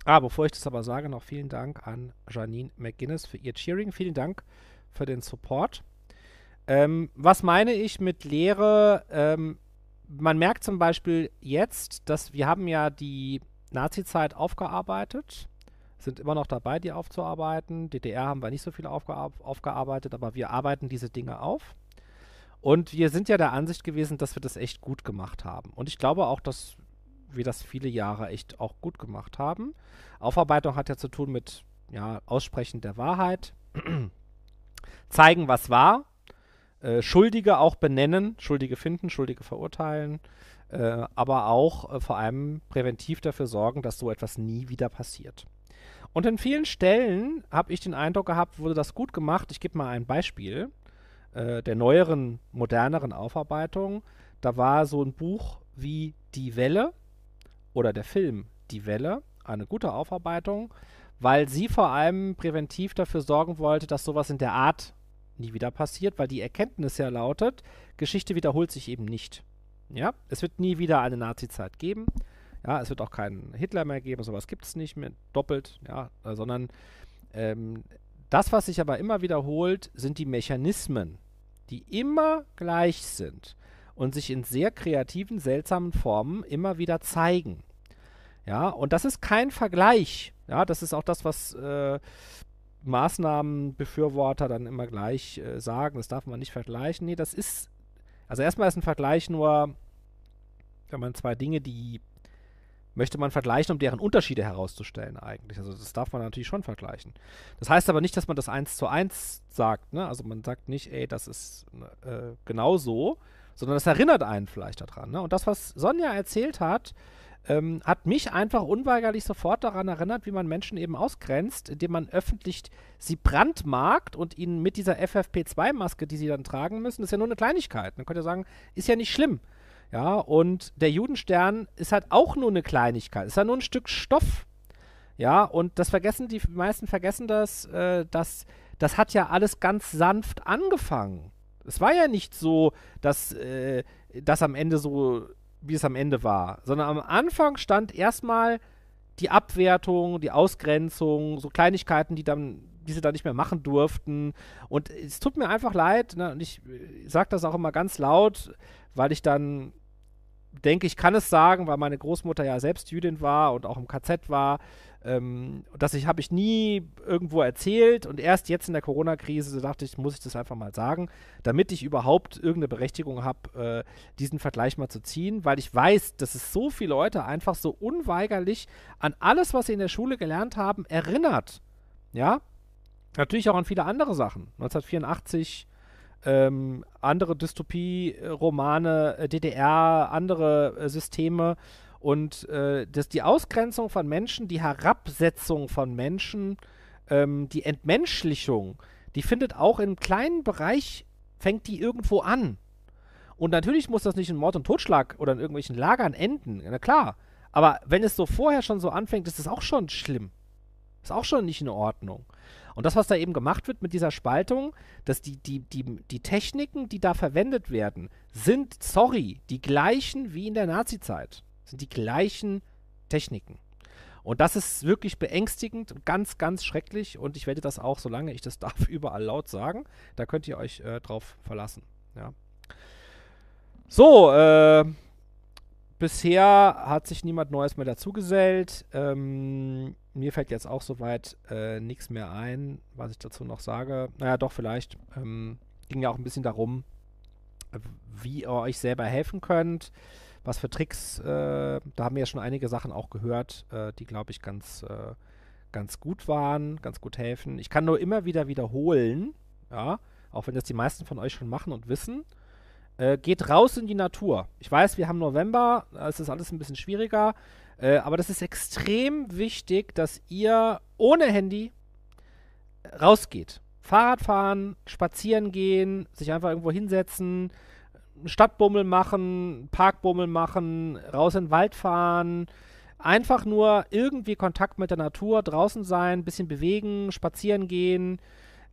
Ah, bevor ich das aber sage, noch vielen Dank an Janine McGuinness für ihr Cheering. Vielen Dank für den Support. Ähm, was meine ich mit Lehre? Ähm, man merkt zum Beispiel jetzt, dass wir haben ja die Nazi-Zeit aufgearbeitet, sind immer noch dabei, die aufzuarbeiten. DDR haben wir nicht so viel aufgear aufgearbeitet, aber wir arbeiten diese Dinge auf. Und wir sind ja der Ansicht gewesen, dass wir das echt gut gemacht haben. Und ich glaube auch, dass wir das viele Jahre echt auch gut gemacht haben. Aufarbeitung hat ja zu tun mit ja, Aussprechen der Wahrheit, zeigen, was war, äh, Schuldige auch benennen, Schuldige finden, Schuldige verurteilen, äh, aber auch äh, vor allem präventiv dafür sorgen, dass so etwas nie wieder passiert. Und in vielen Stellen habe ich den Eindruck gehabt, wurde das gut gemacht. Ich gebe mal ein Beispiel äh, der neueren, moderneren Aufarbeitung. Da war so ein Buch wie Die Welle oder der Film Die Welle, eine gute Aufarbeitung, weil sie vor allem präventiv dafür sorgen wollte, dass sowas in der Art nie wieder passiert, weil die Erkenntnis ja lautet, Geschichte wiederholt sich eben nicht. Ja, es wird nie wieder eine Nazi-Zeit geben. Ja, es wird auch keinen Hitler mehr geben, sowas gibt es nicht mehr doppelt, ja, äh, sondern ähm, das, was sich aber immer wiederholt, sind die Mechanismen, die immer gleich sind und sich in sehr kreativen, seltsamen Formen immer wieder zeigen. Ja, und das ist kein Vergleich. Ja, das ist auch das, was äh, Maßnahmenbefürworter dann immer gleich äh, sagen. Das darf man nicht vergleichen. Nee, das ist, also erstmal ist ein Vergleich nur, wenn man zwei Dinge, die möchte man vergleichen, um deren Unterschiede herauszustellen eigentlich. Also das darf man natürlich schon vergleichen. Das heißt aber nicht, dass man das eins zu eins sagt. Ne? Also man sagt nicht, ey, das ist äh, genau so, sondern das erinnert einen vielleicht daran. Ne? Und das, was Sonja erzählt hat, ähm, hat mich einfach unweigerlich sofort daran erinnert, wie man Menschen eben ausgrenzt, indem man öffentlich sie brandmarkt und ihnen mit dieser FFP2-Maske, die sie dann tragen müssen, ist ja nur eine Kleinigkeit. Man könnte sagen, ist ja nicht schlimm. Ja, und der Judenstern ist halt auch nur eine Kleinigkeit, ist ja nur ein Stück Stoff. Ja, und das vergessen, die meisten vergessen das, äh, dass das hat ja alles ganz sanft angefangen. Es war ja nicht so, dass äh, das am Ende so, wie es am Ende war, sondern am Anfang stand erstmal die Abwertung, die Ausgrenzung, so Kleinigkeiten, die dann die sie dann nicht mehr machen durften. Und es tut mir einfach leid, ne? und ich, ich sage das auch immer ganz laut, weil ich dann denke, ich kann es sagen, weil meine Großmutter ja selbst Jüdin war und auch im KZ war. Ähm, das habe ich nie irgendwo erzählt und erst jetzt in der Corona-Krise dachte ich, muss ich das einfach mal sagen, damit ich überhaupt irgendeine Berechtigung habe, äh, diesen Vergleich mal zu ziehen, weil ich weiß, dass es so viele Leute einfach so unweigerlich an alles, was sie in der Schule gelernt haben, erinnert. Ja, natürlich auch an viele andere Sachen. 1984 ähm, andere Dystopie-Romane, äh, DDR, andere äh, Systeme und äh, das, die Ausgrenzung von Menschen, die Herabsetzung von Menschen, ähm, die Entmenschlichung, die findet auch im kleinen Bereich, fängt die irgendwo an. Und natürlich muss das nicht in Mord und Totschlag oder in irgendwelchen Lagern enden, na klar. Aber wenn es so vorher schon so anfängt, ist es auch schon schlimm. Ist auch schon nicht in Ordnung. Und das, was da eben gemacht wird mit dieser Spaltung, dass die, die, die, die Techniken, die da verwendet werden, sind, sorry, die gleichen wie in der Nazi-Zeit. Sind die gleichen Techniken. Und das ist wirklich beängstigend und ganz, ganz schrecklich. Und ich werde das auch, solange ich das darf, überall laut sagen. Da könnt ihr euch äh, drauf verlassen. Ja. So, äh, bisher hat sich niemand Neues mehr dazugesellt. Ähm, mir fällt jetzt auch soweit äh, nichts mehr ein, was ich dazu noch sage. Naja, doch, vielleicht. Ähm, ging ja auch ein bisschen darum, wie ihr euch selber helfen könnt. Was für Tricks, äh, da haben wir ja schon einige Sachen auch gehört, äh, die, glaube ich, ganz, äh, ganz gut waren, ganz gut helfen. Ich kann nur immer wieder wiederholen, ja, auch wenn das die meisten von euch schon machen und wissen. Äh, geht raus in die Natur. Ich weiß, wir haben November, es ist alles ein bisschen schwieriger. Äh, aber das ist extrem wichtig, dass ihr ohne Handy rausgeht. Fahrrad fahren, spazieren gehen, sich einfach irgendwo hinsetzen, Stadtbummel machen, Parkbummel machen, raus in den Wald fahren. Einfach nur irgendwie Kontakt mit der Natur, draußen sein, bisschen bewegen, spazieren gehen.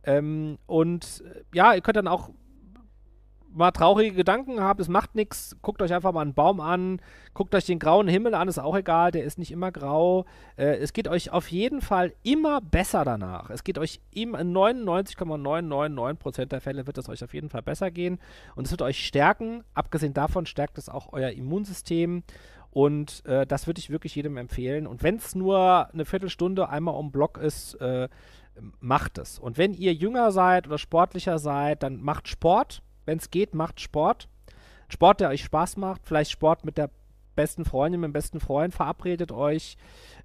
Ähm, und äh, ja, ihr könnt dann auch mal traurige Gedanken habt, es macht nichts, guckt euch einfach mal einen Baum an, guckt euch den grauen Himmel an, ist auch egal, der ist nicht immer grau. Äh, es geht euch auf jeden Fall immer besser danach. Es geht euch in 99,999% der Fälle wird es euch auf jeden Fall besser gehen und es wird euch stärken. Abgesehen davon stärkt es auch euer Immunsystem und äh, das würde ich wirklich jedem empfehlen. Und wenn es nur eine Viertelstunde einmal um Block ist, äh, macht es. Und wenn ihr jünger seid oder sportlicher seid, dann macht Sport wenn es geht, macht Sport. Sport, der euch Spaß macht. Vielleicht Sport mit der besten Freundin, mit dem besten Freund. Verabredet euch.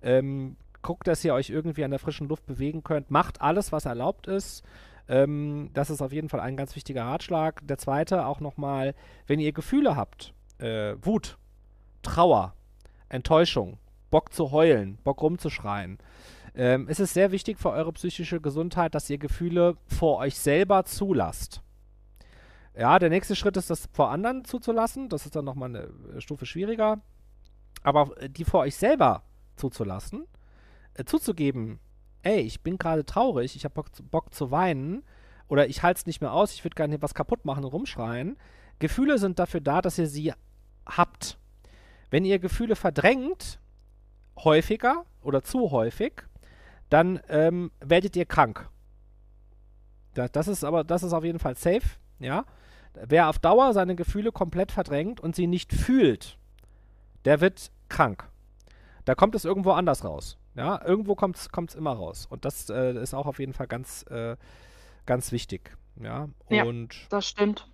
Ähm, guckt, dass ihr euch irgendwie an der frischen Luft bewegen könnt. Macht alles, was erlaubt ist. Ähm, das ist auf jeden Fall ein ganz wichtiger Ratschlag. Der zweite auch nochmal, wenn ihr Gefühle habt, äh, Wut, Trauer, Enttäuschung, Bock zu heulen, Bock rumzuschreien, ähm, ist es sehr wichtig für eure psychische Gesundheit, dass ihr Gefühle vor euch selber zulasst. Ja, der nächste Schritt ist, das vor anderen zuzulassen. Das ist dann nochmal eine äh, Stufe schwieriger. Aber äh, die vor euch selber zuzulassen, äh, zuzugeben, ey, ich bin gerade traurig, ich habe Bock, Bock, zu weinen oder ich halte es nicht mehr aus, ich würde gerne was kaputt machen und rumschreien. Gefühle sind dafür da, dass ihr sie habt. Wenn ihr Gefühle verdrängt, häufiger oder zu häufig, dann ähm, werdet ihr krank. Das, das, ist aber, das ist auf jeden Fall safe, ja. Wer auf Dauer seine Gefühle komplett verdrängt und sie nicht fühlt, der wird krank. Da kommt es irgendwo anders raus. Ja, irgendwo kommt es immer raus. Und das äh, ist auch auf jeden Fall ganz, äh, ganz wichtig. Ja, und ja, das stimmt.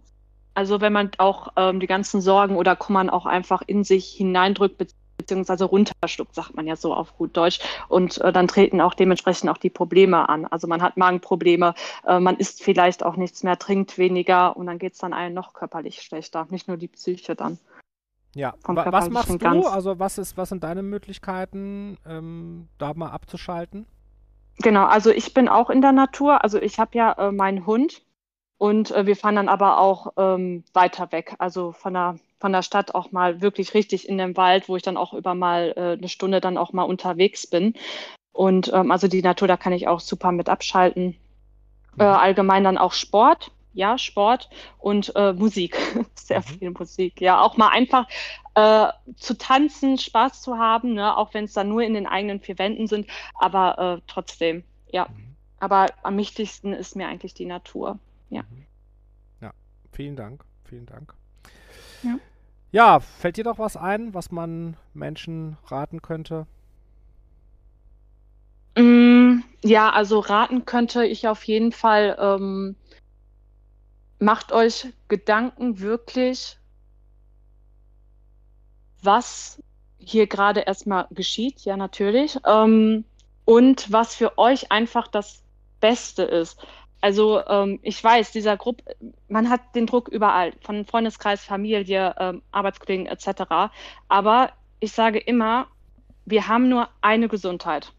Also wenn man auch ähm, die ganzen Sorgen oder Kummern auch einfach in sich hineindrückt, beziehungsweise runterschluckt, sagt man ja so auf gut Deutsch. Und äh, dann treten auch dementsprechend auch die Probleme an. Also man hat Magenprobleme, äh, man isst vielleicht auch nichts mehr, trinkt weniger und dann geht es dann einem noch körperlich schlechter, nicht nur die Psyche dann. Ja, was machst du? Ganz. Also was ist, was sind deine Möglichkeiten, ähm, da mal abzuschalten? Genau, also ich bin auch in der Natur. Also ich habe ja äh, meinen Hund und äh, wir fahren dann aber auch ähm, weiter weg. Also von der, von der Stadt auch mal wirklich richtig in den Wald, wo ich dann auch über mal äh, eine Stunde dann auch mal unterwegs bin. Und ähm, also die Natur, da kann ich auch super mit abschalten. Äh, mhm. allgemein dann auch Sport ja, Sport und äh, Musik. Sehr mhm. viel Musik. Ja, auch mal einfach äh, zu tanzen, Spaß zu haben, ne? auch wenn es dann nur in den eigenen vier Wänden sind, aber äh, trotzdem, ja. Mhm. Aber am wichtigsten ist mir eigentlich die Natur. Ja. Mhm. Ja, vielen Dank. Vielen Dank. Ja. Ja, fällt dir doch was ein, was man Menschen raten könnte? Mm, ja, also raten könnte ich auf jeden Fall. Ähm, macht euch Gedanken wirklich, was hier gerade erstmal geschieht, ja natürlich, ähm, und was für euch einfach das Beste ist. Also ähm, ich weiß, dieser Gruppe, man hat den Druck überall, von Freundeskreis, Familie, ähm, Arbeitskollegen etc. Aber ich sage immer, wir haben nur eine Gesundheit.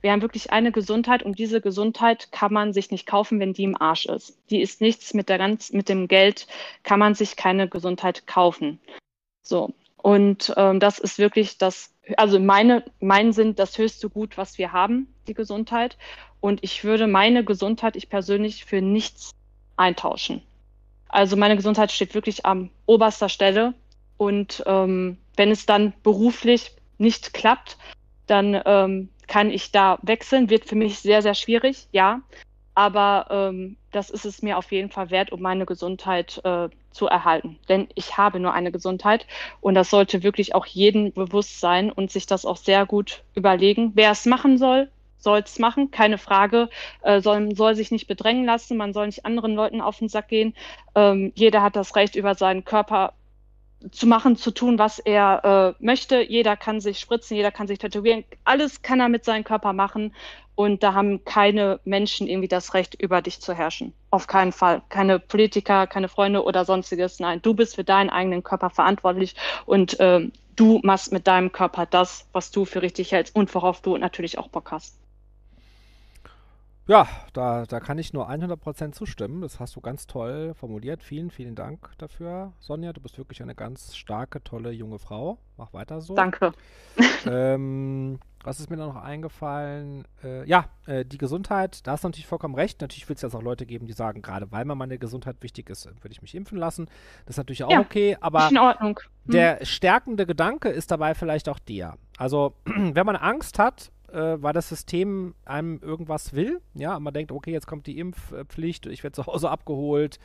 Wir haben wirklich eine Gesundheit und diese Gesundheit kann man sich nicht kaufen, wenn die im Arsch ist. Die ist nichts mit der ganz, mit dem Geld kann man sich keine Gesundheit kaufen. So. Und ähm, das ist wirklich das, also meine, mein Sinn, das höchste Gut, was wir haben, die Gesundheit. Und ich würde meine Gesundheit, ich persönlich, für nichts eintauschen. Also meine Gesundheit steht wirklich an oberster Stelle. Und ähm, wenn es dann beruflich nicht klappt, dann ähm, kann ich da wechseln. Wird für mich sehr, sehr schwierig, ja. Aber ähm, das ist es mir auf jeden Fall wert, um meine Gesundheit äh, zu erhalten. Denn ich habe nur eine Gesundheit und das sollte wirklich auch jedem bewusst sein und sich das auch sehr gut überlegen. Wer es machen soll, soll es machen, keine Frage. Äh, soll, soll sich nicht bedrängen lassen, man soll nicht anderen Leuten auf den Sack gehen. Ähm, jeder hat das Recht, über seinen Körper zu machen, zu tun, was er äh, möchte. Jeder kann sich spritzen, jeder kann sich tätowieren. Alles kann er mit seinem Körper machen. Und da haben keine Menschen irgendwie das Recht, über dich zu herrschen. Auf keinen Fall. Keine Politiker, keine Freunde oder sonstiges. Nein, du bist für deinen eigenen Körper verantwortlich und äh, du machst mit deinem Körper das, was du für richtig hältst und worauf du natürlich auch Bock hast. Ja, da, da kann ich nur 100% zustimmen. Das hast du ganz toll formuliert. Vielen, vielen Dank dafür, Sonja. Du bist wirklich eine ganz starke, tolle junge Frau. Mach weiter so. Danke. Ähm, was ist mir noch eingefallen? Äh, ja, äh, die Gesundheit, da hast du natürlich vollkommen recht. Natürlich wird es jetzt auch Leute geben, die sagen, gerade weil mir meine Gesundheit wichtig ist, würde ich mich impfen lassen. Das ist natürlich auch ja, okay, aber in Ordnung. Hm. der stärkende Gedanke ist dabei vielleicht auch der. Also, wenn man Angst hat, äh, weil das System einem irgendwas will. Ja, man denkt, okay, jetzt kommt die Impfpflicht, ich werde zu Hause abgeholt.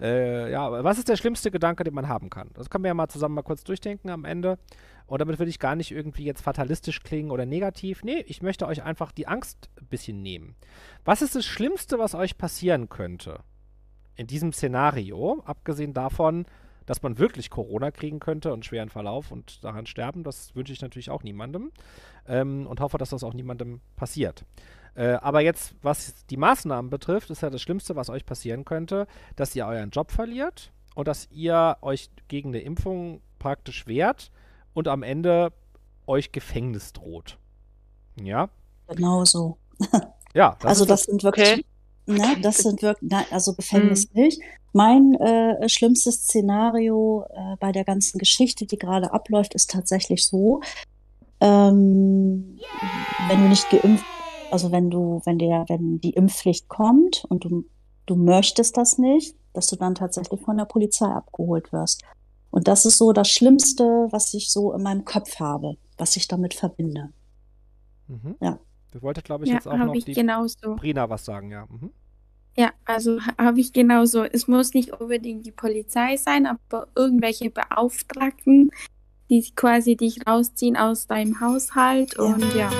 Äh, ja, was ist der schlimmste Gedanke, den man haben kann? Das können wir ja mal zusammen mal kurz durchdenken am Ende. Und damit würde ich gar nicht irgendwie jetzt fatalistisch klingen oder negativ. Nee, ich möchte euch einfach die Angst ein bisschen nehmen. Was ist das Schlimmste, was euch passieren könnte? In diesem Szenario, abgesehen davon, dass man wirklich Corona kriegen könnte und schweren Verlauf und daran sterben, das wünsche ich natürlich auch niemandem ähm, und hoffe, dass das auch niemandem passiert. Äh, aber jetzt, was die Maßnahmen betrifft, ist ja das Schlimmste, was euch passieren könnte, dass ihr euren Job verliert und dass ihr euch gegen eine Impfung praktisch wehrt und am Ende euch Gefängnis droht. Ja? Genau so. ja. Das also das, das sind wirklich, okay. Ne, das sind wirklich, also Gefängnis mhm. nicht. Mein äh, schlimmstes Szenario äh, bei der ganzen Geschichte, die gerade abläuft, ist tatsächlich so, ähm, wenn du nicht geimpft, also wenn du, wenn der, wenn die Impfpflicht kommt und du, du möchtest das nicht, dass du dann tatsächlich von der Polizei abgeholt wirst. Und das ist so das Schlimmste, was ich so in meinem Kopf habe, was ich damit verbinde. Mhm. Ja. Du wolltest, glaube ich, Ja, jetzt auch noch ich die genauso. Brina was sagen, ja. Mhm. Ja, also ha- habe ich genauso. Es muss nicht unbedingt die Polizei sein, aber irgendwelche Beauftragten, die quasi dich rausziehen aus deinem Haushalt Ja. und ja,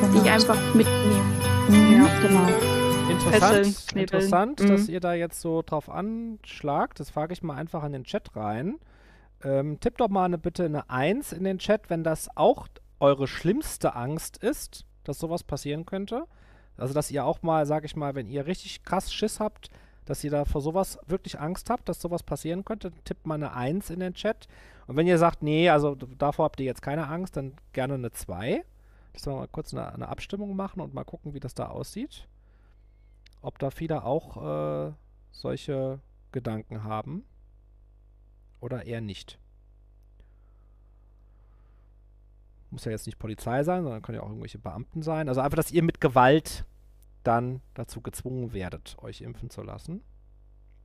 Genau. dich einfach mitnehmen. Mhm, Ja. genau. Interessant, interessant Mhm. dass ihr da jetzt so drauf anschlagt. Das frage ich mal einfach in den Chat rein. Ähm, tippt doch mal eine, bitte eine 1 in den Chat, wenn das auch eure schlimmste Angst ist, dass sowas passieren könnte. Also, dass ihr auch mal, sag ich mal, wenn ihr richtig krass Schiss habt, dass ihr da vor sowas wirklich Angst habt, dass sowas passieren könnte, tippt mal eine 1 in den Chat. Und wenn ihr sagt, nee, also davor habt ihr jetzt keine Angst, dann gerne eine 2. Dass wir mal kurz eine, eine Abstimmung machen und mal gucken, wie das da aussieht. Ob da viele auch äh, solche Gedanken haben oder eher nicht. Muss ja jetzt nicht Polizei sein, sondern können ja auch irgendwelche Beamten sein. Also einfach, dass ihr mit Gewalt dann dazu gezwungen werdet, euch impfen zu lassen.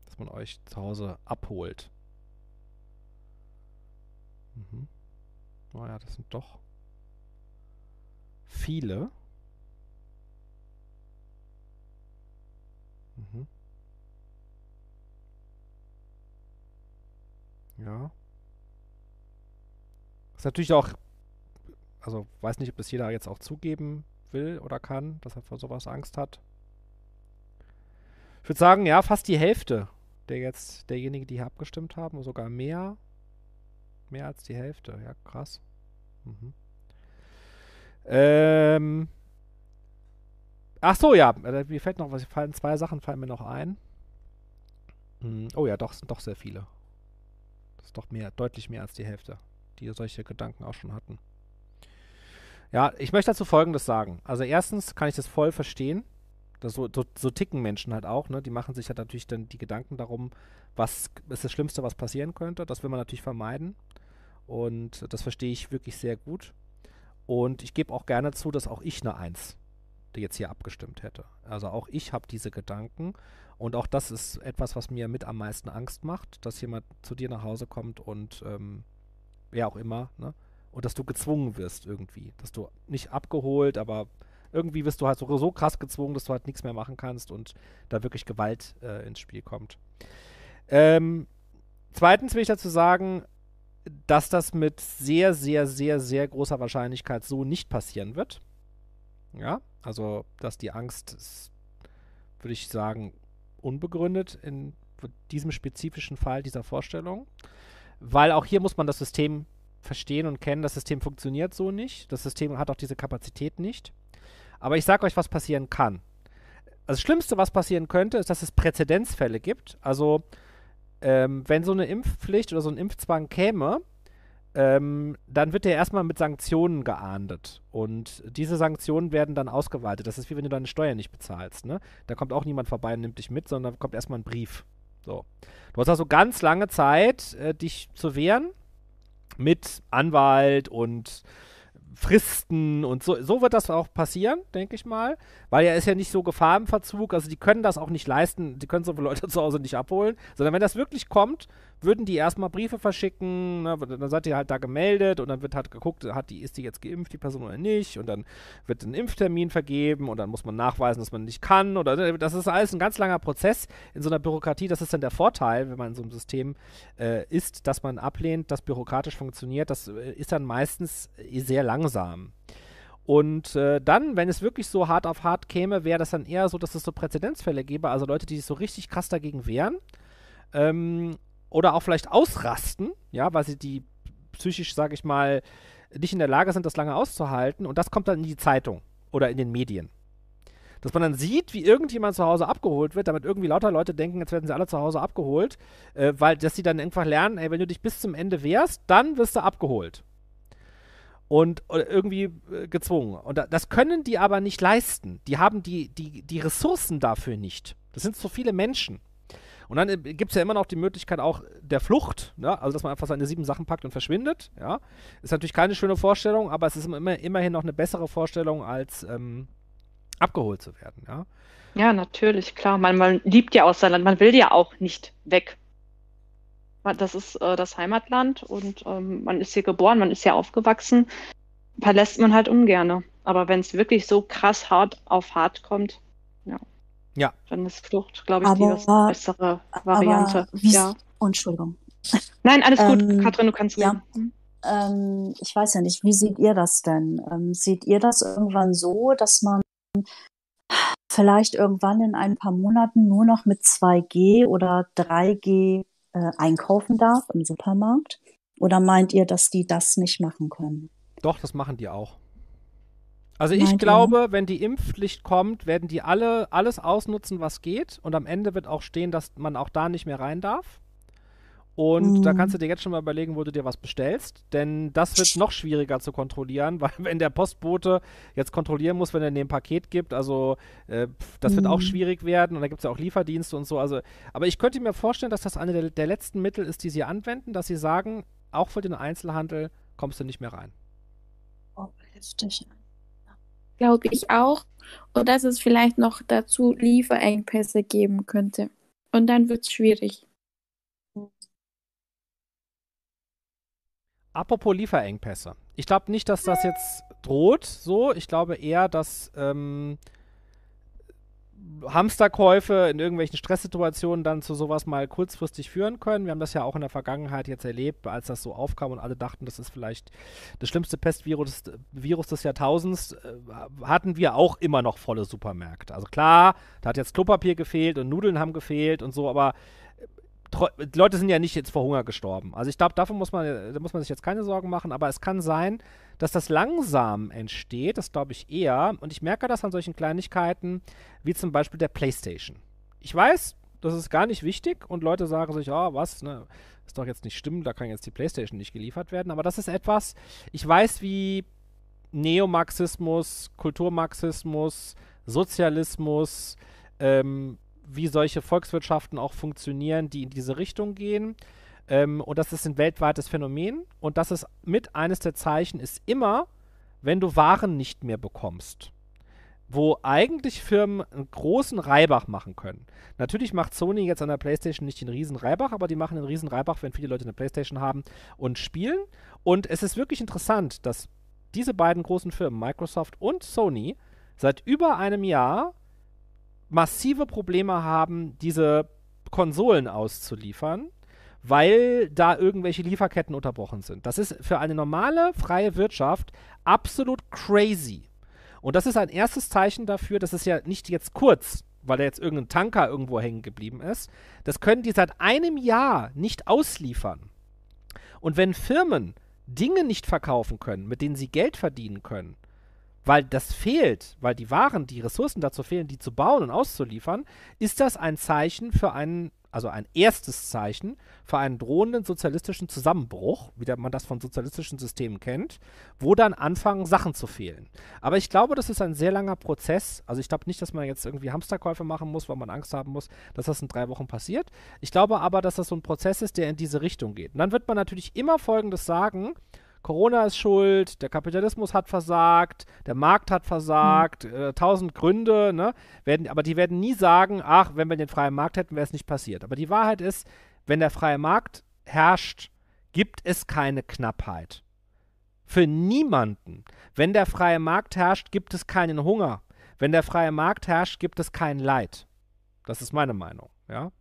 Dass man euch zu Hause abholt. Mhm. Naja, das sind doch viele. Mhm. Ja. Ist natürlich auch, also weiß nicht, ob das jeder jetzt auch zugeben will oder kann, dass er vor sowas Angst hat. Ich würde sagen, ja, fast die Hälfte der jetzt, derjenigen, die hier abgestimmt haben, sogar mehr. Mehr als die Hälfte, ja, krass. Mhm. Ähm. Ach so, ja, äh, mir fällt noch was, fallen zwei Sachen fallen mir noch ein. Hm, Oh ja, doch, sind doch sehr viele. Das ist doch mehr, deutlich mehr als die Hälfte, die solche Gedanken auch schon hatten. Ja, ich möchte dazu Folgendes sagen. Also erstens kann ich das voll verstehen. Das so, so, so ticken Menschen halt auch, ne? Die machen sich halt natürlich dann die Gedanken darum, was ist das Schlimmste, was passieren könnte. Das will man natürlich vermeiden. Und das verstehe ich wirklich sehr gut. Und ich gebe auch gerne zu, dass auch ich eine Eins jetzt hier abgestimmt hätte. Also auch ich habe diese Gedanken und auch das ist etwas, was mir mit am meisten Angst macht, dass jemand zu dir nach Hause kommt und ähm, wer auch immer, ne? Und dass du gezwungen wirst irgendwie. Dass du nicht abgeholt, aber irgendwie wirst du halt so, so krass gezwungen, dass du halt nichts mehr machen kannst und da wirklich Gewalt äh, ins Spiel kommt. Ähm, zweitens will ich dazu sagen, dass das mit sehr, sehr, sehr, sehr großer Wahrscheinlichkeit so nicht passieren wird. Ja, also, dass die Angst ist, würde ich sagen, unbegründet in diesem spezifischen Fall dieser Vorstellung. Weil auch hier muss man das System verstehen und kennen. Das System funktioniert so nicht. Das System hat auch diese Kapazität nicht. Aber ich sage euch, was passieren kann. Das Schlimmste, was passieren könnte, ist, dass es Präzedenzfälle gibt. Also, ähm, wenn so eine Impfpflicht oder so ein Impfzwang käme, ähm, dann wird der erstmal mit Sanktionen geahndet. Und diese Sanktionen werden dann ausgeweitet. Das ist wie wenn du deine Steuer nicht bezahlst. Ne? Da kommt auch niemand vorbei und nimmt dich mit, sondern kommt erstmal ein Brief. So. Du hast also ganz lange Zeit, äh, dich zu wehren mit Anwalt und Fristen und so, so wird das auch passieren, denke ich mal, weil er ist ja nicht so Gefahr im Verzug, also die können das auch nicht leisten, die können so viele Leute zu Hause nicht abholen, sondern wenn das wirklich kommt, würden die erstmal Briefe verschicken, ne, dann seid ihr halt da gemeldet und dann wird halt geguckt, hat die, ist die jetzt geimpft, die Person oder nicht? Und dann wird ein Impftermin vergeben und dann muss man nachweisen, dass man nicht kann oder das ist alles ein ganz langer Prozess in so einer Bürokratie, das ist dann der Vorteil, wenn man in so einem System äh, ist, dass man ablehnt, das bürokratisch funktioniert, das äh, ist dann meistens sehr langsam. Und äh, dann, wenn es wirklich so hart auf hart käme, wäre das dann eher so, dass es so Präzedenzfälle gäbe, also Leute, die sich so richtig krass dagegen wehren. Ähm, oder auch vielleicht ausrasten, ja, weil sie die psychisch, sage ich mal, nicht in der Lage sind, das lange auszuhalten. Und das kommt dann in die Zeitung oder in den Medien. Dass man dann sieht, wie irgendjemand zu Hause abgeholt wird, damit irgendwie lauter Leute denken, jetzt werden sie alle zu Hause abgeholt, äh, weil dass sie dann einfach lernen, ey, wenn du dich bis zum Ende wehrst, dann wirst du abgeholt. Und irgendwie äh, gezwungen. Und da, das können die aber nicht leisten. Die haben die, die, die Ressourcen dafür nicht. Das sind so viele Menschen. Und dann äh, gibt es ja immer noch die Möglichkeit auch der Flucht, ne? also dass man einfach seine sieben Sachen packt und verschwindet. Ja? Ist natürlich keine schöne Vorstellung, aber es ist immer, immerhin noch eine bessere Vorstellung, als ähm, abgeholt zu werden. Ja, Ja, natürlich, klar. Man, man liebt ja auch sein Land, man will ja auch nicht weg. Das ist äh, das Heimatland und ähm, man ist hier geboren, man ist hier aufgewachsen, verlässt man halt ungerne. Aber wenn es wirklich so krass hart auf hart kommt, ja, ja. dann ist Flucht, glaube ich, aber, die bessere Variante. ja. Oh, Entschuldigung. Nein, alles gut, ähm, Katrin, du kannst ja. Hm? Ähm, ich weiß ja nicht, wie seht ihr das denn? Ähm, seht ihr das irgendwann so, dass man vielleicht irgendwann in ein paar Monaten nur noch mit 2G oder 3G äh, einkaufen darf im Supermarkt? Oder meint ihr, dass die das nicht machen können? Doch, das machen die auch. Also ich meint glaube, ihr? wenn die Impfpflicht kommt, werden die alle alles ausnutzen, was geht. Und am Ende wird auch stehen, dass man auch da nicht mehr rein darf. Und mhm. da kannst du dir jetzt schon mal überlegen, wo du dir was bestellst, denn das wird noch schwieriger zu kontrollieren, weil wenn der Postbote jetzt kontrollieren muss, wenn er dir ein Paket gibt, also äh, das mhm. wird auch mhm. schwierig werden und da gibt es ja auch Lieferdienste und so. Also, aber ich könnte mir vorstellen, dass das eine der, der letzten Mittel ist, die sie anwenden, dass sie sagen, auch für den Einzelhandel kommst du nicht mehr rein. Oh, heftig. Glaube ich auch. Und dass es vielleicht noch dazu Lieferengpässe geben könnte. Und dann wird es schwierig. Apropos Lieferengpässe. Ich glaube nicht, dass das jetzt droht so. Ich glaube eher, dass ähm, Hamsterkäufe in irgendwelchen Stresssituationen dann zu sowas mal kurzfristig führen können. Wir haben das ja auch in der Vergangenheit jetzt erlebt, als das so aufkam und alle dachten, das ist vielleicht das schlimmste Pestvirus Virus des Jahrtausends, äh, hatten wir auch immer noch volle Supermärkte. Also klar, da hat jetzt Klopapier gefehlt und Nudeln haben gefehlt und so, aber Leute sind ja nicht jetzt vor Hunger gestorben. Also ich glaube, davon muss man, da muss man sich jetzt keine Sorgen machen, aber es kann sein, dass das langsam entsteht, das glaube ich eher. Und ich merke das an solchen Kleinigkeiten, wie zum Beispiel der Playstation. Ich weiß, das ist gar nicht wichtig und Leute sagen sich, oh, was, ne, ist doch jetzt nicht stimmen, da kann jetzt die Playstation nicht geliefert werden. Aber das ist etwas, ich weiß, wie Neomarxismus, Kulturmarxismus, Sozialismus, ähm, wie solche Volkswirtschaften auch funktionieren, die in diese Richtung gehen. Ähm, und das ist ein weltweites Phänomen. Und das ist mit eines der Zeichen ist immer, wenn du Waren nicht mehr bekommst. Wo eigentlich Firmen einen großen Reibach machen können. Natürlich macht Sony jetzt an der PlayStation nicht den riesen Reibach, aber die machen einen riesen Reibach, wenn viele Leute eine PlayStation haben und spielen. Und es ist wirklich interessant, dass diese beiden großen Firmen, Microsoft und Sony, seit über einem Jahr massive Probleme haben, diese Konsolen auszuliefern, weil da irgendwelche Lieferketten unterbrochen sind. Das ist für eine normale freie Wirtschaft absolut crazy. Und das ist ein erstes Zeichen dafür, dass es ja nicht jetzt kurz, weil da jetzt irgendein Tanker irgendwo hängen geblieben ist. Das können die seit einem Jahr nicht ausliefern. Und wenn Firmen Dinge nicht verkaufen können, mit denen sie Geld verdienen können, weil das fehlt, weil die Waren, die Ressourcen dazu fehlen, die zu bauen und auszuliefern, ist das ein Zeichen für einen, also ein erstes Zeichen für einen drohenden sozialistischen Zusammenbruch, wie man das von sozialistischen Systemen kennt, wo dann anfangen, Sachen zu fehlen. Aber ich glaube, das ist ein sehr langer Prozess. Also ich glaube nicht, dass man jetzt irgendwie Hamsterkäufe machen muss, weil man Angst haben muss, dass das in drei Wochen passiert. Ich glaube aber, dass das so ein Prozess ist, der in diese Richtung geht. Und dann wird man natürlich immer Folgendes sagen, Corona ist schuld, der Kapitalismus hat versagt, der Markt hat versagt, mhm. äh, tausend Gründe, ne? Werden, aber die werden nie sagen, ach, wenn wir den freien Markt hätten, wäre es nicht passiert. Aber die Wahrheit ist, wenn der freie Markt herrscht, gibt es keine Knappheit. Für niemanden. Wenn der freie Markt herrscht, gibt es keinen Hunger. Wenn der freie Markt herrscht, gibt es kein Leid. Das ist meine Meinung, ja.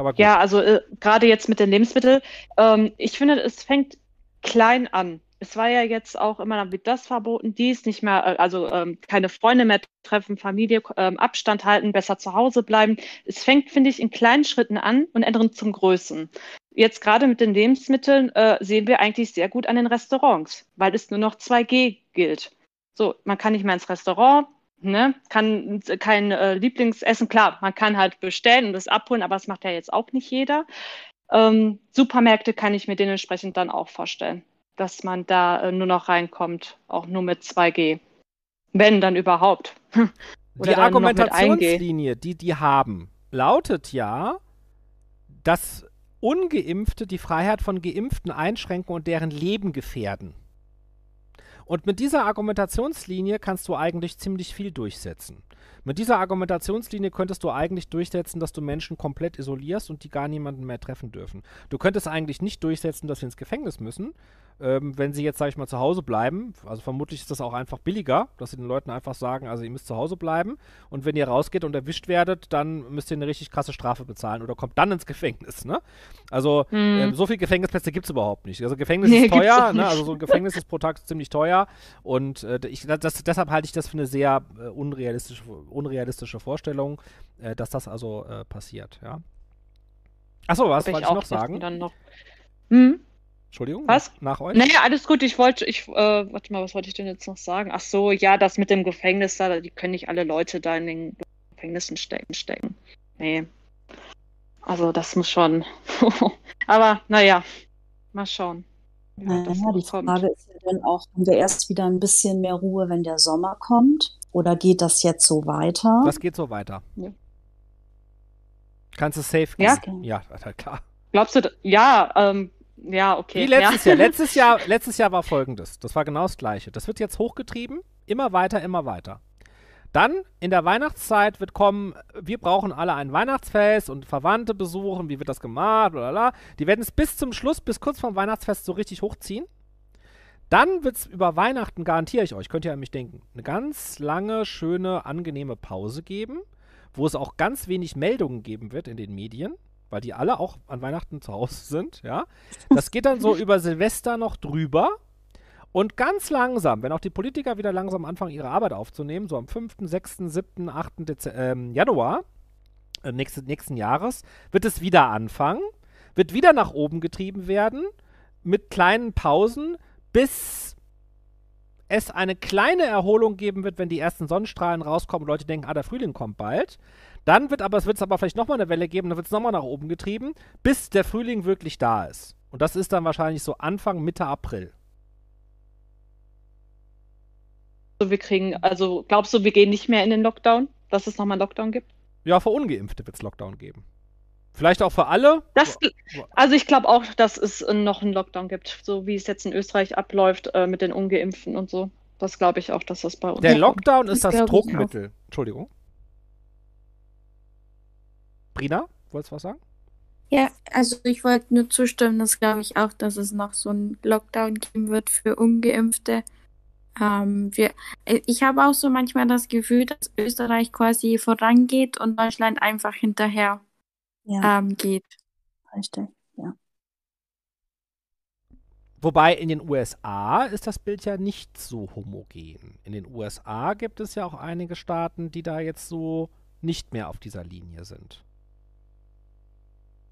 Aber gut. Ja, also äh, gerade jetzt mit den Lebensmitteln, ähm, ich finde, es fängt klein an. Es war ja jetzt auch immer, dann wird das verboten, dies nicht mehr, äh, also ähm, keine Freunde mehr treffen, Familie, ähm, Abstand halten, besser zu Hause bleiben. Es fängt, finde ich, in kleinen Schritten an und ändert zum Größen. Jetzt gerade mit den Lebensmitteln äh, sehen wir eigentlich sehr gut an den Restaurants, weil es nur noch 2G gilt. So, man kann nicht mehr ins Restaurant, ne, kann kein äh, Lieblingsessen, klar, man kann halt bestellen und das abholen, aber das macht ja jetzt auch nicht jeder. Ähm, Supermärkte kann ich mir dementsprechend dann auch vorstellen, dass man da äh, nur noch reinkommt, auch nur mit 2G. Wenn dann überhaupt. die Argumentationslinie, die die haben, lautet ja, dass Ungeimpfte die Freiheit von Geimpften einschränken und deren Leben gefährden. Und mit dieser Argumentationslinie kannst du eigentlich ziemlich viel durchsetzen. Mit dieser Argumentationslinie könntest du eigentlich durchsetzen, dass du Menschen komplett isolierst und die gar niemanden mehr treffen dürfen. Du könntest eigentlich nicht durchsetzen, dass sie ins Gefängnis müssen, ähm, wenn sie jetzt, sag ich mal, zu Hause bleiben. Also vermutlich ist das auch einfach billiger, dass sie den Leuten einfach sagen, also ihr müsst zu Hause bleiben und wenn ihr rausgeht und erwischt werdet, dann müsst ihr eine richtig krasse Strafe bezahlen oder kommt dann ins Gefängnis, ne? Also mhm. ähm, so viele Gefängnisplätze gibt es überhaupt nicht. Also Gefängnis nee, ist teuer, ne? Also so ein Gefängnis ist pro Tag ziemlich teuer und äh, ich, das, deshalb halte ich das für eine sehr äh, unrealistische, unrealistische Vorstellung, äh, dass das also äh, passiert, ja. Achso, was wollte ich noch sagen? Dann noch. Hm? Entschuldigung, was? Nach euch? Naja, alles gut. Ich wollte, ich, äh, warte mal, was wollte ich denn jetzt noch sagen? Ach so, ja, das mit dem Gefängnis da, die können nicht alle Leute da in den Gefängnissen stecken. stecken. Nee. Also, das muss schon. Aber, naja, mal schauen. Ja, naja, die kommt. Frage ist ja dann auch, haben wir erst wieder ein bisschen mehr Ruhe, wenn der Sommer kommt? Oder geht das jetzt so weiter? Das geht so weiter. Ja. Kannst du safe gehen? Ja, ja klar. Glaubst du, ja, ähm, ja, okay. Wie letztes ja. Jahr. Letztes Jahr. Letztes Jahr war folgendes. Das war genau das gleiche. Das wird jetzt hochgetrieben. Immer weiter, immer weiter. Dann in der Weihnachtszeit wird kommen, wir brauchen alle ein Weihnachtsfest und Verwandte besuchen, wie wird das gemacht, bla. Die werden es bis zum Schluss, bis kurz vorm Weihnachtsfest so richtig hochziehen. Dann wird es über Weihnachten, garantiere ich euch, könnt ihr an mich denken, eine ganz lange, schöne, angenehme Pause geben, wo es auch ganz wenig Meldungen geben wird in den Medien weil die alle auch an Weihnachten zu Hause sind, ja. Das geht dann so über Silvester noch drüber. Und ganz langsam, wenn auch die Politiker wieder langsam anfangen, ihre Arbeit aufzunehmen, so am 5., 6., 7., 8. Dez ähm, Januar äh, nächste, nächsten Jahres, wird es wieder anfangen, wird wieder nach oben getrieben werden, mit kleinen Pausen, bis es eine kleine Erholung geben wird, wenn die ersten Sonnenstrahlen rauskommen und Leute denken, ah, der Frühling kommt bald. Dann wird aber, es wird aber vielleicht nochmal eine Welle geben, dann wird es nochmal nach oben getrieben, bis der Frühling wirklich da ist. Und das ist dann wahrscheinlich so Anfang, Mitte April. Wir kriegen, also glaubst du, wir gehen nicht mehr in den Lockdown, dass es nochmal einen Lockdown gibt? Ja, für Ungeimpfte wird es Lockdown geben. Vielleicht auch für alle? Das, also ich glaube auch, dass es noch einen Lockdown gibt, so wie es jetzt in Österreich abläuft äh, mit den Ungeimpften und so. Das glaube ich auch, dass das bei uns. Der Lockdown ist das, das Druckmittel. Entschuldigung. Brina, wolltest du was sagen? Ja, also ich wollte nur zustimmen, das glaube ich auch, dass es noch so einen Lockdown geben wird für Ungeimpfte. Ähm, wir, äh, ich habe auch so manchmal das Gefühl, dass Österreich quasi vorangeht und Deutschland einfach hinterher ja. ähm, geht. Richtig, ja. Wobei in den USA ist das Bild ja nicht so homogen. In den USA gibt es ja auch einige Staaten, die da jetzt so nicht mehr auf dieser Linie sind.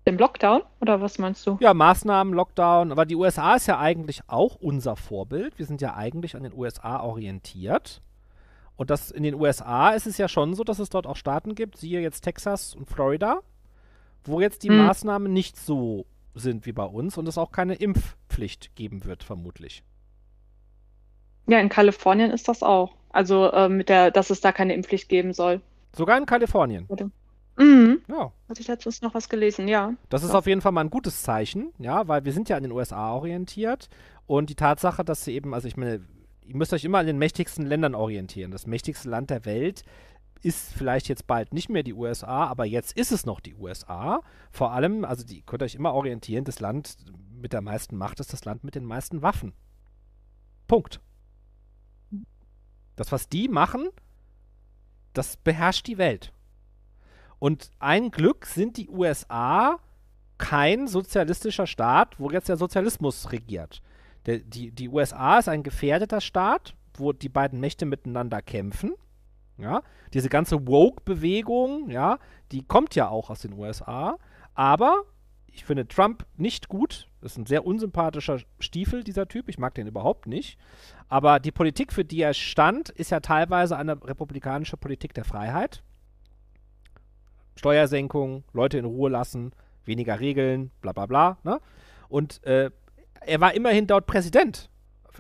Im Lockdown? Oder was meinst du? Ja, Maßnahmen, Lockdown. Aber die USA ist ja eigentlich auch unser Vorbild. Wir sind ja eigentlich an den USA orientiert. Und das in den USA ist es ja schon so, dass es dort auch Staaten gibt, siehe jetzt Texas und Florida, wo jetzt die hm. Maßnahmen nicht so sind wie bei uns und es auch keine Impfpflicht geben wird, vermutlich. Ja, in Kalifornien ist das auch. Also äh, mit der, dass es da keine Impfpflicht geben soll. Sogar in Kalifornien. Oder? Mhm. Ja. Hatte ich letztens noch was gelesen, ja. Das ist ja. auf jeden Fall mal ein gutes Zeichen, ja, weil wir sind ja an den USA orientiert und die Tatsache, dass sie eben, also ich meine, ihr müsst euch immer an den mächtigsten Ländern orientieren. Das mächtigste Land der Welt ist vielleicht jetzt bald nicht mehr die USA, aber jetzt ist es noch die USA. Vor allem, also die könnt ihr euch immer orientieren, das Land mit der meisten Macht ist das Land mit den meisten Waffen. Punkt. Das, was die machen, das beherrscht die Welt. Und ein Glück sind die USA kein sozialistischer Staat, wo jetzt der Sozialismus regiert. Der, die, die USA ist ein gefährdeter Staat, wo die beiden Mächte miteinander kämpfen. Ja, diese ganze Woke-Bewegung, ja, die kommt ja auch aus den USA. Aber ich finde Trump nicht gut. Das ist ein sehr unsympathischer Stiefel, dieser Typ. Ich mag den überhaupt nicht. Aber die Politik, für die er stand, ist ja teilweise eine republikanische Politik der Freiheit. Steuersenkung, Leute in Ruhe lassen, weniger Regeln, bla bla bla. Ne? Und äh, er war immerhin dort Präsident.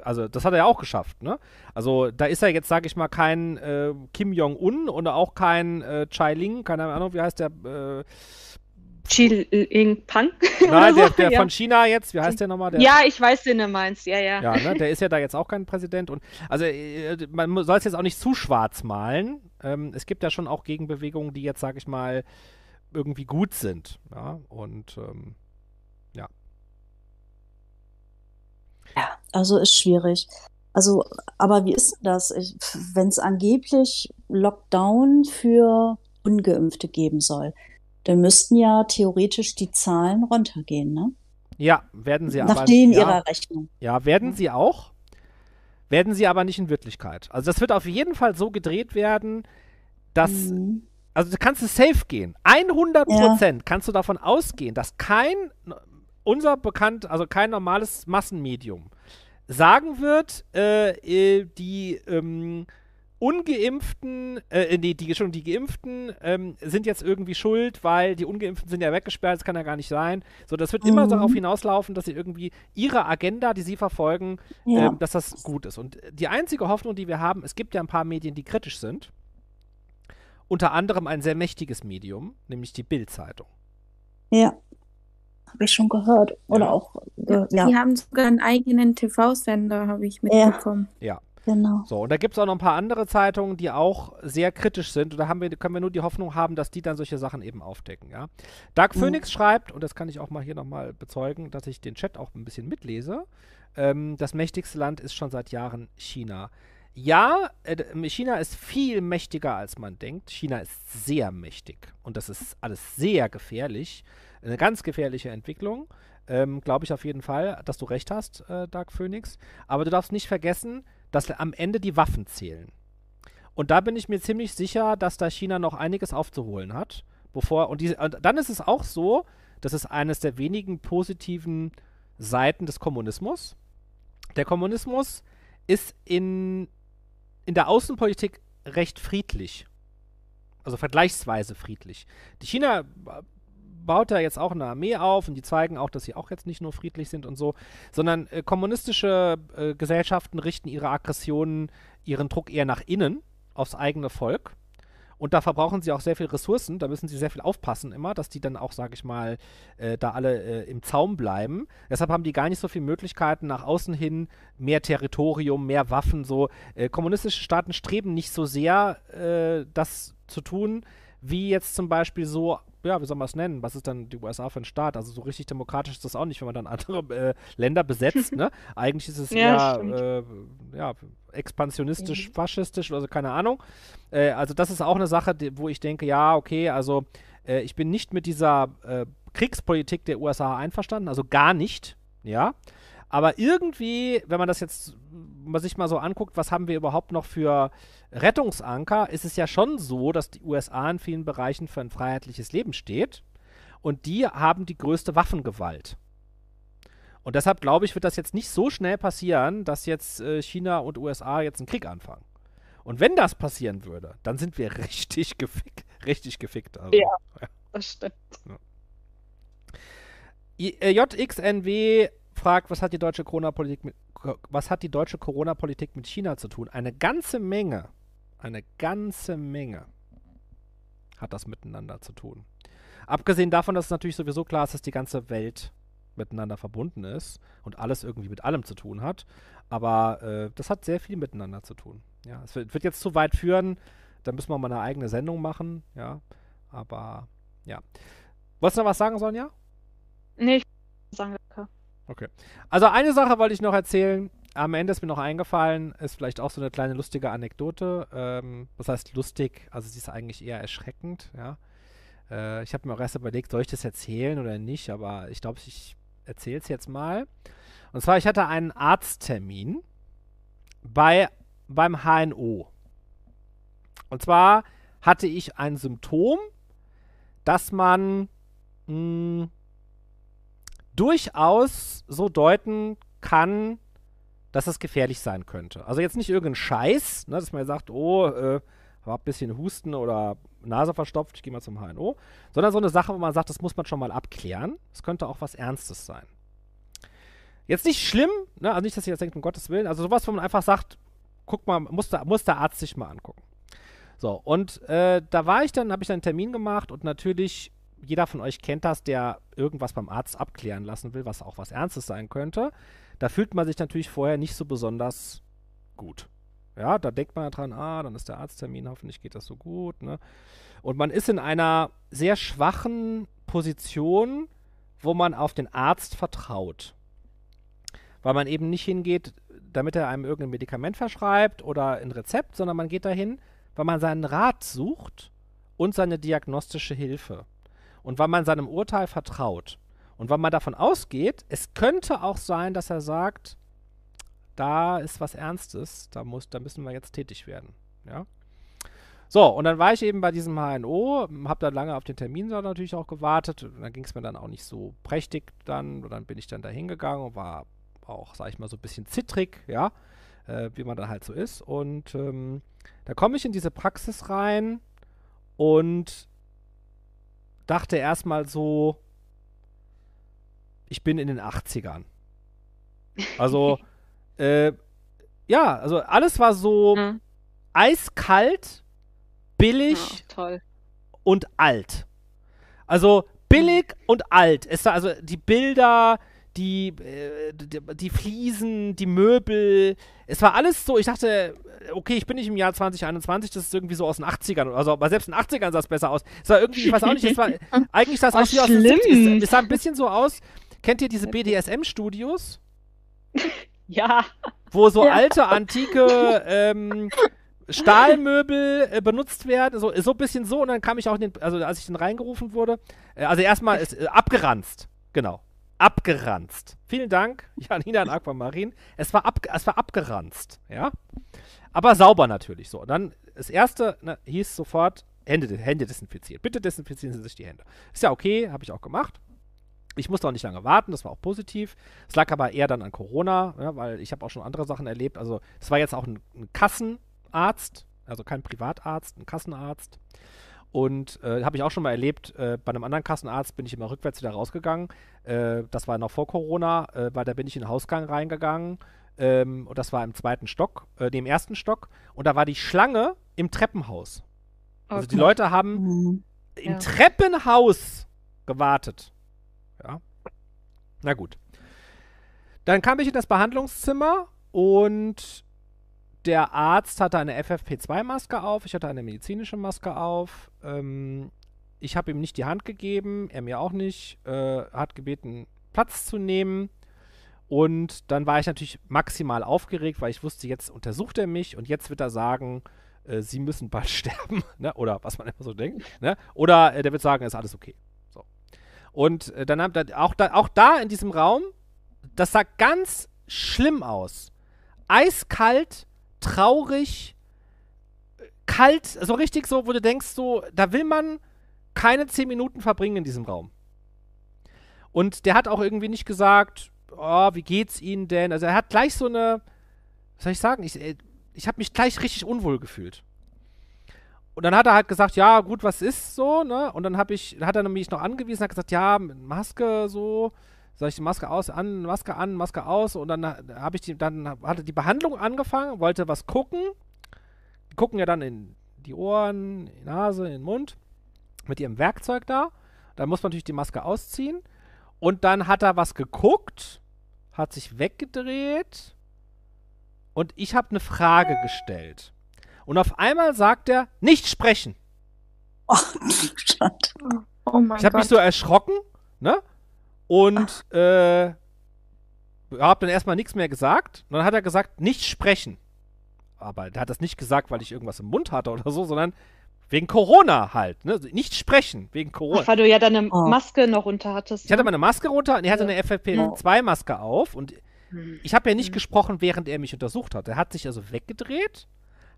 Also das hat er ja auch geschafft. Ne? Also da ist er jetzt, sage ich mal, kein äh, Kim Jong-un und auch kein äh, Chai Ling, keine Ahnung, wie heißt der? Äh, Xi Jinping? Nein, der, der ja. von China jetzt, wie heißt der nochmal? Der, ja, ich weiß, den du meinst, ja, ja. Ja, ne, der ist ja da jetzt auch kein Präsident. Und also äh, man soll es jetzt auch nicht zu schwarz malen, Ähm, es gibt ja schon auch Gegenbewegungen, die jetzt, sage ich mal, irgendwie gut sind. Ja, und ähm, ja. Ja, also ist schwierig. Also, aber wie ist das, wenn es angeblich Lockdown für Ungeimpfte geben soll? Dann müssten ja theoretisch die Zahlen runtergehen, ne? Ja, werden sie Nach aber. Nach denen ja, ihrer Rechnung. Ja, werden sie auch. Werden sie aber nicht in Wirklichkeit. Also das wird auf jeden Fall so gedreht werden, dass. Mhm. Also du kannst es safe gehen. 100 Prozent ja. kannst du davon ausgehen, dass kein unser bekannt, also kein normales Massenmedium sagen wird, äh, äh die ähm, Ungeimpften, äh, nee, die, schon die Geimpften ähm, sind jetzt irgendwie schuld, weil die Ungeimpften sind ja weggesperrt, das kann ja gar nicht sein. So, das wird mhm. immer darauf hinauslaufen, dass sie irgendwie ihre Agenda, die sie verfolgen, ja. ähm, dass das gut ist. Und die einzige Hoffnung, die wir haben, es gibt ja ein paar Medien, die kritisch sind. Unter anderem ein sehr mächtiges Medium, nämlich die Bild-Zeitung. Ja. Habe ich schon gehört. Oder ja. auch. Äh, ja. Die haben sogar einen eigenen TV-Sender, habe ich mitbekommen. Ja. Genau. So, und da gibt es auch noch ein paar andere Zeitungen, die auch sehr kritisch sind. Und da haben wir, können wir nur die Hoffnung haben, dass die dann solche Sachen eben aufdecken, ja. Dark mhm. Phoenix schreibt, und das kann ich auch mal hier nochmal bezeugen, dass ich den Chat auch ein bisschen mitlese. Ähm, das mächtigste Land ist schon seit Jahren China. Ja, äh, China ist viel mächtiger, als man denkt. China ist sehr mächtig. Und das ist alles sehr gefährlich. Eine ganz gefährliche Entwicklung. Ähm, Glaube ich auf jeden Fall, dass du recht hast, äh, Dark Phoenix. Aber du darfst nicht vergessen, dass am Ende die Waffen zählen. Und da bin ich mir ziemlich sicher, dass da China noch einiges aufzuholen hat. Bevor, und, diese, und dann ist es auch so, das ist eines der wenigen positiven Seiten des Kommunismus. Der Kommunismus ist in, in der Außenpolitik recht friedlich. Also vergleichsweise friedlich. Die China baut da jetzt auch eine Armee auf und die zeigen auch, dass sie auch jetzt nicht nur friedlich sind und so, sondern äh, kommunistische äh, Gesellschaften richten ihre Aggressionen, ihren Druck eher nach innen, aufs eigene Volk. Und da verbrauchen sie auch sehr viel Ressourcen, da müssen sie sehr viel aufpassen immer, dass die dann auch, sage ich mal, äh, da alle äh, im Zaum bleiben. Deshalb haben die gar nicht so viele Möglichkeiten nach außen hin, mehr Territorium, mehr Waffen, so. Äh, kommunistische Staaten streben nicht so sehr, äh, das zu tun, wie jetzt zum Beispiel so ja, wie soll man es nennen? Was ist dann die USA für ein Staat? Also so richtig demokratisch ist das auch nicht, wenn man dann andere äh, Länder besetzt, ne? Eigentlich ist es ja, eher äh, ja, expansionistisch, mhm. faschistisch oder so, keine Ahnung. Äh, also das ist auch eine Sache, die, wo ich denke, ja, okay, also äh, ich bin nicht mit dieser äh, Kriegspolitik der USA einverstanden, also gar nicht, ja. Aber irgendwie, wenn man das jetzt man sich mal so anguckt, was haben wir überhaupt noch für Rettungsanker, ist es ja schon so, dass die USA in vielen Bereichen für ein freiheitliches Leben steht. Und die haben die größte Waffengewalt. Und deshalb glaube ich, wird das jetzt nicht so schnell passieren, dass jetzt äh, China und USA jetzt einen Krieg anfangen. Und wenn das passieren würde, dann sind wir richtig gefickt. Richtig gefickt. Also, ja, das stimmt. Ja. JXNW äh, fragt, was hat die deutsche Corona-Politik mit, was hat die deutsche Corona-Politik mit China zu tun? Eine ganze Menge, eine ganze Menge hat das miteinander zu tun. Abgesehen davon, dass es natürlich sowieso klar ist, dass die ganze Welt miteinander verbunden ist und alles irgendwie mit allem zu tun hat. Aber äh, das hat sehr viel miteinander zu tun. Ja, es wird, wird jetzt zu weit führen. Da müssen wir mal eine eigene Sendung machen. Ja, aber ja. Wolltest du noch was sagen, Sonja? Nee, ich sagen. Okay. Also eine Sache wollte ich noch erzählen. Am Ende ist mir noch eingefallen, ist vielleicht auch so eine kleine lustige Anekdote. Ähm, was heißt lustig? Also sie ist eigentlich eher erschreckend, ja. Äh, ich habe mir auch erst überlegt, soll ich das erzählen oder nicht, aber ich glaube, ich erzähle es jetzt mal. Und zwar, ich hatte einen Arzttermin bei, beim HNO. Und zwar hatte ich ein Symptom, dass man mh, hm, durchaus so deuten kann, dass es gefährlich sein könnte. Also jetzt nicht irgendein Scheiß, ne, dass man sagt, oh, äh, war ein bisschen Husten oder Nase verstopft, ich gehe mal zum HNO, sondern so eine Sache, wo man sagt, das muss man schon mal abklären. Es könnte auch was Ernstes sein. Jetzt nicht schlimm, ne, also nicht, dass ihr jetzt denkt, um Gottes Willen, also sowas, wo man einfach sagt, guck mal, muss der, muss der Arzt sich mal angucken. So, und äh, da war ich dann, habe ich dann einen Termin gemacht und natürlich jeder von euch kennt das, der irgendwas beim Arzt abklären lassen will, was auch was Ernstes sein könnte. Da fühlt man sich natürlich vorher nicht so besonders gut. Ja, da denkt man dran, ah, dann ist der Arzttermin, hoffentlich geht das so gut. Ne? Und man ist in einer sehr schwachen Position, wo man auf den Arzt vertraut. Weil man eben nicht hingeht, damit er einem irgendein Medikament verschreibt oder ein Rezept, sondern man geht dahin, weil man seinen Rat sucht und seine diagnostische Hilfe. Und weil man seinem Urteil vertraut. Und weil man davon ausgeht, es könnte auch sein, dass er sagt, da ist was Ernstes, da, muss, da müssen wir jetzt tätig werden. Ja. So, und dann war ich eben bei diesem HNO, habe dann lange auf den Termin natürlich auch gewartet. Und dann ging es mir dann auch nicht so prächtig dann. Und dann bin ich dann da hingegangen und war auch, sag ich mal, so ein bisschen zittrig, ja, äh, wie man dann halt so ist. Und ähm, da komme ich in diese Praxis rein und dachte erstmal so, ich bin in den 80ern. Also, äh, ja, also alles war so mhm. eiskalt, billig ja, und alt. Also billig mhm. und alt. Es war also die Bilder, die, äh, die, die, Fliesen, die Möbel. Es war alles so, ich dachte, okay, ich bin nicht im Jahr 2021, das ist irgendwie so aus den 80ern. Also, aber selbst in den 80ern sah es besser aus. Es war irgendwie, ich weiß auch nicht, es war, eigentlich sah es aus wie aus den 70 Es sah ein bisschen so aus, kennt ihr diese BDSM-Studios? Ja. Wo so alte, antike ähm, Stahlmöbel äh, benutzt werden, so, so ein bisschen so. Und dann kam ich auch in den, also als ich dann reingerufen wurde, äh, also erstmal ist äh, abgeranzt. Genau. Abgeranzt. Vielen Dank, Janina und Aquamarin. Es war, ab, es war abgeranzt, ja. Aber sauber natürlich so. Und dann das erste ne, hieß sofort Hände, Hände desinfiziert. Bitte desinfizieren Sie sich die Hände. Ist ja okay, habe ich auch gemacht. Ich musste auch nicht lange warten, das war auch positiv. Es lag aber eher dann an Corona, ja, weil ich habe auch schon andere Sachen erlebt. Also es war jetzt auch ein, ein Kassenarzt, also kein Privatarzt, ein Kassenarzt. Und äh, habe ich auch schon mal erlebt, äh, bei einem anderen Kassenarzt bin ich immer rückwärts wieder rausgegangen. Äh, das war noch vor Corona, äh, weil da bin ich in den Hausgang reingegangen. Ähm, und das war im zweiten Stock, äh, dem ersten Stock. Und da war die Schlange im Treppenhaus. Okay. Also die Leute haben mhm. im ja. Treppenhaus gewartet. Ja. Na gut. Dann kam ich in das Behandlungszimmer und der Arzt hatte eine FFP2-Maske auf, ich hatte eine medizinische Maske auf. Ähm, ich habe ihm nicht die Hand gegeben, er mir auch nicht. Äh, hat gebeten, Platz zu nehmen. Und dann war ich natürlich maximal aufgeregt, weil ich wusste, jetzt untersucht er mich und jetzt wird er sagen, äh, sie müssen bald sterben. ne? Oder was man immer so denkt. Ne? Oder äh, der wird sagen, ist alles okay. Und äh, dann haben auch da, auch da in diesem Raum, das sah ganz schlimm aus. Eiskalt, traurig, kalt, so richtig so, wo du denkst, so, da will man keine zehn Minuten verbringen in diesem Raum. Und der hat auch irgendwie nicht gesagt, oh, wie geht's Ihnen denn? Also er hat gleich so eine, was soll ich sagen, ich, äh, ich habe mich gleich richtig unwohl gefühlt. Und dann hat er halt gesagt, ja, gut, was ist so, ne? Und dann habe ich, hat er nämlich noch angewiesen, hat gesagt, ja, Maske so, sag ich die Maske aus, an, Maske an, Maske aus. Und dann habe ich die, dann hatte die Behandlung angefangen, wollte was gucken. Die gucken ja dann in die Ohren, in die Nase, in den Mund mit ihrem Werkzeug da. Dann muss man natürlich die Maske ausziehen. Und dann hat er was geguckt, hat sich weggedreht und ich habe eine Frage gestellt. Und auf einmal sagt er, nicht sprechen. Oh, oh mein ich habe mich so erschrocken, ne? Und äh, habe dann erstmal nichts mehr gesagt. Und dann hat er gesagt, nicht sprechen. Aber er hat das nicht gesagt, weil ich irgendwas im Mund hatte oder so, sondern wegen Corona halt. Ne? Nicht sprechen, wegen Corona. Ach, weil du ja deine oh. Maske noch runter hattest. Ich hatte ne? meine Maske runter und er hatte eine FFP2-Maske auf. Und hm. ich habe ja nicht hm. gesprochen, während er mich untersucht hat. Er hat sich also weggedreht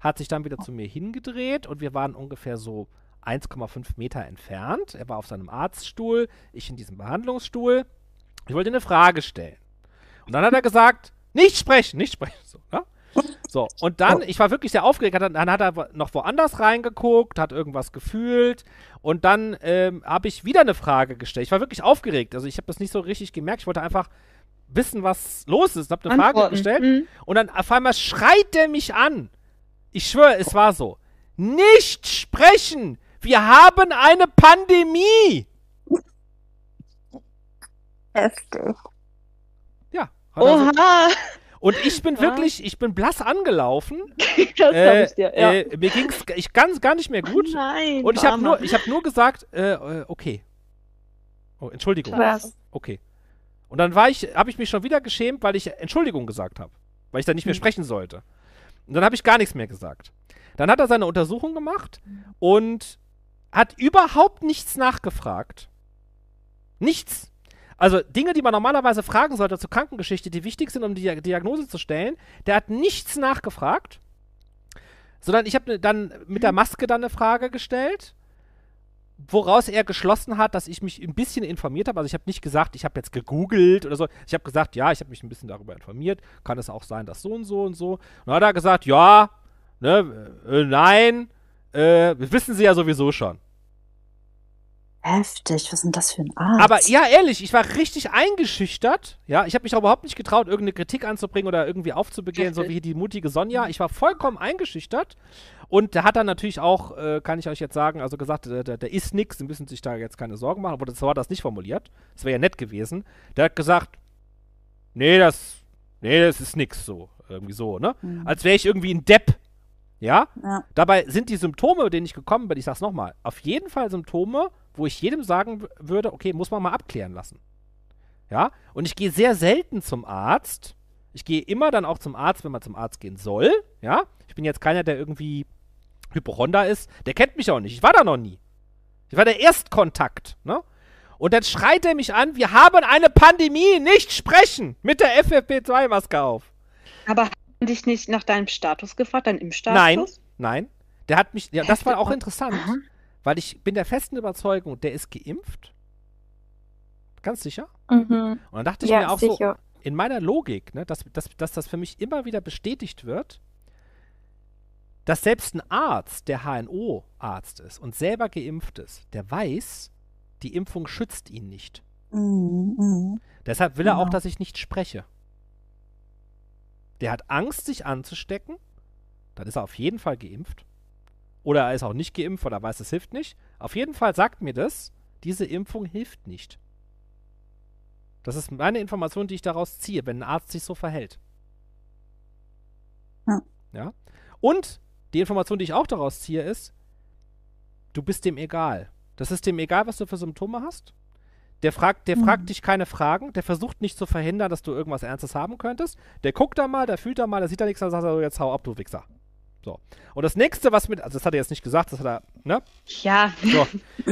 hat sich dann wieder zu mir hingedreht und wir waren ungefähr so 1,5 Meter entfernt. Er war auf seinem Arztstuhl, ich in diesem Behandlungsstuhl. Ich wollte eine Frage stellen. Und dann hat er gesagt, nicht sprechen, nicht sprechen. So, ne? so und dann, ich war wirklich sehr aufgeregt, dann hat er noch woanders reingeguckt, hat irgendwas gefühlt und dann ähm, habe ich wieder eine Frage gestellt. Ich war wirklich aufgeregt, also ich habe das nicht so richtig gemerkt. Ich wollte einfach wissen, was los ist. Ich habe eine Antworten. Frage gestellt mhm. und dann auf einmal schreit er mich an. Ich schwöre, es war so. Nicht sprechen! Wir haben eine Pandemie! Heftig. Ja. Oha! Und ich bin wirklich, ich bin blass angelaufen. das Äh, ich dir, ja. äh, mir ging's ich ganz gar nicht mehr gut. Nein, Und ich habe nur, ich hab nur gesagt, äh, äh, okay. Oh, Entschuldigung. Was? Okay. Und dann war ich, habe ich mich schon wieder geschämt, weil ich Entschuldigung gesagt habe. Weil ich dann nicht mehr sprechen sollte. Und dann habe ich gar nichts mehr gesagt. Dann hat er seine Untersuchung gemacht und hat überhaupt nichts nachgefragt. Nichts. Also Dinge, die man normalerweise fragen sollte zur Krankengeschichte, die wichtig sind, um die Dia- Diagnose zu stellen, der hat nichts nachgefragt. Sondern ich habe dann mit der Maske dann eine Frage gestellt woraus er geschlossen hat, dass ich mich ein bisschen informiert habe. Also ich habe nicht gesagt, ich habe jetzt gegoogelt oder so. Ich habe gesagt, ja, ich habe mich ein bisschen darüber informiert. Kann es auch sein, dass so und so und so. Und dann hat er gesagt, ja, ne, äh, nein, äh, wissen Sie ja sowieso schon. Heftig, was ist denn das für ein Arzt? Aber ja, ehrlich, ich war richtig eingeschüchtert. Ja, ich habe mich auch überhaupt nicht getraut, irgendeine Kritik anzubringen oder irgendwie aufzubegehren, so wie die mutige Sonja. Ich war vollkommen eingeschüchtert. Und der hat dann natürlich auch, äh, kann ich euch jetzt sagen, also gesagt, der, der, der ist nix, Sie müssen sich da jetzt keine Sorgen machen. Aber das war das nicht formuliert. Das wäre ja nett gewesen. Der hat gesagt, nee, das, nee, das ist nix so. Irgendwie so, ne? Mhm. Als wäre ich irgendwie ein Depp. Ja? Ja. Dabei sind die Symptome, denen ich gekommen bin, ich sag's nochmal, auf jeden Fall Symptome, wo ich jedem sagen würde, okay, muss man mal abklären lassen. Ja? Und ich gehe sehr selten zum Arzt. Ich gehe immer dann auch zum Arzt, wenn man zum Arzt gehen soll. Ja? Ich bin jetzt keiner, der irgendwie Hypochonder ist. Der kennt mich auch nicht. Ich war da noch nie. Ich war der Erstkontakt, ne? Und dann schreit er mich an, wir haben eine Pandemie, nicht sprechen, mit der FFP2-Maske auf. Aber dich nicht nach deinem Status gefragt, deinem Impfstatus? Nein, nein. Der hat mich, ja, das war auch interessant, Aha. weil ich bin der festen Überzeugung, der ist geimpft. Ganz sicher. Mhm. Und dann dachte ich Ja, mir auch so, sicher. in meiner Logik, ne, dass, dass, dass das für mich immer wieder bestätigt wird, dass selbst ein Arzt, der HNO-Arzt ist und selber geimpft ist, der weiß, die Impfung schützt ihn nicht. Mhm, mhm. Deshalb will er auch, Genau. dass ich nicht spreche. Der hat Angst, sich anzustecken. Dann ist er auf jeden Fall geimpft. Oder er ist auch nicht geimpft, weil er weiß, es hilft nicht. Auf jeden Fall sagt mir das, diese Impfung hilft nicht. Das ist meine Information, die ich daraus ziehe, wenn ein Arzt sich so verhält. Ja. Ja. Und die Information, die ich auch daraus ziehe, ist, du bist dem egal. Das ist dem egal, was du für Symptome hast. Der fragt, der Mhm. fragt dich keine Fragen, der versucht nicht zu verhindern, dass du irgendwas Ernstes haben könntest. Der guckt da mal, der fühlt da mal, der sieht da nichts, dann sagt er so, jetzt hau ab, du Wichser. So. Und das nächste, was mit, also das hat er jetzt nicht gesagt, das hat er, ne? Ja. So.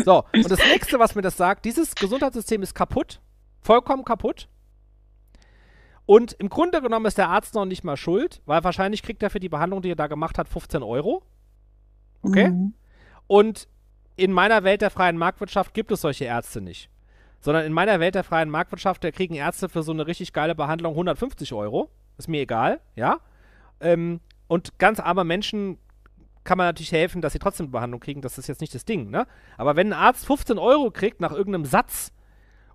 So. Und das nächste, was mir das sagt, dieses Gesundheitssystem ist kaputt. Vollkommen kaputt. Und im Grunde genommen ist der Arzt noch nicht mal schuld, weil wahrscheinlich kriegt er für die Behandlung, die er da gemacht hat, 15 Euro. Okay? Mhm. Und in meiner Welt der freien Marktwirtschaft gibt es solche Ärzte nicht. Sondern in meiner Welt der freien Marktwirtschaft, da kriegen Ärzte für so eine richtig geile Behandlung 150 Euro. Ist mir egal, ja. Ähm, und ganz arme Menschen kann man natürlich helfen, dass sie trotzdem Behandlung kriegen. Das ist jetzt nicht das Ding, ne? Aber wenn ein Arzt 15 Euro kriegt nach irgendeinem Satz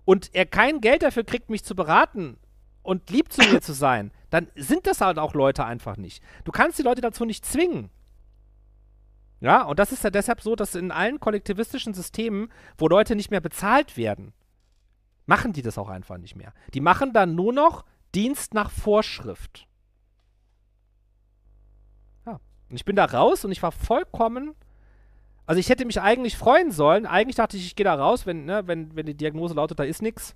und er kein Geld dafür kriegt, mich zu beraten und lieb zu mir zu sein, dann sind das halt auch Leute einfach nicht. Du kannst die Leute dazu nicht zwingen. Ja, und das ist ja deshalb so, dass in allen kollektivistischen Systemen, wo Leute nicht mehr bezahlt werden, machen die das auch einfach nicht mehr. Die machen dann nur noch Dienst nach Vorschrift. Ja. Und ich bin da raus und ich war vollkommen. Also ich hätte mich eigentlich freuen sollen. Eigentlich dachte ich, ich gehe da raus, wenn, ne, wenn, wenn die Diagnose lautet, da ist nichts.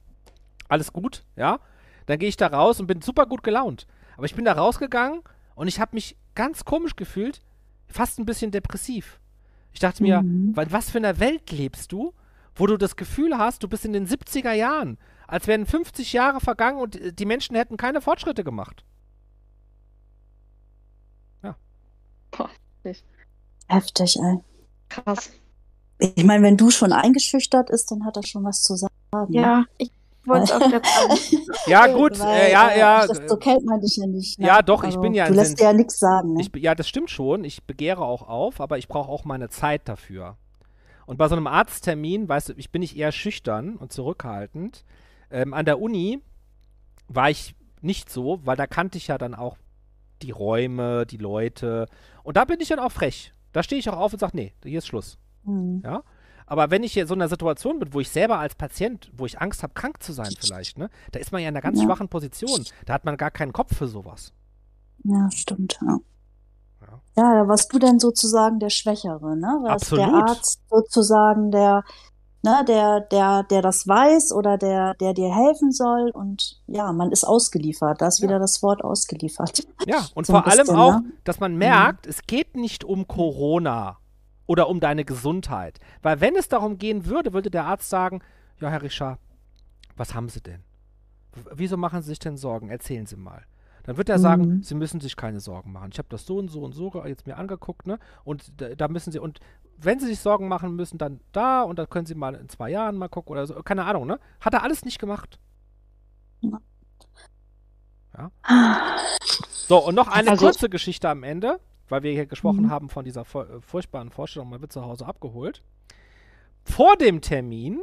Alles gut, ja. Dann gehe ich da raus und bin super gut gelaunt. Aber ich bin da rausgegangen und ich habe mich ganz komisch gefühlt, fast ein bisschen depressiv. Ich dachte mir, Mhm. weil was für einer Welt lebst du, wo du das Gefühl hast, du bist in den 70er Jahren, als wären 50 Jahre vergangen und äh, die Menschen hätten keine Fortschritte gemacht. Heftig, ey. Krass. Ich meine, wenn du schon eingeschüchtert ist, dann hat er schon was zu sagen. ne? Ja, ich wollte es auch gerade sagen. Ja, gut, Weil, äh, ja, äh, ja. Das, so kennt man dich ja nicht. Ne? Ja, doch, ich bin ja Du lässt dir ja nichts sagen. Ne? Ich, ja, das stimmt schon. Ich begehre auch auf, aber ich brauche auch meine Zeit dafür. Und bei so einem Arzttermin, weißt du, ich bin nicht eher schüchtern und zurückhaltend. Ähm, an der Uni war ich nicht so, weil da kannte ich ja dann auch die Räume, die Leute. Und da bin ich dann auch frech. Da stehe ich auch auf und sage, nee, hier ist Schluss. Hm. Ja? Aber wenn ich hier so in einer Situation bin, wo ich selber als Patient, wo ich Angst habe, krank zu sein vielleicht, ne, da ist man ja in einer ganz Ja. schwachen Position. Da hat man gar keinen Kopf für sowas. Ja, stimmt. Ja. Ja. Ja, da warst du denn sozusagen der Schwächere, ne? Warst der Absolut. Arzt sozusagen der, ne, der, der, der das weiß oder der, der dir helfen soll und ja, man ist ausgeliefert. Da ist Ja. wieder das Wort ausgeliefert. Ja, und So vor allem bisschen, auch, ne? dass man merkt, es geht nicht um Corona oder um deine Gesundheit. Weil wenn es darum gehen würde, würde der Arzt sagen, ja, Herr Richard, was haben Sie denn? Wieso machen Sie sich denn Sorgen? Erzählen Sie mal. Dann wird er sagen, Mhm. Sie müssen sich keine Sorgen machen. Ich habe das so und so und so jetzt mir angeguckt, ne? Und da, da müssen Sie, und wenn Sie sich Sorgen machen müssen, dann da und dann können Sie mal in zwei Jahren mal gucken oder so. Keine Ahnung, ne? Hat er alles nicht gemacht. So, und noch eine Also- kurze Geschichte am Ende, weil wir hier gesprochen Mhm. haben von dieser äh, furchtbaren Vorstellung, man wird zu Hause abgeholt. Vor dem Termin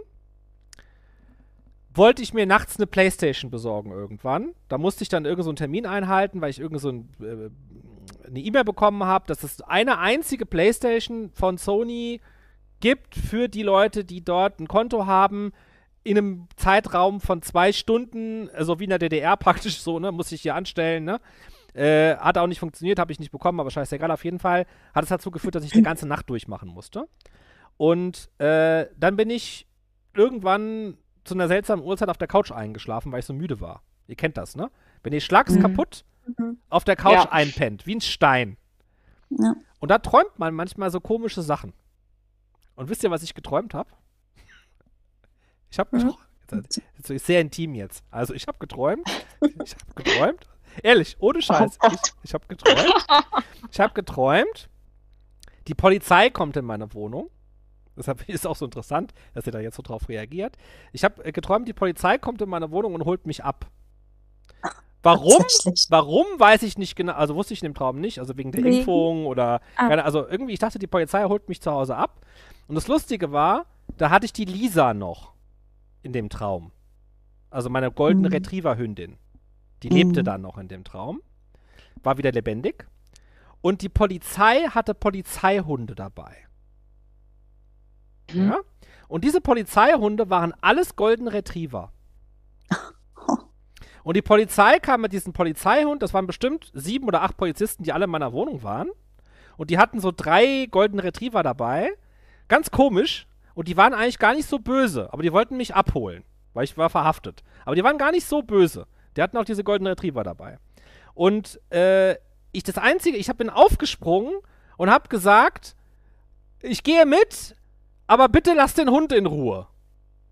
wollte ich mir nachts eine Playstation besorgen irgendwann. Da musste ich dann irgend so Termin einhalten, weil ich irgend so äh, eine E-Mail bekommen habe, dass es eine einzige Playstation von Sony gibt für die Leute, die dort ein Konto haben, in einem Zeitraum von zwei Stunden, also wie in der DDR praktisch so, ne, muss ich hier anstellen, ne? Äh, hat auch nicht funktioniert, habe ich nicht bekommen, aber scheißegal, auf jeden Fall hat es dazu geführt, dass ich eine ganze Nacht durchmachen musste. Und äh, dann bin ich irgendwann zu einer seltsamen Uhrzeit auf der Couch eingeschlafen, weil ich so müde war. Ihr kennt das, ne? Wenn ihr schlags Mhm. kaputt Mhm. auf der Couch Ja. einpennt, wie ein Stein. Ja. Und da träumt man manchmal so komische Sachen. Und wisst ihr, was ich geträumt habe? Ich habe Mhm. geträumt. Das ist sehr intim jetzt. Also ich habe geträumt. Ich habe geträumt. Ehrlich, ohne Scheiß. Oh ich ich habe geträumt. Ich habe geträumt. Die Polizei kommt in meine Wohnung. Deshalb ist auch so interessant, dass ihr da jetzt so drauf reagiert. Ich habe äh, geträumt, die Polizei kommt in meine Wohnung und holt mich ab. Warum? Warum, weiß ich nicht genau. Also wusste ich in dem Traum nicht. Also wegen der Wegen- Impfung oder. Ah. Keine, also irgendwie, ich dachte, die Polizei holt mich zu Hause ab. Und das Lustige war, da hatte ich die Lisa noch in dem Traum. Also meine goldene Mhm. Retriever-Hündin. Die lebte Mhm. dann noch in dem Traum. War wieder lebendig. Und die Polizei hatte Polizeihunde dabei. Mhm. Ja? Und diese Polizeihunde waren alles Golden Retriever. Und die Polizei kam mit diesem Polizeihund, das waren bestimmt sieben oder acht Polizisten, die alle in meiner Wohnung waren. Und die hatten so drei Golden Retriever dabei. Ganz komisch. Und die waren eigentlich gar nicht so böse. Aber die wollten mich abholen, weil ich war verhaftet. Aber die waren gar nicht so böse. Die hatten auch diese Golden Retriever dabei. Und äh, ich das Einzige, ich hab, bin aufgesprungen und habe gesagt, ich gehe mit, aber bitte lass den Hund in Ruhe.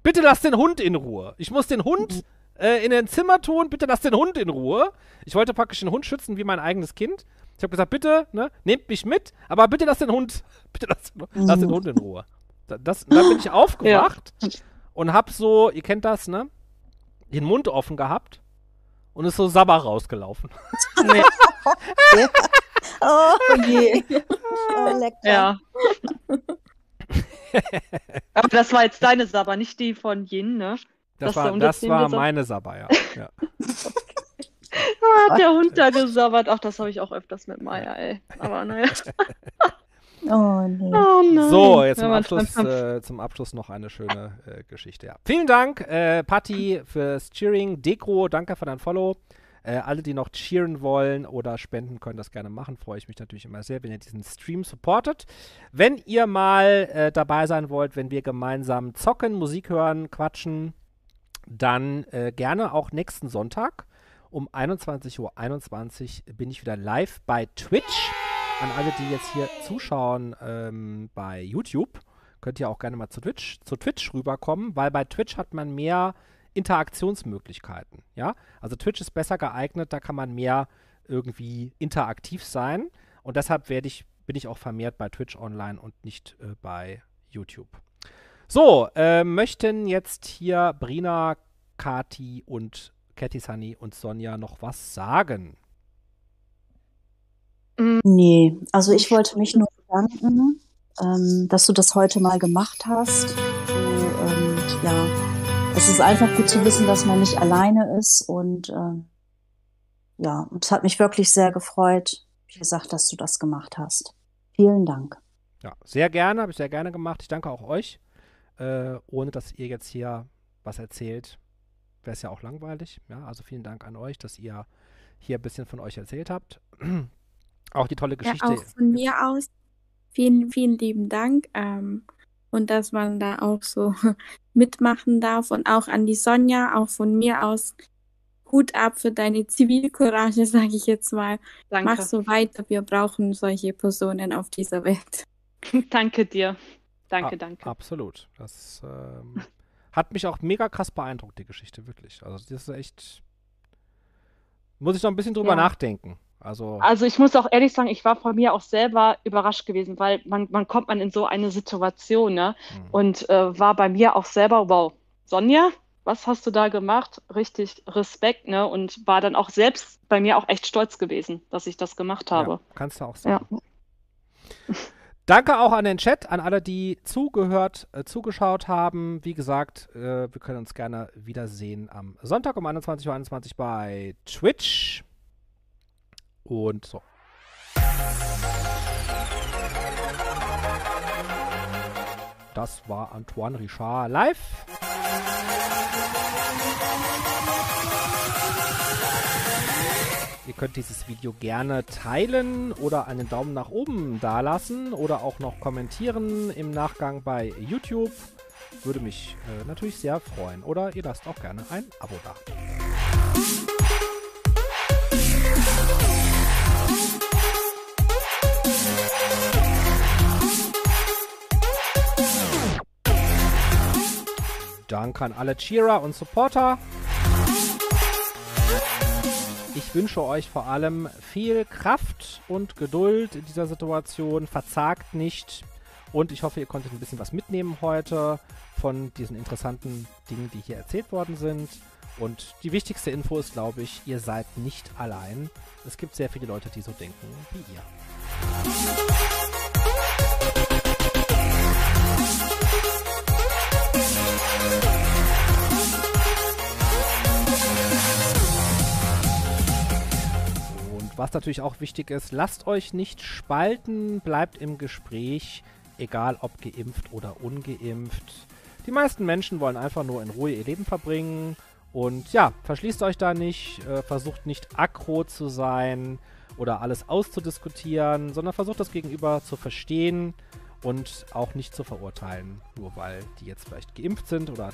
Bitte lass den Hund in Ruhe. Ich muss den Hund äh, in ein Zimmer tun, bitte lass den Hund in Ruhe. Ich wollte praktisch den Hund schützen wie mein eigenes Kind. Ich habe gesagt, bitte, ne, nehmt mich mit, aber bitte lass den Hund, bitte lass, den- lass den Hund in Ruhe. Da, das, da bin ich aufgewacht und hab so, ihr kennt das, ne, den Mund offen gehabt und ist so Sabber rausgelaufen. Nee, Oh je. Oh, lecker. ja. Aber das war jetzt deine Sabber, nicht die von Yin, ne? Das Das war das war meine Sabber, ja. ja. Ah, hat der Hund da gesabbert. Ach, das habe ich auch öfters mit Maya, ey. Aber naja. Oh nee. Oh nein. So, jetzt Ja, zum Abschluss, äh, zum Abschluss noch eine schöne äh, Geschichte. Ja. Vielen Dank, äh, Patti, fürs Cheering. Dekro, danke für dein Follow. Äh, alle, die noch cheeren wollen oder spenden, können das gerne machen. Freue ich mich natürlich immer sehr, wenn ihr diesen Stream supportet. Wenn ihr mal äh, dabei sein wollt, wenn wir gemeinsam zocken, Musik hören, quatschen, dann äh, gerne auch nächsten Sonntag um 21.21 Uhr 21 bin ich wieder live bei Twitch. An alle, die jetzt hier zuschauen ähm, bei YouTube, könnt ihr auch gerne mal zu Twitch, zu Twitch rüberkommen, weil bei Twitch hat man mehr Interaktionsmöglichkeiten. Ja, also Twitch ist besser geeignet, da kann man mehr irgendwie interaktiv sein und deshalb werde ich, bin ich auch vermehrt bei Twitch online und nicht äh, bei YouTube. So, äh, möchten jetzt hier Brina, Kati und Catty Sunny und Sonja noch was sagen? Nee, also ich wollte mich nur bedanken, ähm, dass du das heute mal gemacht hast. Du, ähm, ja, es ist einfach gut zu wissen, dass man nicht alleine ist und ähm, ja, und es hat mich wirklich sehr gefreut, wie gesagt, dass du das gemacht hast. Vielen Dank. Ja, sehr gerne, habe ich sehr gerne gemacht. Ich danke auch euch Äh, ohne dass ihr jetzt hier was erzählt, wäre es ja auch langweilig. Ja, also vielen Dank an euch, dass ihr hier ein bisschen von euch erzählt habt. auch die tolle Geschichte. Ja, auch von mir aus. Vielen, vielen lieben Dank. Ähm, und dass man da auch so mitmachen darf. Und auch an die Sonja, auch von mir aus. Hut ab für deine Zivilcourage, sage ich jetzt mal. Danke. Mach so weiter. Wir brauchen solche Personen auf dieser Welt. danke dir. Danke, danke. Absolut. Das ähm, hat mich auch mega krass beeindruckt, die Geschichte, wirklich. Also, das ist echt. Muss ich noch ein bisschen drüber ja. nachdenken. Also, also ich muss auch ehrlich sagen, ich war von mir auch selber überrascht gewesen, weil man, man kommt man in so eine Situation, ne? Mhm. Und äh, war bei mir auch selber, wow, Sonja, was hast du da gemacht? Richtig Respekt, ne? Und war dann auch selbst bei mir auch echt stolz gewesen, dass ich das gemacht habe. Ja, kannst du auch sagen. Ja. Danke auch an den Chat, an alle, die zugehört, äh, zugeschaut haben. Wie gesagt, äh, wir können uns gerne wiedersehen am Sonntag um 21.21 Uhr 21 bei Twitch. Und so. Das war Antoine Richard live. Ihr könnt dieses Video gerne teilen oder einen Daumen nach oben dalassen oder auch noch kommentieren im Nachgang bei YouTube. Würde mich äh, natürlich sehr freuen. Oder ihr lasst auch gerne ein Abo da. Danke an alle Cheerer und Supporter. Ich wünsche euch vor allem viel Kraft und Geduld in dieser Situation. Verzagt nicht. Und ich hoffe, ihr konntet ein bisschen was mitnehmen heute von diesen interessanten Dingen, die hier erzählt worden sind. Und die wichtigste Info ist, glaube ich, ihr seid nicht allein. Es gibt sehr viele Leute, die so denken wie ihr. Was natürlich auch wichtig ist, lasst euch nicht spalten, bleibt im Gespräch, egal ob geimpft oder ungeimpft. Die meisten Menschen wollen einfach nur in Ruhe ihr Leben verbringen. Und ja, verschließt euch da nicht, äh, versucht nicht aggro zu sein oder alles auszudiskutieren, sondern versucht das Gegenüber zu verstehen und auch nicht zu verurteilen, nur weil die jetzt vielleicht geimpft sind oder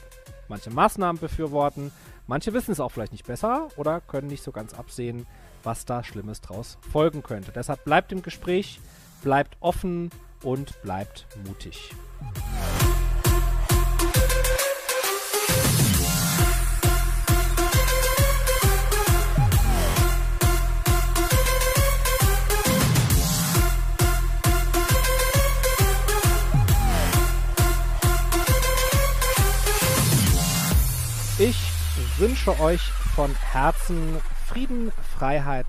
manche Maßnahmen befürworten. Manche wissen es auch vielleicht nicht besser oder können nicht so ganz absehen, was da Schlimmes draus folgen könnte. Deshalb bleibt im Gespräch, bleibt offen und bleibt mutig. Ich wünsche euch von Herzen Frieden, Freiheit,